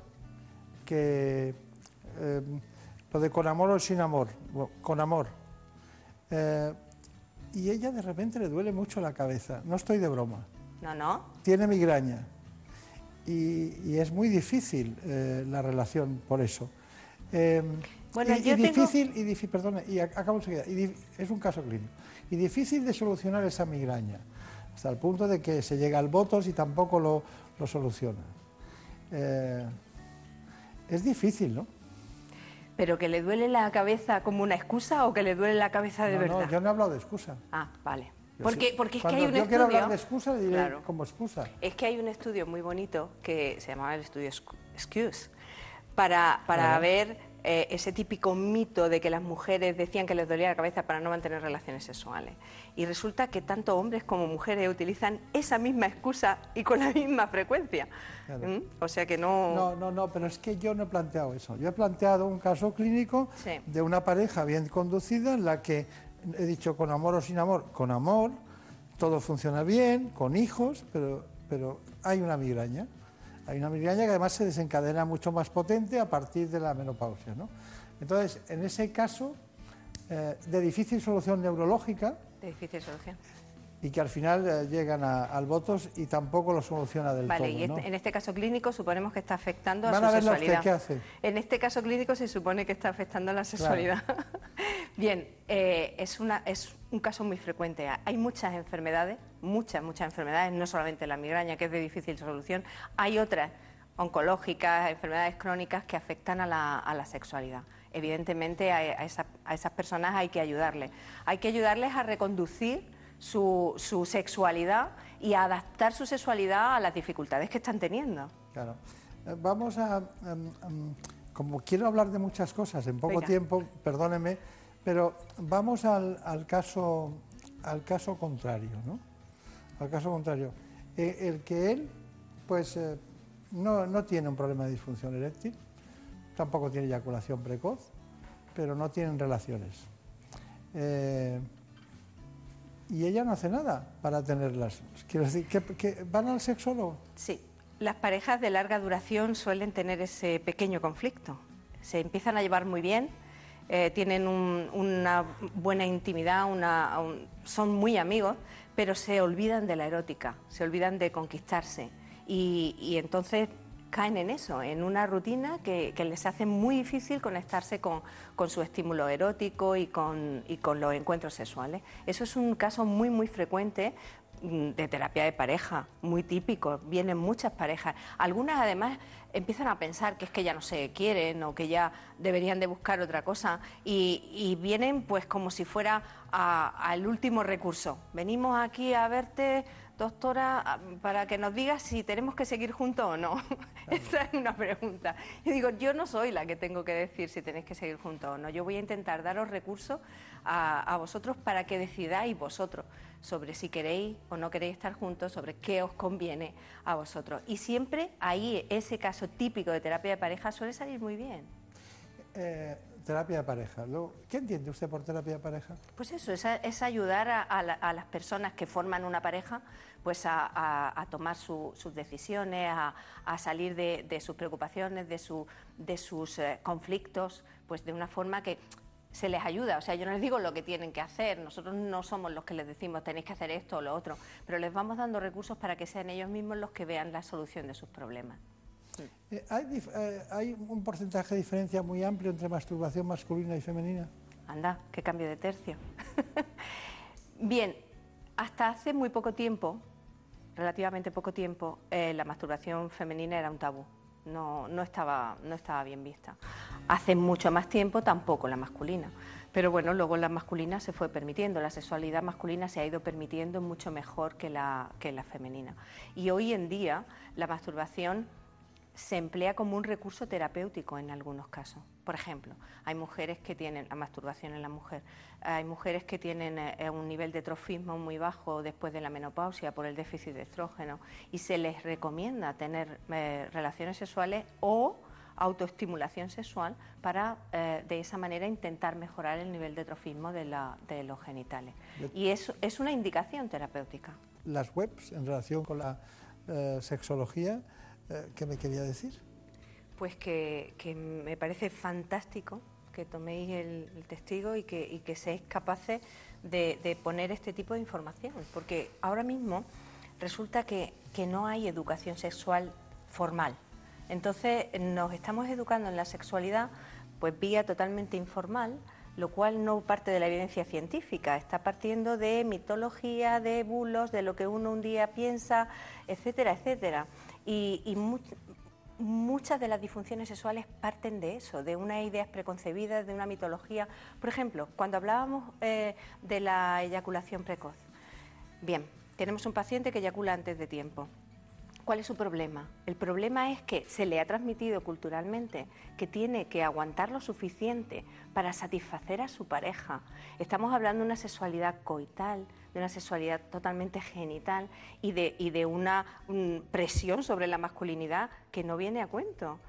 que eh, lo de con amor o sin amor, con amor, eh, y ella de repente le duele mucho la cabeza, no estoy de broma, No, no. tiene migraña y, y es muy difícil eh, la relación por eso. Bueno, y, yo y tengo- difícil, y difí- perdona, y ac- acabo enseguida, y es un caso clínico, y difícil de solucionar esa migraña, hasta el punto de que se llega al votos y tampoco lo, lo soluciona. Eh, es difícil, ¿no? ¿Pero que le duele la cabeza como una excusa o que le duele la cabeza de No, verdad? no, yo no he hablado de excusa. Ah, vale. Porque, porque es que hay un yo estudio... quiero hablar de excusa, diré Claro. como excusa. Es que hay un estudio muy bonito que se llamaba el estudio Excuse para, para ver eh, ese típico mito de que las mujeres decían que les dolía la cabeza para no mantener relaciones sexuales. Y resulta que tanto hombres como mujeres utilizan esa misma excusa y con la misma frecuencia. Claro. ¿Mm? O sea que no... No, no, no, pero es que yo no he planteado eso. Yo he planteado un caso clínico Sí. de una pareja bien conducida en la que he dicho con amor o sin amor, con amor, todo funciona bien, con hijos, pero, pero hay una migraña. Hay una migraña que además se desencadena mucho más potente a partir de la menopausia. ¿no? Entonces, en ese caso, eh, de difícil solución neurológica, De difícil solución. y que al final eh, llegan a- al votos y tampoco lo soluciona del Vale, todo. y ¿no? este- en este caso clínico suponemos que está afectando a su a verla usted, sexualidad. ¿qué hace? En este caso clínico se supone que está afectando a la sexualidad. Bien, eh, es, una, es un caso muy frecuente. Hay muchas enfermedades, muchas, muchas enfermedades, no solamente la migraña, que es de difícil solución, hay otras oncológicas, enfermedades crónicas que afectan a la, a la sexualidad. Evidentemente a, a esa- a esas personas hay que ayudarles. Hay que ayudarles a reconducir su, su sexualidad y a adaptar su sexualidad a las dificultades que están teniendo. Claro. Eh, Vamos a, em, em, como quiero hablar de muchas cosas en poco Venga. tiempo, perdóneme, pero vamos al, al caso, al caso contrario, ¿no? Al caso contrario. Eh, el que él, pues, eh, no, no tiene un problema de disfunción eréctil, tampoco tiene eyaculación precoz, pero no tienen relaciones. Eh, y ella no hace nada para tenerlas. Quiero decir, que, que van al sexólogo. Sí, las parejas de larga duración suelen tener ese pequeño conflicto. Se empiezan a llevar muy bien, tienen un- una buena intimidad, una- un- son muy amigos, pero se olvidan de la erótica, se olvidan de conquistarse. Y, y entonces caen en eso, en una rutina que, que les hace muy difícil conectarse con, con su estímulo erótico y con, y con los encuentros sexuales. Eso es un caso muy, muy frecuente mm, de terapia de pareja, muy típico. Vienen muchas parejas. Algunas además empiezan a pensar que es que ya no se quieren o que ya deberían de buscar otra cosa y, y vienen pues como si fuera al último recurso. Venimos aquí a verte, doctora, para que nos digas si tenemos que seguir juntos o no. Esa es una pregunta. Y digo, yo no soy la que tengo que decir si tenéis que seguir juntos o no. Yo voy a intentar daros recursos a, a vosotros para que decidáis vosotros sobre si queréis o no queréis estar juntos, sobre qué os conviene a vosotros. Y siempre ahí ese caso típico de terapia de pareja suele salir muy bien. Eh, terapia de pareja. ¿Qué entiende usted por terapia de pareja? Pues eso, es, a- es ayudar a, a la- a las personas que forman una pareja pues a, a- a tomar su- sus decisiones, a, salir de, de sus preocupaciones, de, su- de sus eh, conflictos, pues de una forma que se les ayuda. O sea, yo no les digo lo que tienen que hacer, nosotros no somos los que les decimos tenéis que hacer esto o lo otro, pero les vamos dando recursos para que sean ellos mismos los que vean la solución de sus problemas. Eh, ¿hay, eh, ¿Hay un porcentaje de diferencia muy amplio entre masturbación masculina y femenina? Anda, qué cambio de tercio. Bien, hasta hace muy poco tiempo, relativamente poco tiempo, eh, la masturbación femenina era un tabú. No, no, estaba, no estaba bien vista. Hace mucho más tiempo tampoco la masculina. Pero bueno, luego la masculina se fue permitiendo, la sexualidad masculina se ha ido permitiendo mucho mejor que la, que la femenina. Y hoy en día la masturbación se emplea como un recurso terapéutico en algunos casos. Por ejemplo, hay mujeres que tienen la masturbación en la mujer, hay mujeres que tienen eh, un nivel de trofismo muy bajo después de la menopausia por el déficit de estrógeno y se les recomienda tener eh, relaciones sexuales o autoestimulación sexual para eh, de esa manera intentar mejorar el nivel de trofismo de, los genitales. Y eso es una indicación terapéutica. Las webs en relación con la sexología eh, ¿Qué me quería decir? Pues que, me parece fantástico que toméis el, testigo y que, y que seáis capaces de, poner este tipo de información, porque ahora mismo resulta que, que no hay educación sexual formal. Entonces nos estamos educando en la sexualidad pues vía totalmente informal, lo cual no parte de la evidencia científica, está partiendo de mitología, de bulos, de lo que uno un día piensa, etcétera, etcétera. Y, muchas de las disfunciones sexuales parten de eso, de unas ideas preconcebidas, de una mitología. Por ejemplo, cuando hablábamos eh, de la eyaculación precoz. Bien, tenemos un paciente que eyacula antes de tiempo. ¿Cuál es su problema? El problema es que se le ha transmitido culturalmente que tiene que aguantar lo suficiente para satisfacer a su pareja. Estamos hablando de una sexualidad coital, de una sexualidad totalmente genital y de, de una presión sobre la masculinidad que no viene a cuento.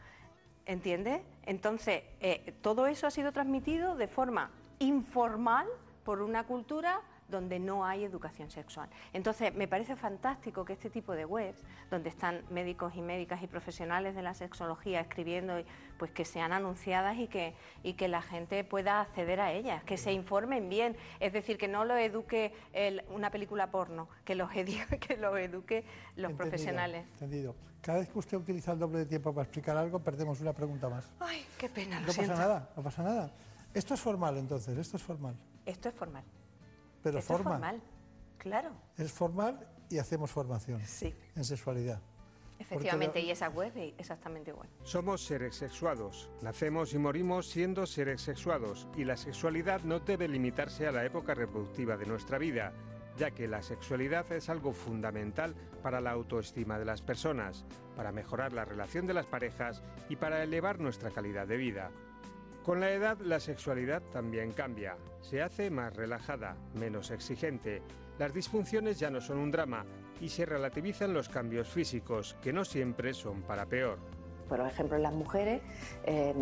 ¿Entiendes? Entonces, eh, todo eso ha sido transmitido de forma informal por una cultura donde no hay educación sexual. Entonces, me parece fantástico que este tipo de webs, donde están médicos y médicas y profesionales de la sexología escribiendo, pues que sean anunciadas y que, y que la gente pueda acceder a ellas, que se informen bien, es decir, que no lo eduque una película porno, que los, eduque, que los eduque los profesionales. Entendido. Cada vez que usted utiliza el doble de tiempo para explicar algo, perdemos una pregunta más. Ay, qué pena. no pasa nada, no pasa nada. Esto es formal entonces, esto es formal. Esto es formal. Pero Esto Es formal, claro. Es formal y hacemos formación. Sí. En sexualidad. Efectivamente, y esa web es exactamente igual. Somos seres sexuados. Nacemos y morimos siendo seres sexuados y la sexualidad no debe limitarse a la época reproductiva de nuestra vida, ya que la sexualidad es algo fundamental para la autoestima de las personas, para mejorar la relación de las parejas y para elevar nuestra calidad de vida. Con la edad la sexualidad también cambia, se hace más relajada, menos exigente, las disfunciones ya no son un drama y se relativizan los cambios físicos, que no siempre son para peor. Por ejemplo, en las mujeres eh,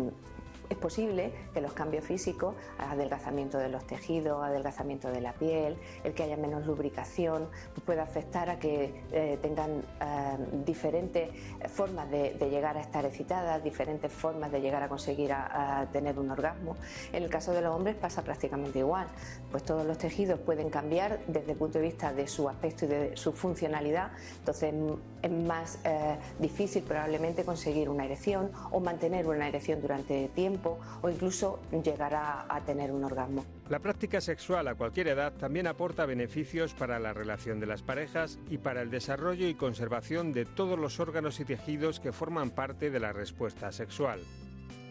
es posible que los cambios físicos, adelgazamiento de los tejidos, adelgazamiento de la piel, el que haya menos lubricación, pueda afectar a que eh, tengan eh, diferentes formas de, llegar a estar excitadas, diferentes formas de llegar a conseguir a, tener un orgasmo. En el caso de los hombres pasa prácticamente igual, pues todos los tejidos pueden cambiar desde el punto de vista de su aspecto y de su funcionalidad, entonces es más eh, difícil probablemente conseguir una erección o mantener una erección durante tiempo o incluso llegar a, tener un orgasmo. La práctica sexual a cualquier edad también aporta beneficios para la relación de las parejas y para el desarrollo y conservación de todos los órganos y tejidos que forman parte de la respuesta sexual.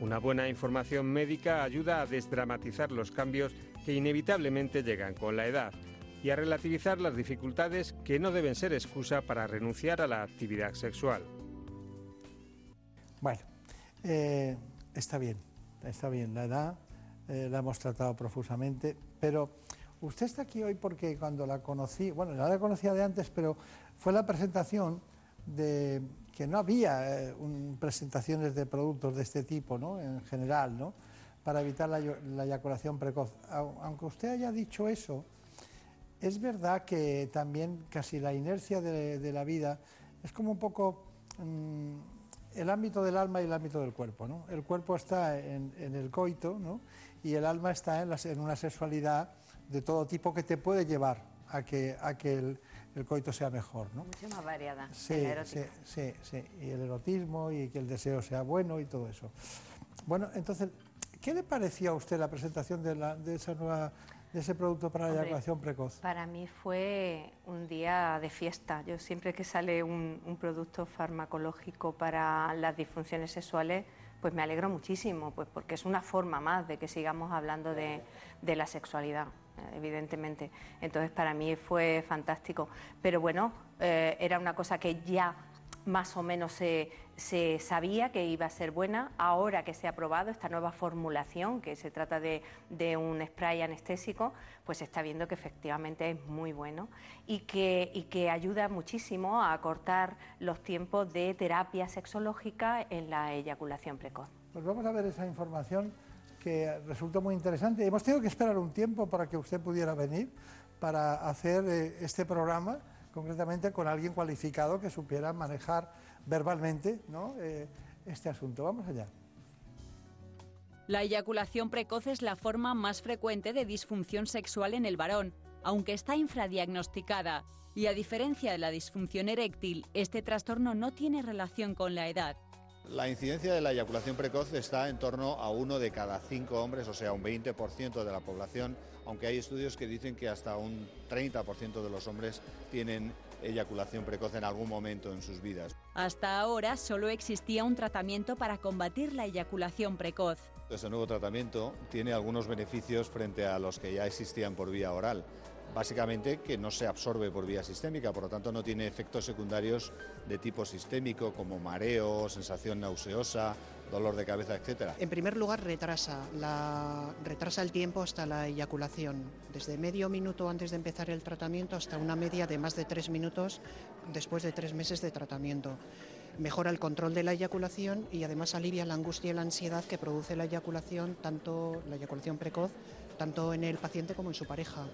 Una buena información médica ayuda a desdramatizar los cambios que inevitablemente llegan con la edad y a relativizar las dificultades que no deben ser excusa para renunciar a la actividad sexual. Bueno, eh, está bien está bien, la edad eh, la hemos tratado profusamente, pero usted está aquí hoy porque cuando la conocí, bueno, la conocía de antes, pero fue la presentación de que no había eh, presentaciones de productos de este tipo, ¿no? En general, ¿no? Para evitar la, eyaculación precoz. Aunque usted haya dicho eso, es verdad que también casi la inercia de, la vida es como un poco... Mm, el ámbito del alma y el ámbito del cuerpo. ¿no? El cuerpo está en, el coito ¿no? y el alma está en, una sexualidad de todo tipo que te puede llevar a que, a que el, coito sea mejor. ¿no? Mucho más variada. Sí, sí, sí, sí, y el erotismo y que el deseo sea bueno y todo eso. Bueno, entonces, ¿qué le pareció a usted la presentación de, la, de esa nueva de ese producto para la eyaculación precoz? Para mí fue un día de fiesta. Yo siempre que sale un, un producto farmacológico para las disfunciones sexuales, pues me alegro muchísimo, pues porque es una forma más de que sigamos hablando de, de la sexualidad, evidentemente. Entonces para mí fue fantástico. Pero bueno, eh, era una cosa que ya más o menos se, se, sabía que iba a ser buena. Ahora que se ha probado esta nueva formulación, que se trata de, de, un spray anestésico, pues se está viendo que efectivamente es muy bueno y que, y que ayuda muchísimo a acortar los tiempos de terapia sexológica en la eyaculación precoz. Pues vamos a ver esa información que resultó muy interesante. Hemos tenido que esperar un tiempo para que usted pudiera venir para hacer eh, este programa concretamente con alguien cualificado que supiera manejar verbalmente ¿no? eh, este asunto. Vamos allá. La eyaculación precoz es la forma más frecuente de disfunción sexual en el varón, aunque está infradiagnosticada. Y a diferencia de la disfunción eréctil, este trastorno no tiene relación con la edad. La incidencia de la eyaculación precoz está en torno a uno de cada cinco hombres, o sea, un 20% de la población, aunque hay estudios que dicen que hasta un 30% de los hombres tienen eyaculación precoz en algún momento en sus vidas. Hasta ahora solo existía un tratamiento para combatir la eyaculación precoz. Este nuevo tratamiento tiene algunos beneficios frente a los que ya existían por vía oral básicamente que no se absorbe por vía sistémica, por lo tanto no tiene efectos secundarios de tipo sistémico como mareo, sensación nauseosa, dolor de cabeza, etcétera. En primer lugar, retrasa, retrasa el tiempo hasta la eyaculación, desde medio minuto antes de empezar el tratamiento hasta una media de más de tres minutos después de tres meses de tratamiento. Mejora el control de la eyaculación y además alivia la angustia y la ansiedad que produce la eyaculación, tanto la eyaculación precoz, tanto en el paciente como en su pareja.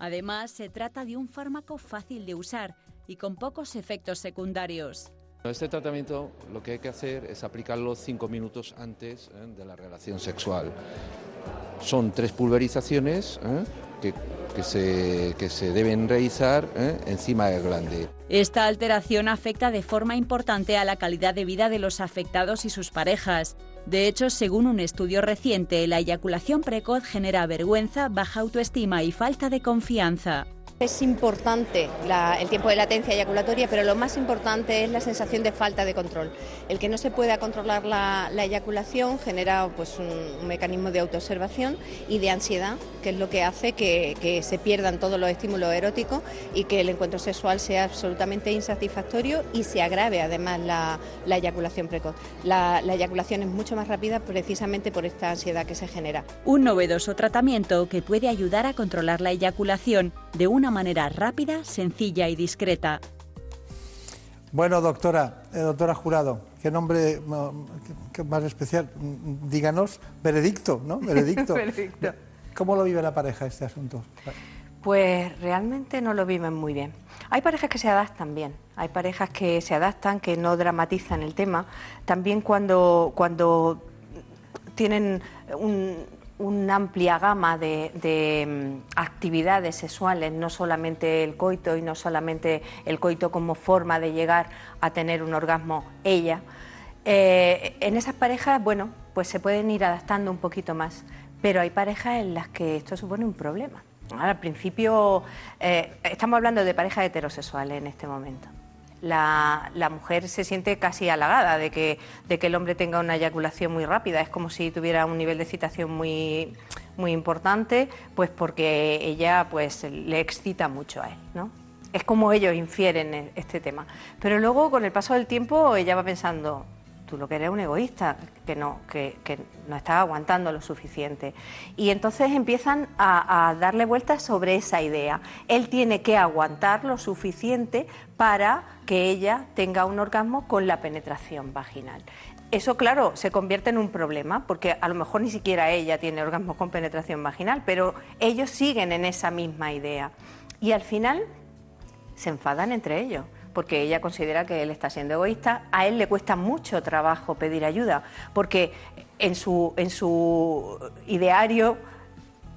Además, se trata de un fármaco fácil de usar y con pocos efectos secundarios. Este tratamiento lo que hay que hacer es aplicarlo cinco minutos antes ¿eh? de la relación sexual. Son tres pulverizaciones ¿eh? que, que, se, que, se, deben realizar ¿eh? encima del glande. Esta alteración afecta de forma importante a la calidad de vida de los afectados y sus parejas. De hecho, según un estudio reciente, la eyaculación precoz genera vergüenza, baja autoestima y falta de confianza. Es importante el tiempo de latencia eyaculatoria, pero lo más importante es la sensación de falta de control. El que no se pueda controlar la, la eyaculación genera pues, un, mecanismo de autoobservación y de ansiedad, que es lo que hace que, se pierdan todos los estímulos eróticos y que el encuentro sexual sea absolutamente insatisfactorio y se agrave además la, la eyaculación precoz. La, la eyaculación es mucho más rápida precisamente por esta ansiedad que se genera. Un novedoso tratamiento que puede ayudar a controlar la eyaculación de una manera rápida, sencilla y discreta. Bueno, doctora, eh, doctora Jurado, qué nombre qué más especial. Díganos, veredicto, ¿no? Veredicto. veredicto. ¿Cómo lo vive la pareja este asunto? Pues realmente no lo viven muy bien. Hay parejas que se adaptan bien, hay parejas que se adaptan, que no dramatizan el tema. También cuando, cuando tienen un, una amplia gama de, de, mm, actividades sexuales, no solamente el coito y no solamente el coito como forma de llegar a tener un orgasmo ella. Eh, en esas parejas, bueno, pues se pueden ir adaptando un poquito más, pero hay parejas en las que esto supone un problema. Al principio, eh, estamos hablando de parejas heterosexuales en este momento la, la, mujer se siente casi halagada de que, de que el hombre tenga una eyaculación muy rápida. Es como si tuviera un nivel de excitación muy, muy importante, pues porque ella pues, le excita mucho a él. ¿no? Es como ellos infieren este tema. Pero luego, con el paso del tiempo, ella va pensando, tú lo que eres un egoísta, que no, que, que no estás aguantando lo suficiente. Y entonces empiezan a, a, darle vueltas sobre esa idea. Él tiene que aguantar lo suficiente para que ella tenga un orgasmo con la penetración vaginal. Eso, claro, se convierte en un problema, porque a lo mejor ni siquiera ella tiene orgasmo con penetración vaginal, pero ellos siguen en esa misma idea. Y al final se enfadan entre ellos porque ella considera que él está siendo egoísta. A él le cuesta mucho trabajo pedir ayuda, porque en su, en su ideario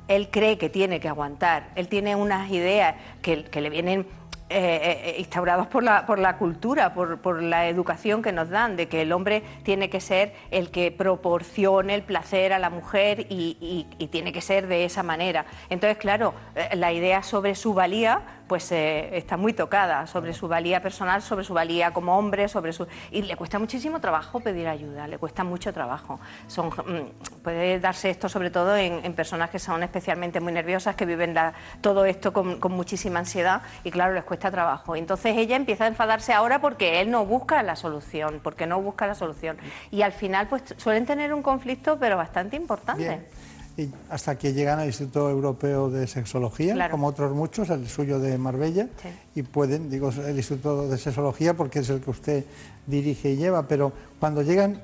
él cree que tiene que aguantar, él tiene unas ideas que, que le vienen eh, instaurados por la, por la cultura, por, por, la educación que nos dan, de que el hombre tiene que ser el que proporcione el placer a la mujer y, y tiene que ser de esa manera. Entonces, claro, la idea sobre su valía pues eh, está muy tocada sobre su valía personal, sobre su valía como hombre, sobre su y le cuesta muchísimo trabajo pedir ayuda, le cuesta mucho trabajo. Son, mm, puede darse esto sobre todo en, personas que son especialmente muy nerviosas, que viven todo esto con, muchísima ansiedad y claro les cuesta trabajo. Entonces ella empieza a enfadarse ahora porque él no busca la solución, porque no busca la solución y al final pues suelen tener un conflicto pero bastante importante y hasta que llegan al Instituto Europeo de Sexología, como otros muchos, el suyo de Marbella, y pueden, digo, el Instituto de Sexología porque es el que usted dirige y lleva, pero cuando llegan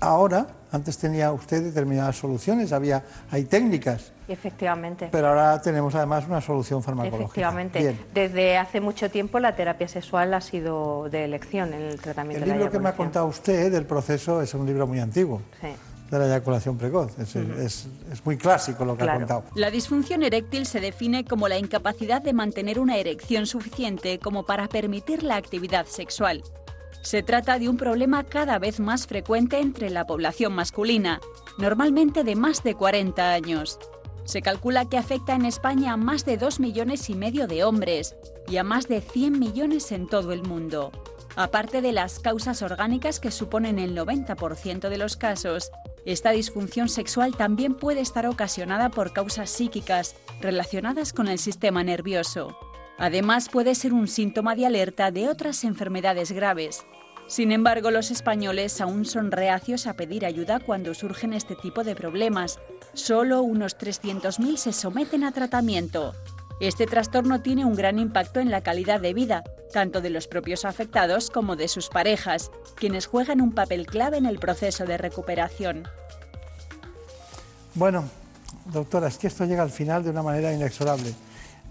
ahora, antes tenía usted determinadas soluciones, había, hay técnicas. Efectivamente. Pero ahora tenemos además una solución farmacológica. Efectivamente. Desde hace mucho tiempo la terapia sexual ha sido de elección en el tratamiento el de El libro que me ha contado usted del proceso es un libro muy antiguo. Sí de la eyaculación precoz. Es, muy clásico lo que ha contado. La disfunción eréctil se define como la incapacidad de mantener una erección suficiente como para permitir la actividad sexual. Se trata de un problema cada vez más frecuente entre la población masculina, normalmente de más de 40 años. Se calcula que afecta en España a más de 2 millones y medio de hombres y a más de 100 millones en todo el mundo. Aparte de las causas orgánicas que suponen el 90% de los casos, esta disfunción sexual también puede estar ocasionada por causas psíquicas relacionadas con el sistema nervioso. Además, puede ser un síntoma de alerta de otras enfermedades graves. Sin embargo, los españoles aún son reacios a pedir ayuda cuando surgen este tipo de problemas. Solo unos 300.000 se someten a tratamiento. Este trastorno tiene un gran impacto en la calidad de vida, tanto de los propios afectados como de sus parejas, quienes juegan un papel clave en el proceso de recuperación. Bueno, doctora, es que esto llega al final de una manera inexorable,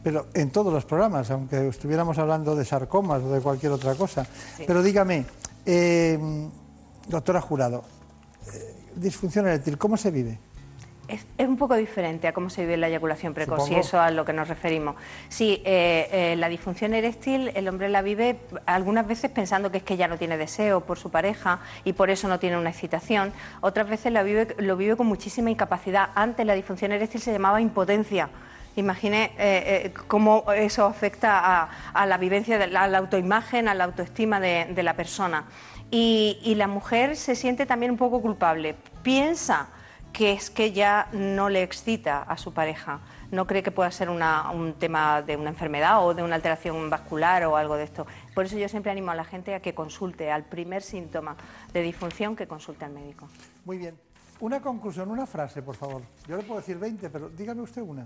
pero en todos los programas, aunque estuviéramos hablando de sarcomas o de cualquier otra cosa. Pero dígame, eh, doctora Jurado, eh, disfunción eréctil, ¿cómo se vive? Es, un poco diferente a cómo se vive la eyaculación precoz, y eso a lo que nos referimos. Sí, eh, eh, la disfunción eréctil el hombre la vive algunas veces pensando que es que ya no tiene deseo por su pareja y por eso no tiene una excitación. Otras veces la vive, lo vive con muchísima incapacidad. Antes la disfunción eréctil se llamaba impotencia. Imagine eh, cómo eso afecta a, la vivencia, de la, a la autoimagen, a la autoestima de, la persona. Y, y la mujer se siente también un poco culpable. Piensa que es que ya no le excita a su pareja. No cree que pueda ser un tema de una enfermedad o de una alteración vascular o algo de esto. Por eso yo siempre animo a la gente a que consulte al primer síntoma de disfunción, que consulte al médico. Muy bien. Una conclusión, una frase, por favor. Yo le puedo decir 20, pero dígame usted una.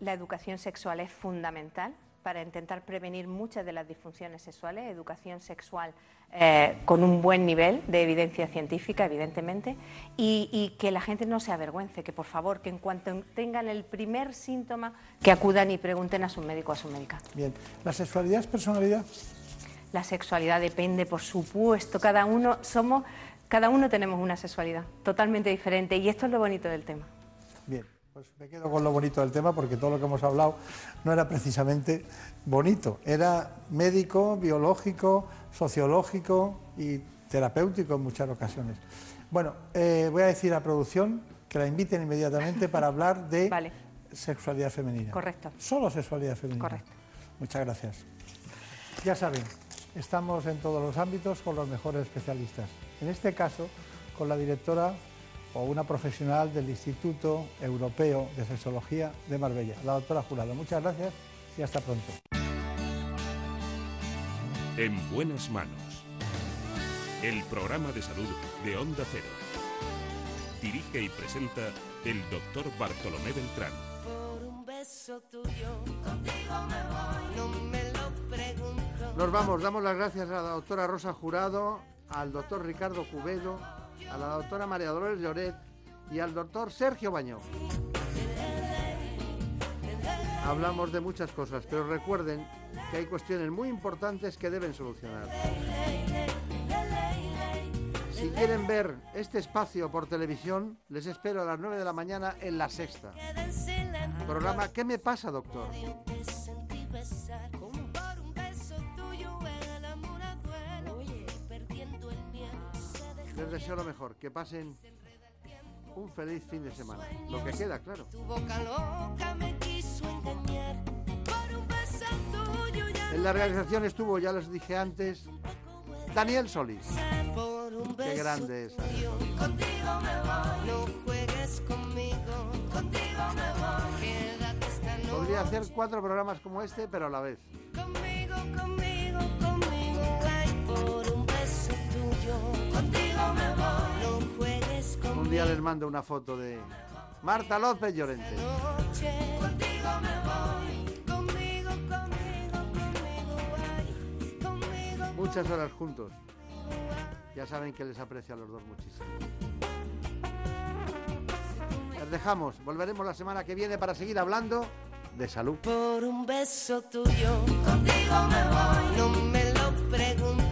La educación sexual es fundamental para intentar prevenir muchas de las disfunciones sexuales, educación sexual eh, con un buen nivel de evidencia científica, evidentemente, y, que la gente no se avergüence, que por favor, que en cuanto tengan el primer síntoma, que acudan y pregunten a su médico o a su médica. Bien, ¿la sexualidad es personalidad? La sexualidad depende, por supuesto, cada uno somos, cada uno tenemos una sexualidad totalmente diferente y esto es lo bonito del tema. Pues me quedo con lo bonito del tema porque todo lo que hemos hablado no era precisamente bonito, era médico, biológico, sociológico y terapéutico en muchas ocasiones. Bueno, eh, voy a decir a producción que la inviten inmediatamente para hablar de sexualidad femenina. Correcto. Solo sexualidad femenina. Correcto. Muchas gracias. Ya saben, estamos en todos los ámbitos con los mejores especialistas. En este caso, con la directora o una profesional del Instituto Europeo de Sexología de Marbella, la doctora Jurado. Muchas gracias y hasta pronto. En buenas manos. El programa de salud de Onda Cero. Dirige y presenta el doctor Bartolomé Beltrán. Nos vamos, damos las gracias a la doctora Rosa Jurado, al doctor Ricardo Cubedo, a la doctora María Dolores Lloret y al doctor Sergio Baño. Hablamos de muchas cosas, pero recuerden que hay cuestiones muy importantes que deben solucionar. Si quieren ver este espacio por televisión, les espero a las 9 de la mañana en La Sexta. Programa ¿Qué me pasa, doctor? Les deseo lo mejor, que pasen un feliz fin de semana. Lo que queda, claro. En la realización estuvo, ya les dije antes, Daniel Solís. Qué grande es. tuyo. Contigo me voy. No juegues conmigo. Contigo me voy. Quédate esta noche. Podría hacer cuatro programas como este, pero a la vez. Conmigo, conmigo, conmigo. Ay, por un beso tuyo. Contigo Un día les mando una foto de Marta López Llorente. Muchas horas juntos. Ya saben que les aprecio a los dos muchísimo. Les dejamos. Volveremos la semana que viene para seguir hablando de salud. Por un beso tuyo. Contigo me voy. No me lo preguntes.